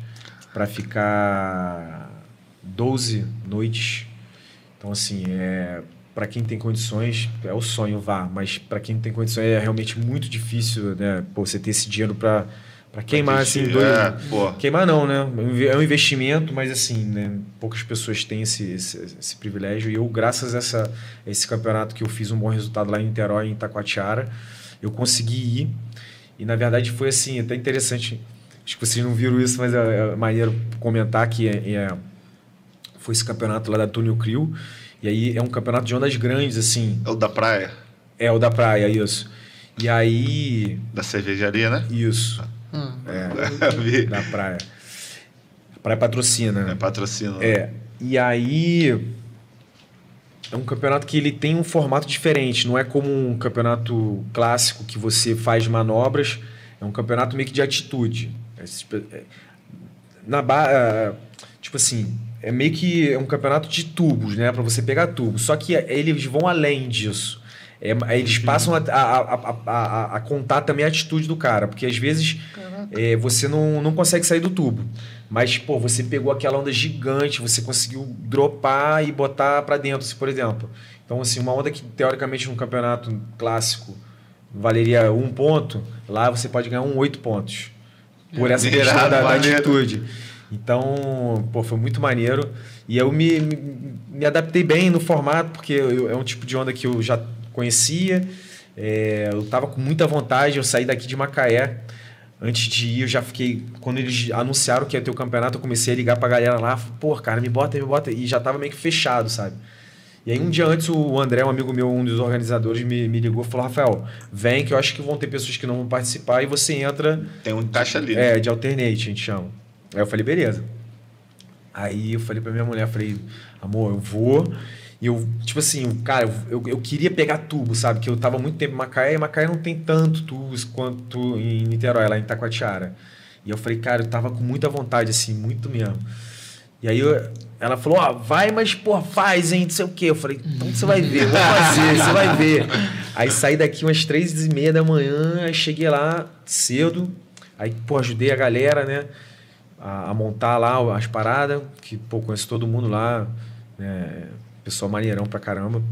para ficar 12 noites. Então assim é para quem tem condições é o sonho vá. Mas para quem não tem condições é realmente muito difícil né? Pô, você ter esse dinheiro para Pra queimar, assim, dois.
É.
Queimar não, né? É um investimento, mas assim, né? Poucas pessoas têm esse, esse, esse privilégio. E eu, graças a essa, esse campeonato que eu fiz um bom resultado lá em Niterói, em Itacoatiara, eu consegui ir. E na verdade foi assim, até interessante. Acho que vocês não viram isso, mas é, é maneiro comentar que é, é, foi esse campeonato lá da Túnel Crio. E aí é um campeonato de ondas grandes, assim.
É o da praia,
É o da praia, isso. E aí.
da cervejaria, né?
Isso.
Hum.
É, da praia. A praia patrocina, né?
É patrocínio.
É. E aí. É um campeonato que ele tem um formato diferente. Não é como um campeonato clássico que você faz manobras. É um campeonato meio que de atitude. É, é, na ba... é, Tipo assim, é meio que é um campeonato de tubos, né? Pra você pegar tubo. Só que eles vão além disso. É, eles passam a, a, a, a, a contar também a atitude do cara. Porque às vezes é, você não, não consegue sair do tubo. Mas, pô, você pegou aquela onda gigante, você conseguiu dropar e botar pra dentro, por exemplo. Então, assim, uma onda que teoricamente num campeonato clássico valeria um ponto, lá você pode ganhar um oito pontos. Por essa
Irado,
questão da, da atitude. Então, pô, foi muito maneiro. E eu me, me, me adaptei bem no formato, porque eu- é um tipo de onda que eu já conhecia. É, eu tava com muita vontade, eu saí daqui de Macaé. Antes de ir, eu já fiquei. Quando eles anunciaram que ia ter o campeonato, eu comecei a ligar pra galera lá. Pô, cara, me bota, me bota. E já tava meio que fechado, sabe? E aí, um dia antes, o André, um amigo meu, um dos organizadores, me, me ligou e falou: Rafael, vem que eu acho que vão ter pessoas que não vão participar e você entra
Tem um caixa ali. né?
é, de alternate, a gente chama. Aí eu falei, beleza. Aí eu falei pra minha mulher, falei, amor, eu vou. E eu, tipo assim, cara, eu, eu queria pegar tubo, sabe? Que eu tava muito tempo em Macaé, e Macaé não tem tanto tubos quanto em Niterói, lá em Taquatiara. E eu falei, cara, eu tava com muita vontade, assim, muito mesmo. E aí eu- ela falou, ó, vai, mas, pô, faz, hein, não sei o quê. Eu falei, então você vai ver, vou fazer, você vai ver. Aí saí daqui umas três e meia da manhã, aí cheguei lá cedo, aí, pô, ajudei a galera, né, a, a montar lá as paradas, que, pô, conheço todo mundo lá, né, pessoal maneirão pra caramba.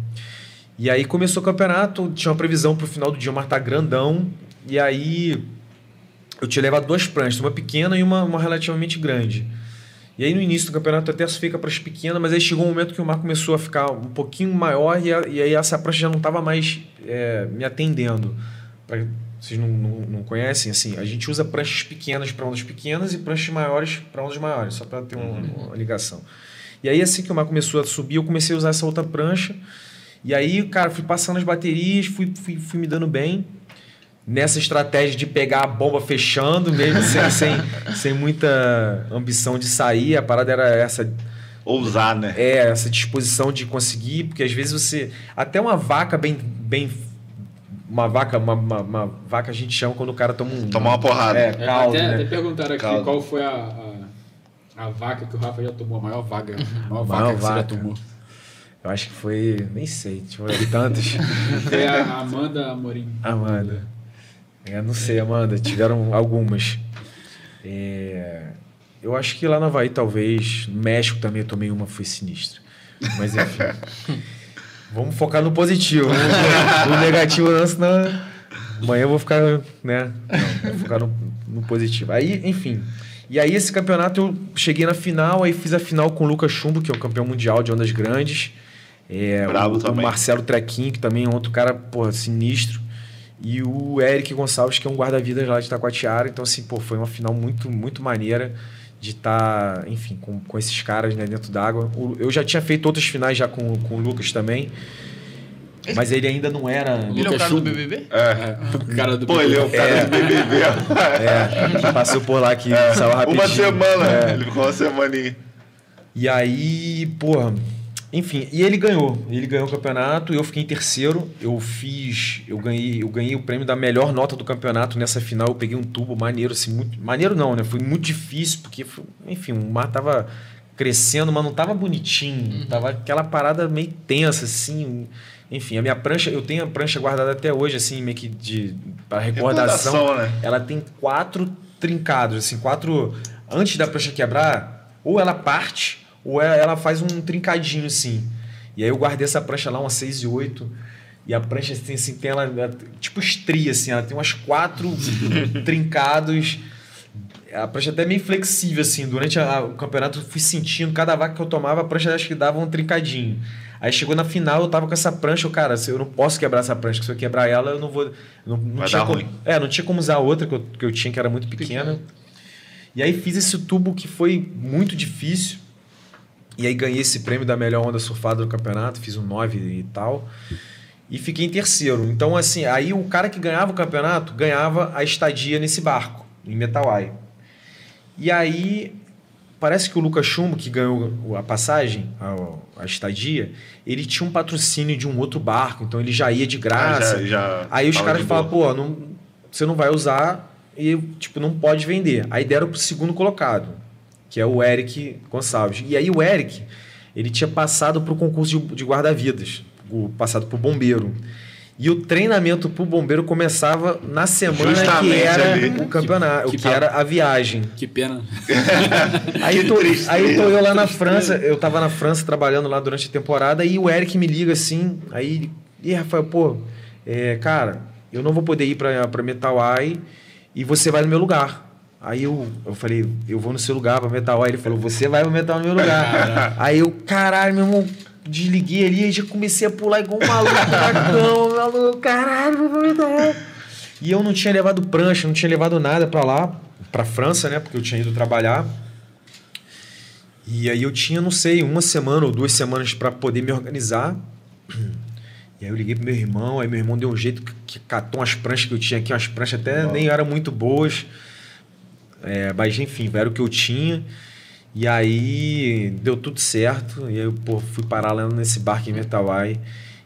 E aí começou o campeonato, tinha uma previsão pro final do dia, o mar tá grandão, e aí eu tinha levado duas pranchas, uma pequena e uma, uma relativamente grande. E aí no início do campeonato até fica para as pequenas, mas aí chegou um momento que o mar começou a ficar um pouquinho maior e, a- e aí essa prancha já não estava mais é, me atendendo. Pra, vocês não, não, não conhecem, assim, a gente usa pranchas pequenas para ondas pequenas e pranchas maiores para ondas maiores, só para ter uma, uma ligação. E aí assim que o mar começou a subir, eu comecei a usar essa outra prancha. E aí, cara, fui passando as baterias, fui, fui, fui me dando bem nessa estratégia de pegar a bomba fechando, mesmo sem, sem, sem muita ambição de sair. A parada era essa,
Ousar, né?
é, essa disposição de conseguir, porque às vezes você. Até uma vaca bem. bem uma vaca, uma, uma, uma vaca a gente chama quando o cara toma um.
Tomar uma porrada.
É,
É,
caldo,
até,
né?
até perguntaram aqui
Caldo.
qual foi a, a, a vaca que o Rafa já tomou, a maior vaga. A maior
Maior
vaca que você já tomou.
Eu acho que foi. Nem sei, tinha tantas.
Foi a Amanda Amorim.
Amanda. É, não sei, Amanda. Tiveram algumas. É, eu acho que lá no Havaí, talvez. No México também eu tomei uma, foi sinistra. Mas enfim. Vamos focar no positivo. No, no negativo não, senão amanhã eu vou ficar, né? Não, vou focar no, no positivo. Aí, enfim. E aí esse campeonato eu cheguei na final, aí fiz a final com o Lucas Chumbo, que é o campeão mundial de ondas grandes. É,
Brabo
o, o
também.
Marcelo Trequinho, que também é outro cara, porra, sinistro. E o Eric Gonçalves, que é um guarda-vidas lá de Taquatiara. Então, assim, pô, foi uma final muito, muito maneira de estar, enfim, com, com esses caras né, dentro d'água. O- Eu já tinha feito outras finais já com, com o Lucas também. Mas ele ainda não era.
Ele é o cara do
Chumbo.
BBB?
É.
O cara do
Pô, ele é o cara
É.
do BBB.
É, que passou por lá que saiu rapidinho.
Uma semana.
É.
Ele ficou uma semaninha.
E aí, porra, enfim, e ele ganhou. Ele ganhou o campeonato, eu fiquei em terceiro. Eu fiz, eu ganhei, eu ganhei o prêmio da melhor nota do campeonato nessa final. Eu peguei um tubo maneiro, assim, muito, maneiro não, né? Foi muito difícil porque, foi- enfim, o mar tava crescendo, mas não tava bonitinho. Tava aquela parada meio tensa, assim. Enfim, a minha prancha, eu tenho a prancha guardada até hoje, assim, meio que de para recordação.
Recordação, né?
Ela tem quatro trincados, assim, quatro. Antes da prancha quebrar, ou ela parte, ou ela, ela faz um trincadinho, assim. E aí eu guardei essa prancha lá, umas 6 e 8. E a prancha assim, assim tem ela, ela- tipo estria, assim, ela tem umas quatro trincados. a prancha até meio flexível, assim. Durante a- o campeonato eu fui sentindo, cada vaca que eu tomava, a prancha acho que dava um trincadinho. Aí chegou na final, eu tava com essa prancha, eu, cara, se eu não posso quebrar essa prancha, se eu quebrar ela, eu não vou. Não, não
Vai
tinha
dar
como,
ruim.
É, não tinha como usar a outra que eu, que eu tinha, que era muito pequena. E aí fiz esse tubo que foi muito difícil. E aí ganhei esse prêmio da melhor onda surfada do campeonato, fiz um 9 e tal. E fiquei em terceiro. Então, assim, aí o cara que ganhava o campeonato ganhava a estadia nesse barco, em Metawai. E aí, parece que o Lucas Chumbo, que ganhou a passagem, a, a estadia, ele tinha um patrocínio de um outro barco, então ele já ia de graça.
Ah, já- já
aí os caras
boa.
pô, não, você não vai usar e, tipo, não pode vender. Aí deram pro segundo colocado, que é o Eric Gonçalves. E aí o Eric, ele tinha passado pro concurso de, de guarda-vidas, passado pro bombeiro. E o treinamento pro bombeiro começava na semana que
Justamente
era
ali.
o campeonato,
Que-
que, era a viagem.
Que pena.
Aí
Que
tô,
tristeza.
aí tô eu lá na França, eu tava na França trabalhando lá durante a temporada, e o Eric me liga assim, aí, e Rafael, pô, é, cara, eu não vou poder ir pra, pra Metal Eye e você vai no meu lugar. Aí eu, eu falei, eu vou no seu lugar pra Metal Eye. Ele falou, você vai pro Metal no meu lugar. aí eu, caralho, meu irmão, desliguei ali e já comecei a pular igual um maluco cama, maluco, caralho, vou. E eu não tinha levado prancha, não tinha levado nada pra lá, pra França, né? Porque eu tinha ido trabalhar. E aí eu tinha, não sei, uma semana ou duas semanas para poder me organizar. E aí eu liguei pro meu irmão, aí meu irmão deu um jeito que- catou umas pranchas que eu tinha aqui, umas pranchas até nem eram muito boas. É, mas enfim, era o que eu tinha. E aí deu tudo certo. E aí eu pô, fui parar lá nesse barco em Metawai.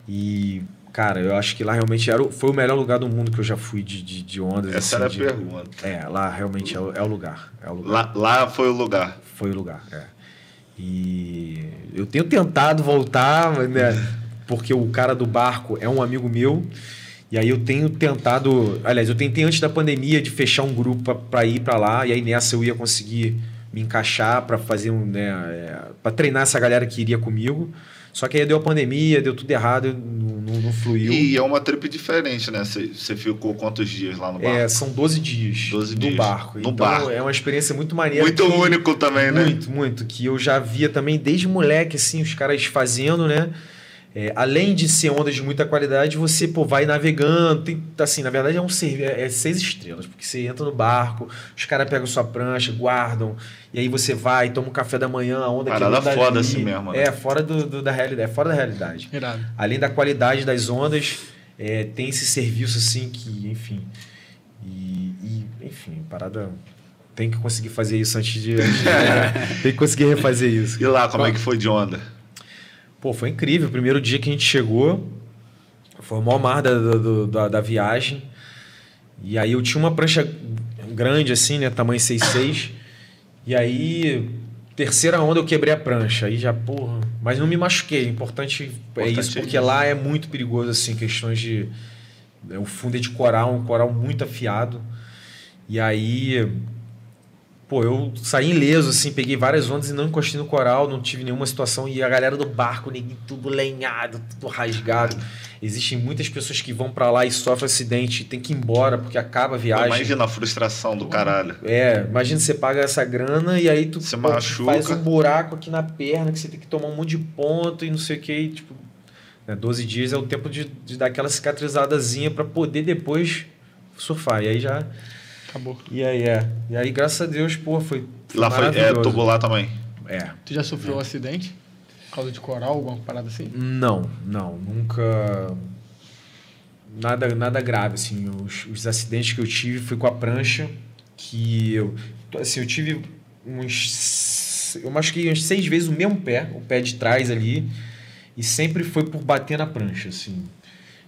E, cara, eu acho que lá realmente era, o- foi o melhor lugar do mundo que eu já fui de, de, de ondas.
Essa
assim,
era a
de-
pergunta.
É, lá realmente é o, é o lugar. É o lugar.
Lá, lá foi o lugar.
Foi o lugar, é. E eu tenho tentado voltar, né, porque o cara do barco é um amigo meu. E aí eu tenho tentado, aliás, eu tentei antes da pandemia de fechar um grupo para ir para lá, e aí nessa eu ia conseguir me encaixar para fazer um, né, para treinar essa galera que iria comigo. Só que aí deu a pandemia, deu tudo errado, não, não, não fluiu.
E é uma trip diferente, né? Você ficou quantos dias lá no barco?
É, são 12 dias
12
no
dias.
barco.
No
então
barco.
é uma experiência muito maneira.
Muito
que-
único também, né?
Muito, muito. Que eu já via também desde moleque, assim, os caras fazendo, né? É, além de ser ondas de muita qualidade, você pô, vai navegando. Tem, assim, na verdade é um é, é seis estrelas, porque você entra no barco, os caras pegam sua prancha, guardam, e aí você vai, toma um café da manhã, a onda
Parada
quebrando
foda
ali.
assim mesmo, né?
É, fora do, do- da realidade, é fora da realidade.
Irado.
Além da qualidade das ondas, é, tem esse serviço assim que, enfim. E, e, enfim, parada. Tem que conseguir fazer isso antes de. antes de- tem que conseguir refazer isso.
E lá, como é que foi de onda?
Pô, foi incrível. O primeiro dia que a gente chegou, foi o maior mar da, do- da, da viagem. E aí eu tinha uma prancha grande assim, né? Tamanho 6,6. E aí, terceira onda eu quebrei a prancha. Aí já, porra. Mas não me machuquei. Importante, é
Importante
isso,
é
porque lá é muito perigoso, assim, questões de. é, O fundo é de coral, um coral muito afiado. E aí. Pô, eu saí ileso, assim, peguei várias ondas e não encostei no coral, não tive nenhuma situação. E a galera do barco, ninguém tudo lenhado, tudo rasgado. Existem muitas pessoas que vão pra lá e sofrem acidente, tem que ir embora porque acaba a viagem.
Imagina a frustração do caralho.
É, imagina você paga essa grana e aí tu
Se
pô, faz um buraco aqui na perna que você tem que tomar um monte de ponto e não sei o que. Tipo, né, 12 dias é o tempo de, de dar aquela cicatrizadazinha pra poder depois surfar. E aí já.
Acabou.
E aí é. E aí, graças a Deus, pô, foi. foi
Lá foi, é, tubo lá também.
É.
Tu já sofreu um acidente? Por causa de coral, alguma parada assim?
Não, não, nunca. Nada, nada grave, assim. Os, os acidentes que eu tive foi com a prancha, que eu. Assim, eu tive uns. Eu machuquei umas seis vezes o mesmo pé, o pé de trás ali, e sempre foi por bater na prancha, assim.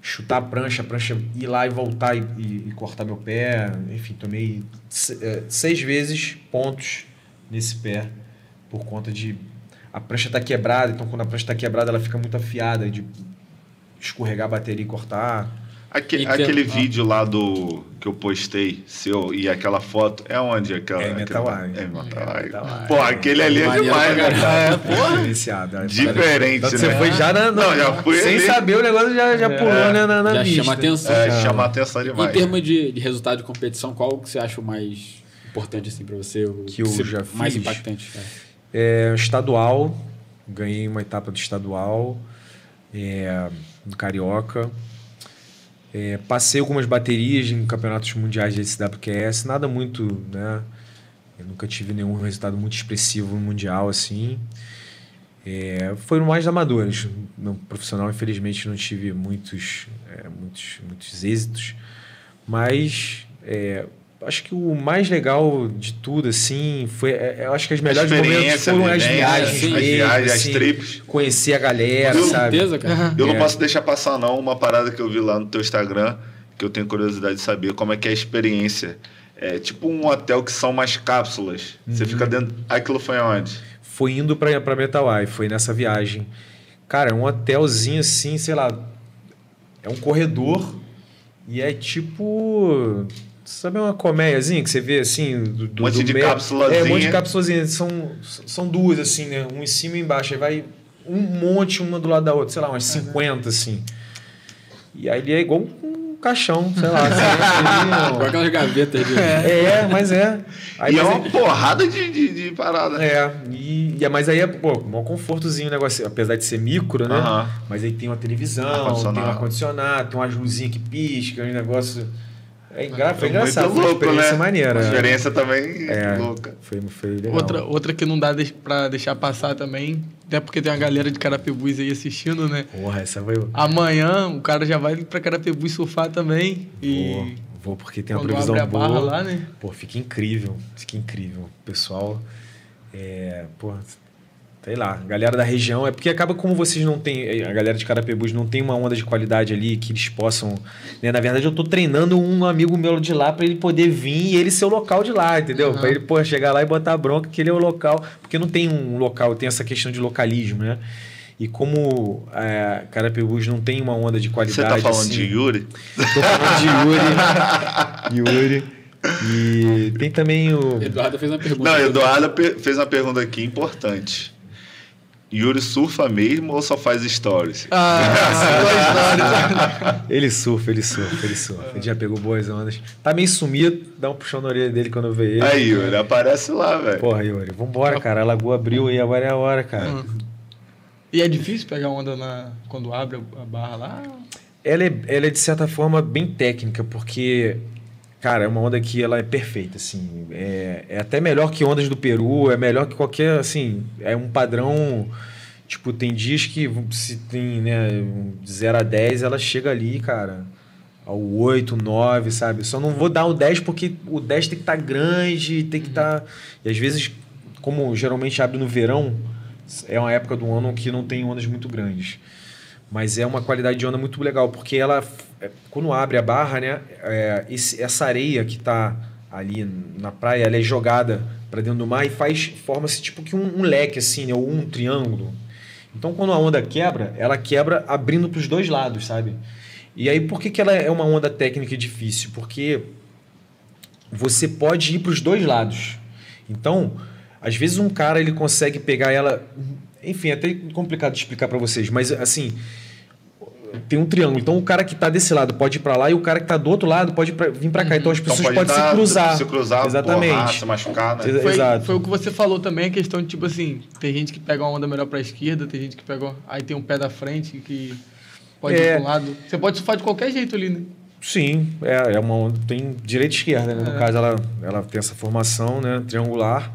Chutar a prancha, a prancha ir lá e voltar e, e- e cortar meu pé. Enfim, tomei eh, seis vezes pontos nesse pé por conta de a prancha tá quebrada, então quando a prancha tá quebrada ela fica muito afiada de escorregar a bateria e cortar.
Aque-
tem-
aquele
ah.
vídeo lá do que eu postei, seu, e aquela foto, é onde aquela?
É em Metal
aquele-
Eye.
É em Metal Eye.
Metal
Pô, aquele ali é demais, né? É, porra.
É.
Diferente,
Então,
né?
Você foi já na,
Não, já fui
sem
ali.
saber o negócio já, já pulou né, na, na
Já
vista.
chama atenção.
É,
Chama.
atenção
Em
demais.
termos de, de resultado de competição, qual que você acha o mais importante assim pra você? O
Que eu
se-
já
Mais
fiz?
impactante. é.
É, estadual, ganhei uma etapa do estadual, é, do Carioca. É, passei algumas baterias em campeonatos mundiais de SWQS, nada muito, né? Eu nunca tive nenhum resultado muito expressivo no mundial, assim. É, foram mais amadores. No profissional, infelizmente, não tive muitos, é, muitos, muitos êxitos. Mas é, acho que o mais legal de tudo, assim, foi. é, eu acho que as melhores momentos foram as viagens,
as
mesmo,
viagens, as
assim,
trips.
Conhecer a galera,
Com
sabe?
certeza, cara.
Eu não
É.
posso deixar passar, não, uma parada que eu vi lá no teu Instagram, que eu tenho curiosidade de saber como é que é a experiência. É tipo um hotel que são mais cápsulas. Você
Uhum.
fica dentro. Aquilo foi onde?
Foi indo pra, pra Metawai, foi nessa viagem. Cara, é um hotelzinho assim, sei lá. É um corredor e é tipo. Sabe uma colmeiazinha que você vê assim? Do, do,
Um monte
do
de
meio?
cápsulazinha.
É, um monte de cápsulazinha. São, são duas, assim, né? Um em cima e embaixo. Aí vai um monte, uma do lado da outra, sei lá, umas 50, assim. E aí ele é igual um caixão, sei lá. assim,
Igual aquelas gavetas de.
é, mas é. Aí,
e é
mas
uma porrada de, de, de parada.
é, e, e- mas aí é, pô, um confortozinho o negócio, apesar de ser micro, né?
Aham.
Mas aí tem uma televisão,
Ar-condicionado.
tem um ar-condicionado, tem umas luzinhas que piscam, um negócio. É engra... Foi
É
engraçado,
muito
foi uma
louco,
experiência
né?
maneira.
Uma
é.
experiência também
É.
louca.
Foi, foi legal.
Outra, outra que não dá de- pra deixar passar também, até porque tem uma galera de Carapebus aí assistindo, né?
Porra, essa foi.
Amanhã o cara já vai pra Carapebus surfar também.
Vou,
E
vou porque tem uma
quando
previsão
abre a barra
boa.
lá, né?
Pô, fica incrível. Fica incrível. O pessoal. É, pô, sei lá, a galera da região. É porque acaba como vocês não têm. A galera de Carapebus não tem uma onda de qualidade ali que eles possam. né? Na verdade, eu tô treinando um amigo meu de lá para ele poder vir e ele ser o local de lá, entendeu? Pra ele, pô, chegar lá e botar a bronca que ele é o local. Porque não tem um local, tem essa questão de localismo, né? E como é, Carapebus não tem uma onda de
Você
qualidade.
tá falando
assim,
de Yuri?
Tô falando de Yuri. Yuri. E tem também o.
Eduardo fez uma pergunta.
Não, Eduardo fez uma pergunta aqui importante. Yuri surfa mesmo ou só faz stories?
Ah,
Ele surfa, ele surfa, ele surfa. Ele já pegou boas ondas. Tá meio sumido, dá um puxão na orelha dele quando eu ver ele.
Aí, Yuri, aparece lá, velho.
Porra, Yuri, vambora, cara. A lagoa abriu aí, agora é a hora, cara.
E é difícil pegar onda na, quando abre a barra lá?
Ela é, ela é, de certa forma, bem técnica, porque, cara, é uma onda que ela é perfeita, assim. É, é até melhor que ondas do Peru, é melhor que qualquer, assim, é um padrão... Tipo, tem dias que se tem, né, de 0 a 10, ela chega ali, cara, ao 8, 9, sabe? Só não vou dar o 10 porque o 10 tem que estar grande, tem que estar... E às vezes, como geralmente abre no verão, é uma época do ano que não tem ondas muito grandes. Mas é uma qualidade de onda muito legal, porque ela, é, quando abre a barra, né, é, esse- essa areia que está ali na praia, ela é jogada para dentro do mar e faz, forma-se tipo que um, um leque assim, né, ou um triângulo. Então, quando a onda quebra, ela quebra abrindo para os dois lados, sabe? E aí, por que, que ela é uma onda técnica e difícil? Porque você pode ir para os dois lados. Então, às vezes um cara ele consegue pegar ela, enfim, é até complicado de explicar para vocês, mas assim, tem um triângulo. Então o cara que está desse lado pode ir para lá e o cara que está do outro lado pode ir pra- vir para cá. Então as
Então
pessoas
pode
podem
dar-
se cruzar.
Se cruzar,
Exatamente.
borrar, se machucar, né?
Foi,
Exato.
foi o que você falou também, a questão de tipo assim, tem gente que pega uma onda melhor pra esquerda, tem gente que pega. Aí tem um pé da frente que pode
É.
ir pra um lado. Você pode surfar de qualquer jeito ali, né?
Sim, é, é uma onda, tem direita e esquerda, né? No
É.
caso, ela, ela tem essa formação, né? Triangular.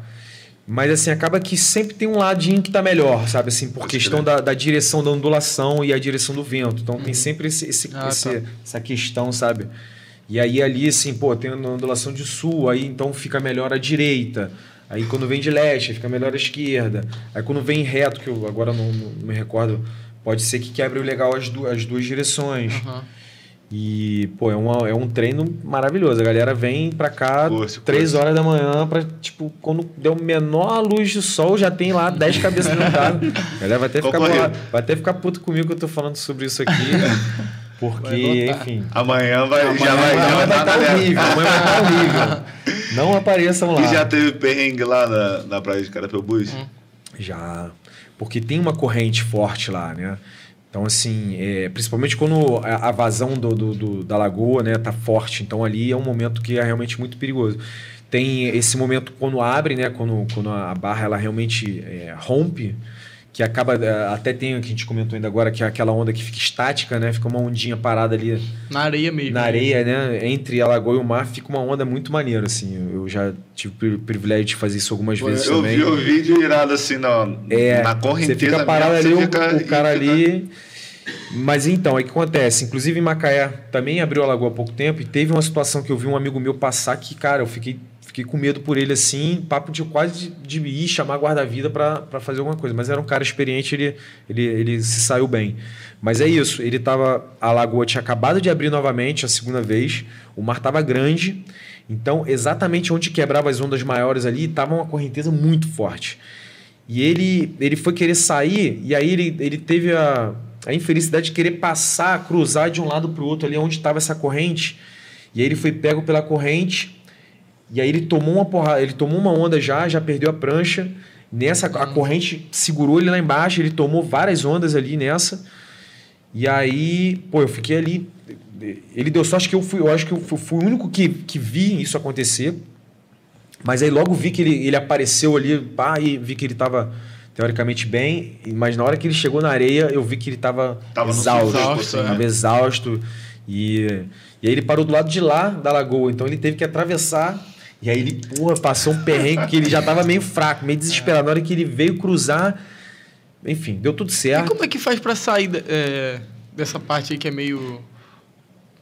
Mas assim, acaba que sempre tem um ladinho que tá melhor, sabe? Assim, por
Pode
questão da, da direção da ondulação e a direção do vento. Então tem sempre esse, esse-
Ah,
esse-
tá.
essa questão, sabe? E aí ali, assim, pô, tem a ondulação de sul, aí então fica melhor a direita. Aí quando vem de leste, fica melhor a esquerda. Aí quando vem reto, que eu agora não, não me recordo, pode ser que quebre legal as, du as duas direções.
Aham.
E, pô, é, uma, é um treino maravilhoso. A galera vem pra cá
Curte,
três
curte.
horas da manhã pra, tipo, quando deu menor luz do sol, já tem lá 10 cabeças dentro. A galera vai até, ficar, bolada- vai até ficar puto comigo que eu tô falando sobre isso aqui. Porque, enfim.
Amanhã vai,
Amanhã,
já vai, já
amanhã
vai
vai
estar na
horrível. Amanhã vai estar horrível. Não apareçam lá.
E já teve perrengue lá na, na praia de Carapebus?
Hum. Já. Porque tem uma corrente forte lá, né? Então, assim, é, principalmente quando a, vazão do, do- do- da lagoa né, tá forte. Então, ali é um momento que é realmente muito perigoso. tem esse momento quando abre, né? Quando, quando a barra ela realmente é, rompe, que acaba. é, Até tem o que a gente comentou ainda agora, que é aquela onda que fica estática, né? Fica uma ondinha parada ali
Na areia mesmo.
na areia, né? Entre a lagoa e o mar, fica uma onda muito maneira, assim. Eu já tive o pri- privilégio de fazer isso algumas vezes
Eu
também.
vi o vídeo irado assim na,
É,
na
você
correnteza.
fica parado ali,
mesmo,
o,
você fica-
o cara
fica-
ali. Mas então, aí o que acontece? Inclusive em Macaé também abriu a lagoa há pouco tempo e teve uma situação que eu vi um amigo meu passar que, cara, eu fiquei, fiquei com medo por ele assim, papo de quase de, de ir chamar guarda-vida pra fazer alguma coisa. Mas era um cara experiente, ele, ele, ele se saiu bem. Mas é isso, ele tava. A lagoa tinha acabado de abrir novamente a segunda vez, o mar tava grande. Então, exatamente onde quebrava as ondas maiores ali, tava uma correnteza muito forte. E ele, ele foi querer sair, e aí ele, ele teve a, a infelicidade de querer passar, cruzar de um lado para o outro ali onde estava essa corrente. E aí ele foi pego pela corrente, e aí ele tomou uma porrada, ele tomou uma onda já, já perdeu a prancha. Nessa, a corrente segurou ele lá embaixo, ele tomou várias ondas ali nessa. E aí, pô, eu fiquei ali. Ele deu sorte que eu fui, eu acho que eu fui, o único que, que vi isso acontecer. Mas aí logo vi que ele, ele apareceu ali, pá, e vi que ele tava teoricamente bem, mas na hora que ele chegou na areia, eu vi que ele tava,
Tava
exausto,
sufoco,
assim,
tava
né?
exausto. E, e aí ele parou do lado de lá da lagoa, então ele teve que atravessar. E aí ele, porra, passou um perrengue que ele já tava meio fraco, meio desesperado. Na hora que ele veio cruzar, enfim, deu tudo
E
certo.
como é que faz pra sair é, dessa parte aí que é meio.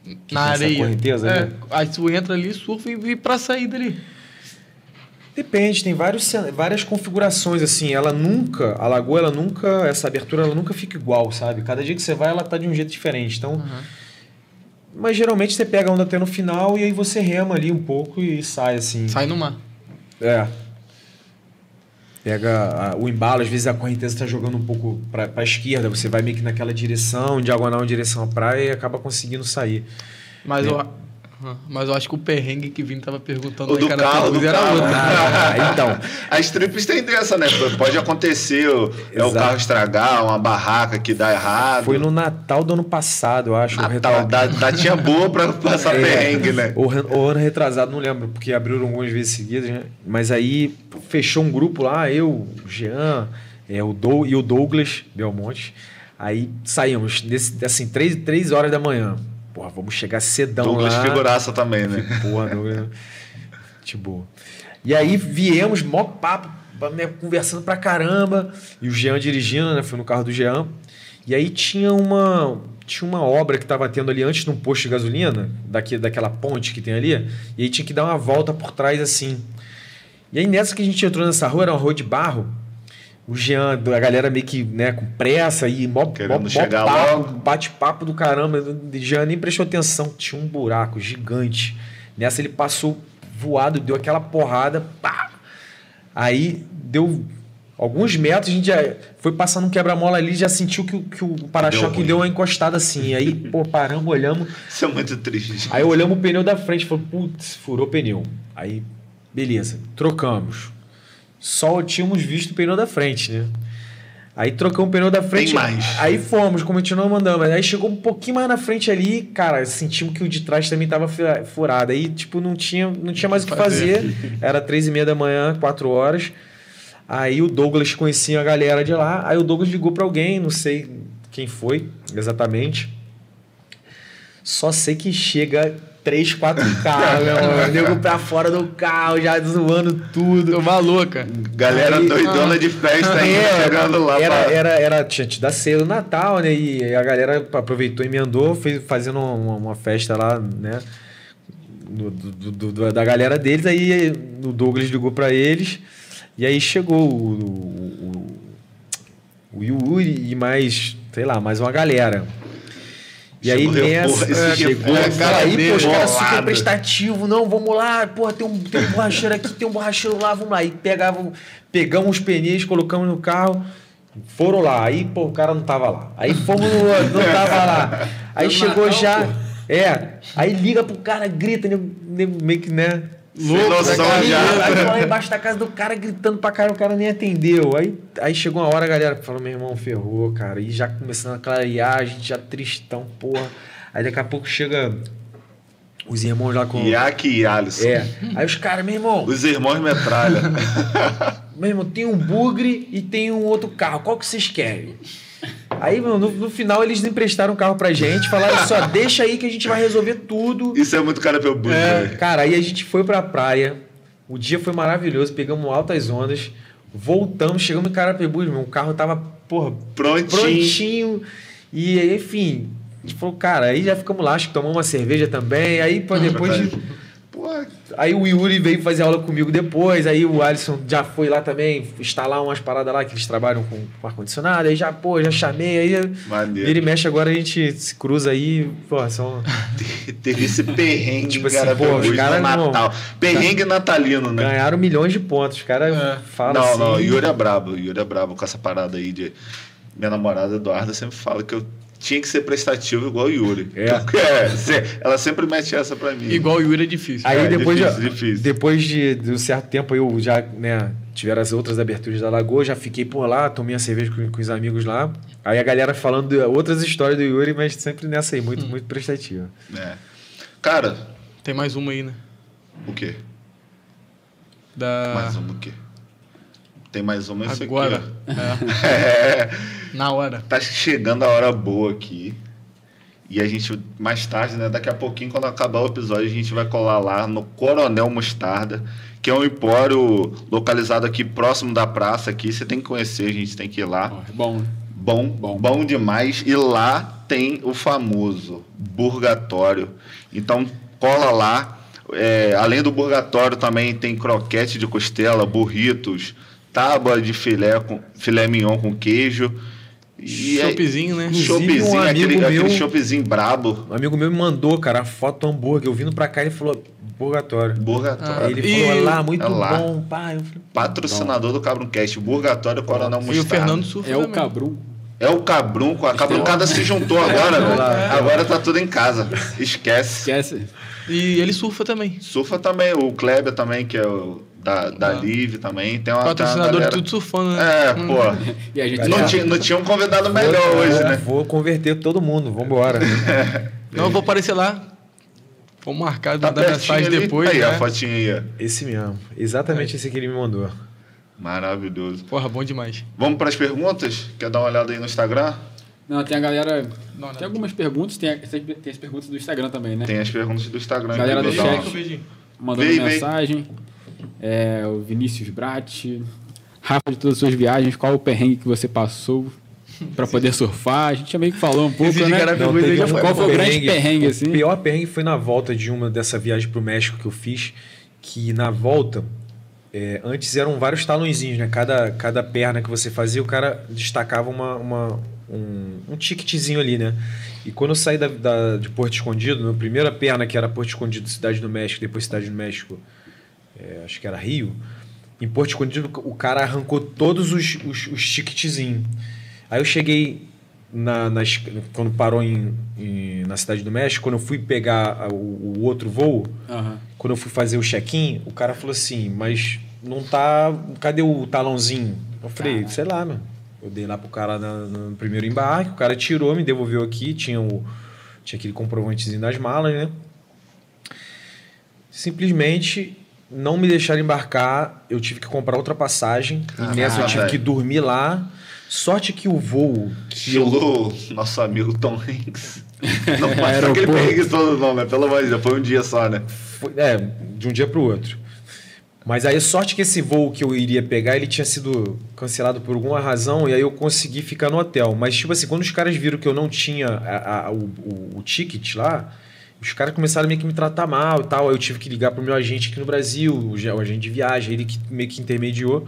na
tem essa
areia?
correnteza,
é,
né?
Aí tu entra ali, surfa e e pra sair dali.
Depende, tem vários, várias configurações assim. Ela nunca, a lagoa, ela nunca, essa abertura, ela nunca fica igual, sabe? Cada dia que você vai, ela tá de um jeito diferente. Então, mas geralmente você pega a onda até no final e aí você rema ali um pouco e sai assim.
Sai no mar.
É. Pega a- o embalo, às vezes a correnteza está jogando um pouco para a esquerda, você vai meio que naquela direção, diagonal em direção à praia e acaba conseguindo sair.
Mas,
É.
Aham. Mas eu acho que o perrengue que Vini tava perguntando
O do
Carapicuíba
carro, do
era
carro.
outro.
Ah, então,
As trips têm dessa, né? Pode acontecer, o- é o carro estragar, uma barraca que dá errado.
foi no Natal do ano passado, eu acho.
Natal, da, da tinha boa pra passar
É.
perrengue, né?
O, o ano retrasado, não lembro, porque abriram algumas vezes seguidas, né? Mas aí fechou um grupo lá, eu, o Jean, é, o Dou e o Douglas Belmonte. Aí saímos, desse, assim, três, três horas da manhã. Porra, vamos chegar cedão
Douglas
lá.
figuraça também, né?
Porra, Douglas. Tipo. E aí viemos, mó papo, né, conversando pra caramba. E o Jean dirigindo, né? Fui no carro do Jean. E aí tinha uma, tinha uma obra que tava tendo ali antes de um posto de gasolina, daqui, daquela ponte que tem ali. E aí tinha que dar uma volta por trás assim. E aí nessa que a gente entrou nessa rua, era uma rua de barro. O Jean, a galera meio que né, com pressa e mó,
Querendo
mó- mó
chegar
papo,
logo.
bate-papo do caramba. O Jean nem prestou atenção. Tinha um buraco gigante. Nessa ele passou voado, deu aquela porrada. Pá! Aí deu alguns metros, a gente já foi passando um quebra-mola ali, já sentiu que, o- que o
Deu
para-choque
ruim.
deu uma encostada assim. Aí, pô, paramos, olhamos.
Isso é muito triste.
Aí olhamos o pneu da frente, falou, putz, furou o pneu. Aí, beleza, trocamos. Só tínhamos visto o pneu da frente, né? Aí trocamos o pneu da frente.
mais.
Aí fomos, continuamos andando. Aí chegou um pouquinho mais na frente ali, cara, sentimos que o de trás também tava fu- furado. Aí, tipo, não tinha, não tinha mais o que fazer. Era três e meia da manhã, quatro horas. Aí o Douglas conhecia a galera de lá. Aí o Douglas ligou pra alguém, não sei quem foi exatamente. Só sei que chega três, quatro carros, meu irmão. O nego pra fora do carro, já zoando tudo.
Uma louca.
Galera
Aí-
doidona de festa ainda
É,
chegando lá
era,
pra...
era, era, tinha tido a ceia do Natal, né? E a galera aproveitou e emendou, fez, fazendo uma, uma festa lá, né? do- do- do- do- da galera deles. Aí o Douglas ligou pra eles. E aí chegou o, o, o, o Yuri e mais, sei lá, mais uma galera. E aí
Chegou
nessa. é, chegou,
reforço
cara, aí, pô, os caras super
bolado.
prestativo, não, vamos lá, porra, tem um, tem um borracheiro aqui, tem um borracheiro lá, vamos lá. Aí pegavam, pegamos os pneus, colocamos no carro, foram lá. Aí, pô, o cara não tava lá. Aí fomos no outro, não tava lá. Aí chegou já. É, aí liga pro cara, grita, meio que, né?
Sem noção
Aí,
já.
aí lá embaixo da casa do cara gritando pra cara, o cara nem atendeu. Aí, aí chegou uma hora, a galera falou: meu irmão, ferrou, cara. E já começando a clarear, a gente já tristão, porra. Aí daqui a pouco chega Os irmãos lá com.
Iaque e Alisson.
É. Aí os caras, meu irmão,
Os irmãos metralha.
meu irmão, tem um bugre e tem um outro carro. Qual que vocês querem? Aí, mano, no, no final eles emprestaram o carro pra gente, falaram só, deixa aí que a gente vai resolver tudo.
Isso é muito cara pelo
É,
velho.
cara, aí a gente foi pra praia. O dia foi maravilhoso, pegamos altas ondas, voltamos, chegamos em Carapebus, meu, o carro tava, porra,
Prontinho.
prontinho. E enfim, a gente falou, cara, aí já ficamos lá, acho que tomamos uma cerveja também. Aí, pô, depois de.
Pô,
Aí o Yuri veio fazer aula comigo depois, aí o Alisson já foi lá também instalar umas paradas lá que eles trabalham com, com ar-condicionado, aí já, pô, já chamei, aí
Maneiro.
ele mexe agora, a gente se cruza aí, pô, são.
Teve esse perrengue,
Tipo assim,
cara,
pô, os caras
no
não-
Natal. Perrengue natalino, né?
Ganharam milhões de pontos. Os caras
É.
falam
Não,
assim.
não, o Yuri é brabo. O Yuri é brabo com essa parada aí de. Minha namorada Eduarda sempre fala que eu tinha que ser prestativo igual o Yuri.
É.
Porque, é, ela sempre mete essa pra mim.
Igual o Yuri é difícil.
Aí
É,
depois,
difícil,
já-
difícil.
depois de, de um certo tempo eu já, né, tiveram as outras aberturas da Lagoa, já fiquei por lá, tomei a cerveja com, com os amigos lá. Aí a galera falando outras histórias do Yuri, mas sempre nessa aí,
Hum.
muito, muito prestativa.
É. Cara,
Tem mais uma aí, né?
o quê?
Da...
Mais uma o quê? Tem mais uma isso
Agora.
aqui,
É,
ó. É,
na hora.
tá chegando a hora boa aqui. E a gente, mais tarde, né? Daqui a pouquinho, quando acabar o episódio, a gente vai colar lá no Coronel Mostarda, que é um empório localizado aqui próximo da praça aqui. Você tem que conhecer, a gente tem que ir lá.
É bom.
Bom,
Bom.
bom, demais. E lá tem o famoso Burgatório. Então, cola lá. É, além do Burgatório, também tem croquete de costela, burritos, tábua de filé, com, filé mignon com queijo. E é-
Choppzinho, né?
Choppzinho,
um
aquele,
meu-
aquele brabo.
Um amigo meu me mandou, cara, a foto do hambúrguer. Eu vindo pra cá, ele falou, purgatório.
Burgatório.
Aí ele
E-
falou, é lá, muito
é lá.
bom, pai. Eu falei,
Patrocinador do Cabroncast. Burgatório Coronel
E o
Mostarda.
Fernando surfa
É o
também.
Cabrum.
É o Cabrunco. A Cabruncada se juntou agora, velho. Agora tá tudo em casa. Esquece.
Esquece.
E ele surfa também.
Surfa também, o Kleber também, que é o da, da
Ah.
Live também. Tem uma,
Patrocinador de
galera-
tudo surfando, né?
É, pô.
E a gente
Não tinha, não tinha um convidado melhor
vou,
hoje, né?
Vou converter todo mundo, vambora.
Não, eu vou aparecer lá. Vou marcar
Tá
da mensagem
ali.
depois,
Aí,
né?
a fotinha aí.
Esse mesmo. Exatamente esse que ele me mandou.
Maravilhoso.
Porra, bom demais.
Vamos para as perguntas? Quer dar uma olhada aí no Instagram?
Não, tem a galera.
Não, não.
Tem algumas perguntas, tem, a- tem as perguntas do Instagram também, né?
Tem as perguntas do Instagram.
Galera
aqui,
do chat.
uma-
beijinho.
Mandando
Vem, vem.
mensagem. É, o Vinícius Brat. Rafa, de todas as suas viagens, qual o perrengue que você passou pra poder surfar? A gente já meio que falou um pouco,
Esse
né?
cara-
Não, teve.
Qual foi o grande
perrengue-
perrengue,
o
assim?
pior perrengue foi na volta de uma dessa viagem pro México que eu fiz, que na volta, é, antes eram vários talõezinhos, né? Cada, cada perna que você fazia, o cara destacava uma, uma- um, um ticketzinho ali, né? E quando eu saí da, da- de Porto Escondido, minha primeira perna, que era Porto Escondido, Cidade do México, depois Cidade do México, é, acho que era Rio, em Porto Escondido o cara arrancou todos os, os, os ticketzinhos. Aí eu cheguei na, nas- quando parou em, em- na Cidade do México, quando eu fui pegar o, o outro voo,
Aham.
quando eu fui fazer o check-in, o cara falou assim, mas não tá. Cadê o talãozinho? Eu falei, sei lá, mano. Eu dei lá pro cara na- no primeiro embarque, o cara tirou, me devolveu aqui, tinha, o, tinha aquele comprovantezinho das malas, né? Simplesmente não me deixaram embarcar, eu tive que comprar outra passagem,
Caraca,
e nessa eu tive
velho.
que dormir lá. Sorte que o voo que eu
Estilo nosso amigo Tom Hanks. Não passa aquele perrengue todo não, né? Pelo amor de Deus, foi um dia só, né?
Foi- é, de um dia para o outro. Mas aí, sorte que esse voo que eu iria pegar, ele tinha sido cancelado por alguma razão, e aí eu consegui ficar no hotel. Mas, tipo assim, quando os caras viram que eu não tinha a- a- o, o- o ticket lá, os caras começaram meio que me tratar mal e tal. Aí eu tive que ligar pro meu agente aqui no Brasil, o, o agente de viagem, ele que meio que intermediou.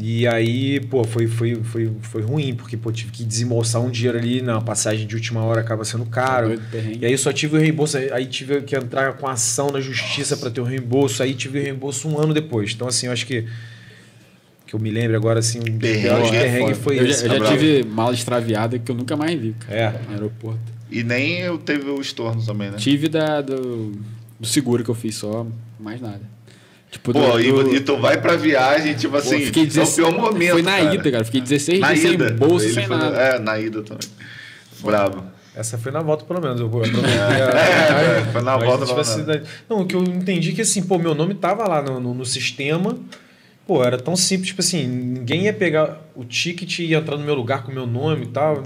E aí, pô, foi, foi, foi, foi ruim, porque, pô, tive que desembolsar um dinheiro ali na passagem de última hora, acaba sendo caro.
Perrengue.
E aí eu só tive o reembolso, aí tive que entrar com ação na justiça para ter o reembolso, aí tive o reembolso um ano depois. Então, assim, eu acho que. Que eu me lembro agora, assim, um dos
Perrengue
piores
é
perrengue
foda.
foi
Eu já,
esse.
eu já tive mala extraviada que eu nunca mais vi, cara,
É.
no aeroporto.
E nem eu teve o estorno também, né?
Tive da, do, do seguro que eu fiz só, mais nada. Tipo,
Pô,
do,
e,
do-
e tu vai pra viagem, tipo
Pô,
assim,
fiquei
é o
16
pior momento,
Foi na
cara.
ida, cara. Fiquei 16
Na
dias sem bolsa,
Ele
sem
foi-
nada.
É, na ida também. Brabo.
Essa foi na volta, pelo menos. Eu vou aproveitei. a-
É, foi na volta,
se tivesse Não, o que eu entendi é que assim, pô, meu nome tava lá no, no, no sistema. Pô, era tão simples, tipo assim, ninguém ia pegar o ticket e ia entrar no meu lugar com o meu nome e tal.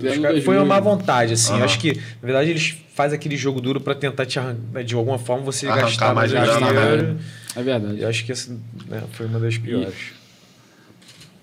Caras- foi
2000.
uma má vontade, assim. Acho que, na verdade, eles fazem aquele jogo duro pra tentar te arrancar, de alguma forma, você
Arrancar
gastar
mais
dinheiro.
É verdade.
Eu acho que essa né, foi uma das piores.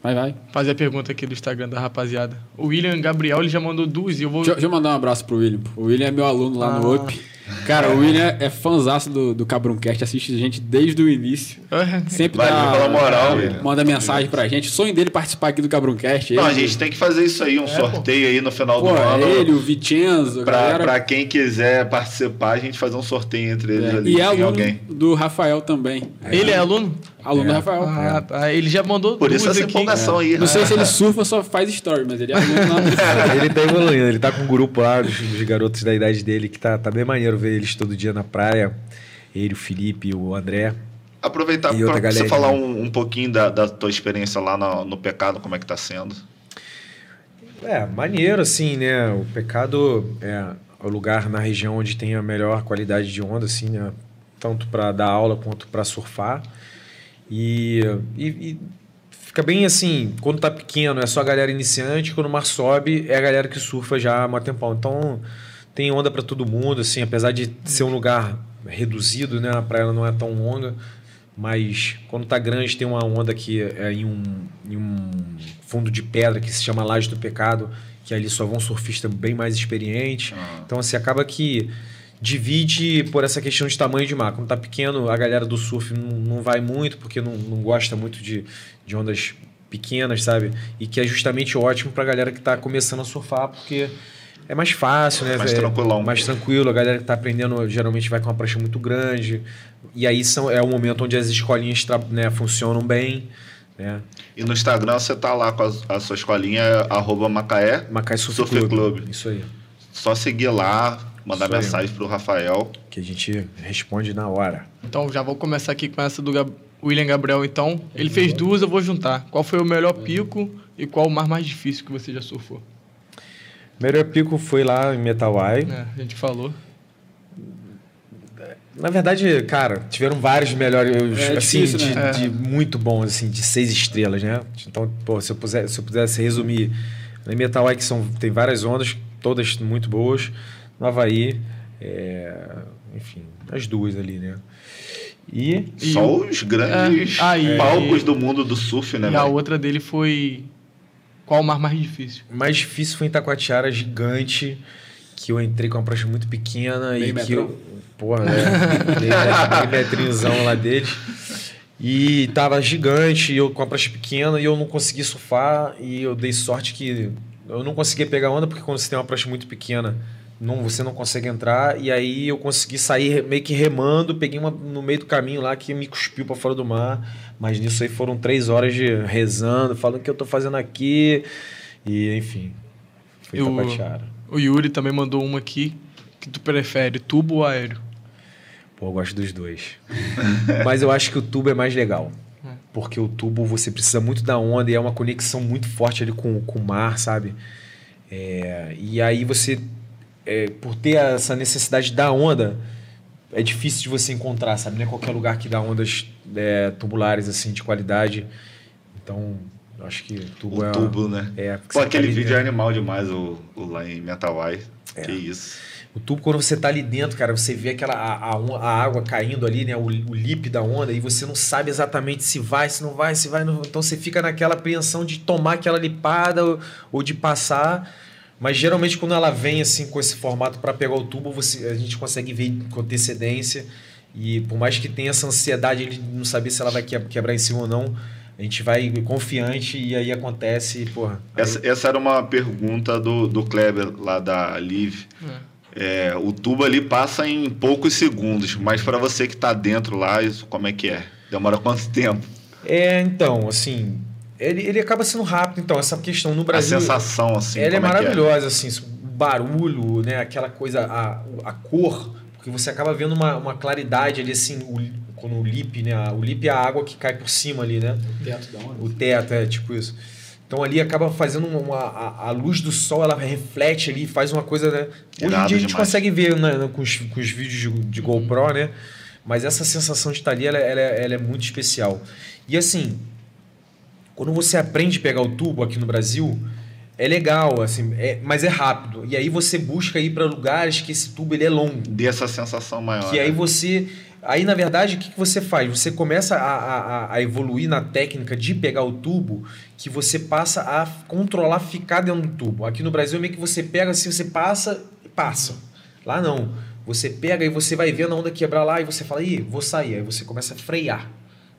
Vai, vai.
Fazer a pergunta aqui do Instagram da rapaziada. O William Gabriel, ele já mandou duas e eu vou...
Deixa, deixa eu mandar um abraço pro William. O William é meu aluno lá no
Ah.
UP. Cara, o William é fãzaço do, do Cabruncast, assiste a gente desde o início. Sempre
Valeu
dá,
pela moral, William.
manda mensagem pra gente. O sonho dele é participar aqui do Cabruncast.
Não, a
Ele-
gente tem que fazer isso aí, um sorteio aí no final
Pô,
do ano.
ele, o Vicenzo, a
Pra,
galera.
pra quem quiser participar, a gente fazer um sorteio entre eles
É,
ali.
E é aluno
alguém.
do Rafael também.
Ele é aluno?
Aluno do Rafael.
Ah. Ele já mandou
Por
duas
isso essa
aqui.
empolgação aí.
Não sei
né?
se ele surfa, só faz story, mas ele é aluno
ele tá evoluindo, ele tá com um grupo lá dos, dos garotos da idade dele que tá, tá bem maneiro ver eles todo dia na praia. Ele, o Felipe, o André.
Aproveitar pra você
galerinha.
falar um, um pouquinho da, da tua experiência lá no, no Pecado, como é que tá sendo.
É, maneiro, assim, né? O Pecado é o lugar na região onde tem a melhor qualidade de onda, assim, né? Tanto para dar aula quanto para surfar. E, e, e fica bem assim, quando tá pequeno é só a galera iniciante, quando o mar sobe é a galera que surfa já há um tempão. Então tem onda para todo mundo, assim, apesar de ser um lugar reduzido, né? A praia não é tão longa, mas quando tá grande tem uma onda que é em um, em um fundo de pedra que se chama Laje do Pecado, que ali só vão surfistas bem mais experientes. Então, assim, acaba que divide por essa questão de tamanho de mar. Quando tá pequeno, a galera do surf não, não vai muito, porque não, não gosta muito de, de ondas pequenas, sabe? E que é justamente ótimo pra galera que tá começando a surfar, porque é mais fácil, né?
Mais
É
tranquilão.
Mais tranquilo. A galera que tá aprendendo geralmente vai com uma prancha muito grande. E aí são, é o momento onde as escolinhas né, funcionam bem, né?
E no Instagram você tá lá com a, a sua escolinha, arroba Macaé.
Macai Surf,
Surf
Club.
Club.
Isso aí.
Só seguir lá, mandar
Isso aí.
mensagem pro Rafael.
Que a gente responde na hora.
Então, já vou começar aqui com essa do Gab- William Gabriel, então. Ele fez duas, eu vou juntar. Qual foi o melhor pico e qual o mar mais difícil que você já surfou?
Melhor pico foi lá em Metawai.
É, a gente falou.
Na verdade, cara, tiveram vários melhores,
É
assim,
difícil,
de,
né?
de muito bons, assim, de seis estrelas, né? Então, pô, se eu, puser, se eu pudesse resumir, na Metawai que são, tem várias ondas, todas muito boas. No Havaí, é, enfim, as duas ali, né? E
E
Só os grandes
É, aí-
palcos do mundo do surf, né?
e a
velho?
outra dele foi. Qual o mar mais difícil?
o mais difícil foi em Taquatiara, gigante, que eu entrei com uma prancha muito pequena
Meio
e que
metrão?
eu, porra, né? Aquele metrinzão lá deles. E tava gigante, e eu com a prancha pequena, e eu não consegui surfar, e eu dei sorte que eu não conseguia pegar onda, porque quando você tem uma prancha muito pequena, não, você não consegue entrar, e aí eu consegui sair meio que remando, peguei uma no meio do caminho lá que me cuspiu para fora do mar, mas nisso aí foram três horas de rezando, falando o que eu tô fazendo aqui, e enfim, foi
Eu-. O Yuri também mandou uma aqui. Que tu prefere, tubo ou aéreo?
Pô, eu gosto dos dois. Mas eu acho que o tubo é mais legal. Porque o tubo você precisa muito da onda e é uma conexão muito forte ali com, com o mar, sabe? É, e aí você, é, por ter essa necessidade da onda, é difícil de você encontrar, sabe? Não é qualquer lugar que dá ondas é, tubulares assim de qualidade. Então, eu acho que o tubo
O
é.
tubo, né?
É,
Pô,
tá
aquele
ali
vídeo é animal demais, o, o lá em Metawai.
É.
Que isso.
O tubo, quando você tá ali dentro, cara, você vê aquela a, a água caindo ali, né? O, o lip da onda, e você não sabe exatamente se vai, se não vai, se vai. Não... Então você fica naquela apreensão de tomar aquela lipada ou, ou de passar. Mas geralmente quando ela vem assim com esse formato para pegar o tubo, você, a gente consegue ver com antecedência. E por mais que tenha essa ansiedade de não saber se ela vai que- quebrar em cima ou não, a gente vai confiante e aí acontece, porra. aí-
Essa, essa era uma pergunta do, do Kleber, lá da Live. É, o tubo ali passa em poucos segundos, mas para você que tá dentro lá, isso como é que é? Demora quanto tempo?
É, então, assim, ele, ele acaba sendo rápido, então, essa questão no Brasil.
a sensação, assim,
ela é
é que
maravilhosa, assim, o barulho, né, aquela coisa, a, a cor, porque você acaba vendo uma, uma claridade ali, assim, o, quando o lip, né, o lip é a água que cai por cima ali, né,
Dentro da onda.
o teto, é tipo isso. Então ali acaba fazendo uma. A, a luz do sol, ela reflete ali, faz uma coisa, né? Hoje em dia a gente
demais.
consegue ver né, com, os, com os vídeos de, de GoPro, né? Mas essa sensação de estar ali, ela, ela é- ela é muito especial. E assim, quando você aprende a pegar o tubo aqui no Brasil, é legal, assim, é- mas é rápido. E aí você busca ir para lugares que esse tubo ele é longo.
Dê essa sensação maior.
Que aí
né?
você. Aí, na verdade, o que, que você faz? Você começa a, a, a- a evoluir na técnica de pegar o tubo, que você passa a controlar ficar dentro do tubo. Aqui no Brasil, meio que você pega assim, você passa e passa. Lá não. Você pega e você vai vendo a onda quebrar lá e você fala, ih, vou sair. Aí você começa a frear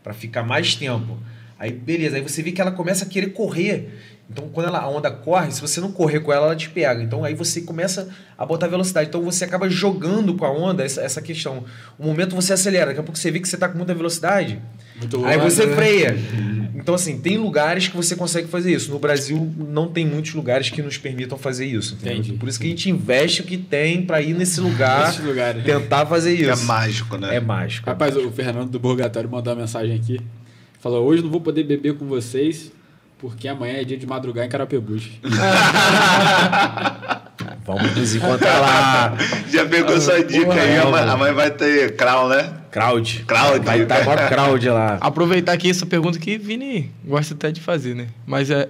para ficar mais tempo. Aí, beleza. Aí você vê que ela começa a querer correr. Então, quando ela, a onda corre, se você não correr com ela, ela te pega. Então, aí você começa a botar velocidade. Então, você acaba jogando com a onda essa, essa questão. Um momento você acelera, daqui a pouco você vê que você está com muita velocidade.
Muito
Aí você
né?
freia. Então, assim, tem lugares que você consegue fazer isso. No Brasil, não tem muitos lugares que nos permitam fazer isso. entendeu?
Entendi.
Por isso que a gente investe o que tem para ir nesse lugar,
Esses lugares.
tentar fazer isso.
É mágico, né?
É mágico.
Rapaz, o Fernando do Burgatório mandou uma mensagem aqui. Falou, hoje não vou poder beber com vocês, porque amanhã é dia de madrugar em Carapebus.
Vamos nos encontrar lá.
Já pegou sua dica
porra,
aí.
é,
A mãe,
mano.
a mãe vai ter crown, né?
Crowd.
Crowd.
Vai estar maior crowd lá.
Aproveitar aqui essa pergunta que Vini gosta até de fazer, né? Mas é,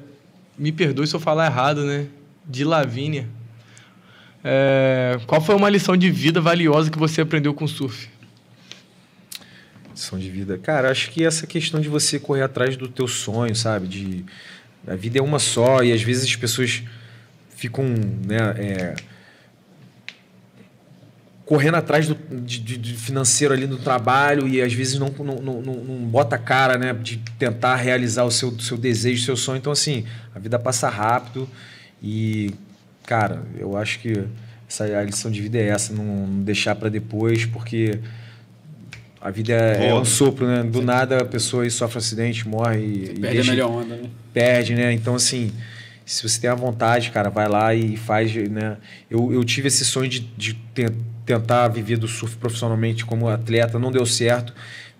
me perdoe se eu falar errado, né? De Lavínia. É, qual foi uma lição de vida valiosa que você aprendeu com o surf?
Lição de vida. Cara, acho que essa questão de você correr atrás do teu sonho, sabe? De, a vida é uma só e às vezes as pessoas ficam, né? é, correndo atrás do, de, de- financeiro ali no trabalho e às vezes não, não, não, não- bota cara, né? De tentar realizar o seu, seu desejo, o seu sonho. Então, assim, a vida passa rápido e, cara, eu acho que essa, a lição de vida é essa, não, não deixar para depois, porque a vida é, é um sopro, né? Do nada a pessoa aí sofre um acidente, morre e, e
Perde a
deixa-
melhor onda, né?
perde, né? Então, assim, se você tem a vontade, cara, vai lá e faz, né? Eu, eu tive esse sonho de, de te- tentar viver do surf profissionalmente como atleta, não deu certo,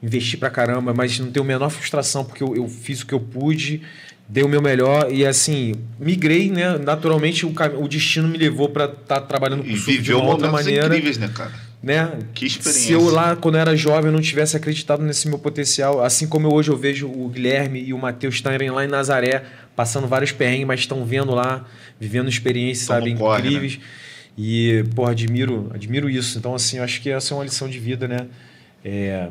investi pra caramba, mas não tenho a menor frustração, porque eu, eu fiz o que eu pude, dei o meu melhor e, assim, migrei, né? Naturalmente, o, o destino me levou pra estar trabalhando com
E
surf de uma outra maneira
incríveis, né, cara?
Né?
Que experiência.
Se eu lá, quando eu era jovem, não tivesse acreditado nesse meu potencial, assim como eu hoje eu vejo o Guilherme e o Matheus estarem lá em Nazaré, passando vários perrengues, mas estão vendo lá, vivendo experiências,
Como
sabe,
corre,
incríveis. E, pô, admiro, admiro isso. Então, assim, eu acho que essa é uma lição de vida, né? É,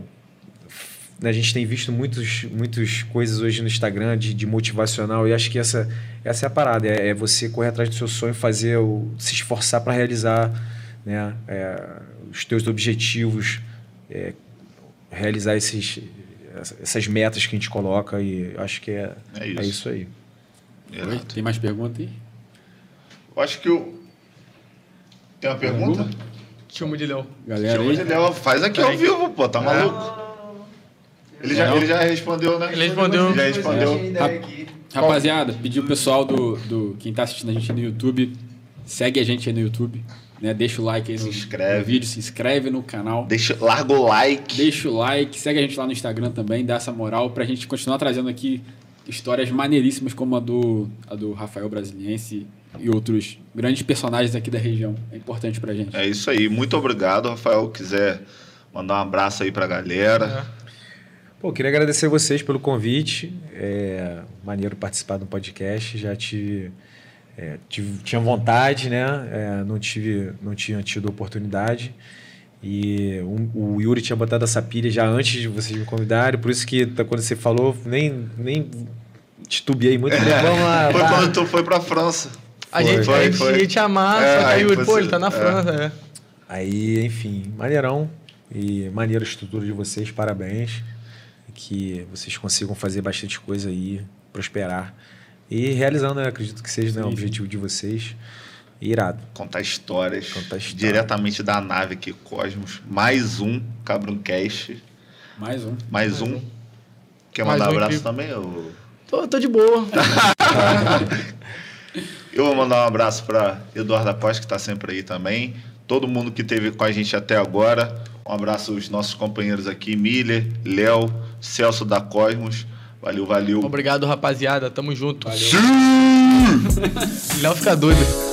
né, a gente tem visto muitos, muitas coisas hoje no Instagram de, de motivacional e acho que essa, essa é a parada, é, é você correr atrás do seu sonho, fazer o, se esforçar para realizar né, é, os teus objetivos, é, realizar esses, essas metas que a gente coloca e acho que é,
É
é
isso.
isso, aí.
Oi, tem mais pergunta aí?
Eu acho que o. Tem uma pergunta?
Chama de Léo.
Galera
Chama de. Léo, faz aqui ao vivo, pô, tá maluco? Ele já, ele já respondeu, né?
Ele respondeu.
Já respondeu.
Tinha ideia aqui.
Rapaziada, pedi o pessoal do, do. Quem tá assistindo a gente no YouTube, segue a gente aí no YouTube. Né? Deixa o like aí no,
Se inscreve.
no vídeo, se inscreve no canal.
Deixa, larga o like.
Deixa o like, segue a gente lá no Instagram também, dá essa moral pra gente continuar trazendo aqui histórias maneiríssimas como a do, a do Rafael Brasiliense e outros grandes personagens aqui da região. É importante pra gente.
É isso aí. Muito obrigado, Rafael. Quiser mandar um abraço aí pra galera.
Pô, queria agradecer vocês pelo convite. É maneiro participar do podcast. Já tive, é, tive- tinha vontade, né? É, não tive, não tinha tido oportunidade. E o, o Yuri tinha botado essa pilha já antes de vocês me convidarem. Por isso que tá- quando você falou, nem nem titubeei muito. Falei, Vamos lá.
Foi
vai."
quando tu foi pra França.
A gente,
Foi,
a gente
foi.
ia te amar,
É,
só que
aí
Yuri, pô, ele tá na
é.
França, é.
Aí, enfim, maneirão e maneira a estrutura de vocês, parabéns. Que vocês consigam fazer bastante coisa aí, prosperar. E realizando, né? acredito que seja né, o objetivo de vocês. Irado.
Contar histórias.
Contar histórias.
Diretamente da nave aqui, Cosmos. Mais um Cabroncast.
Mais um.
Mais um. Quer
Mais
mandar
um
abraço
incrível.
também? Ou...
Tô, tô de boa.
Eu vou mandar um abraço para Eduardo Após, que está sempre aí também. Todo mundo que esteve com a gente até agora. Um abraço aos nossos companheiros aqui, Miller, Léo, Celso da Cosmos. Valeu, valeu.
Obrigado, rapaziada. Tamo junto.
Valeu.
Léo fica doido.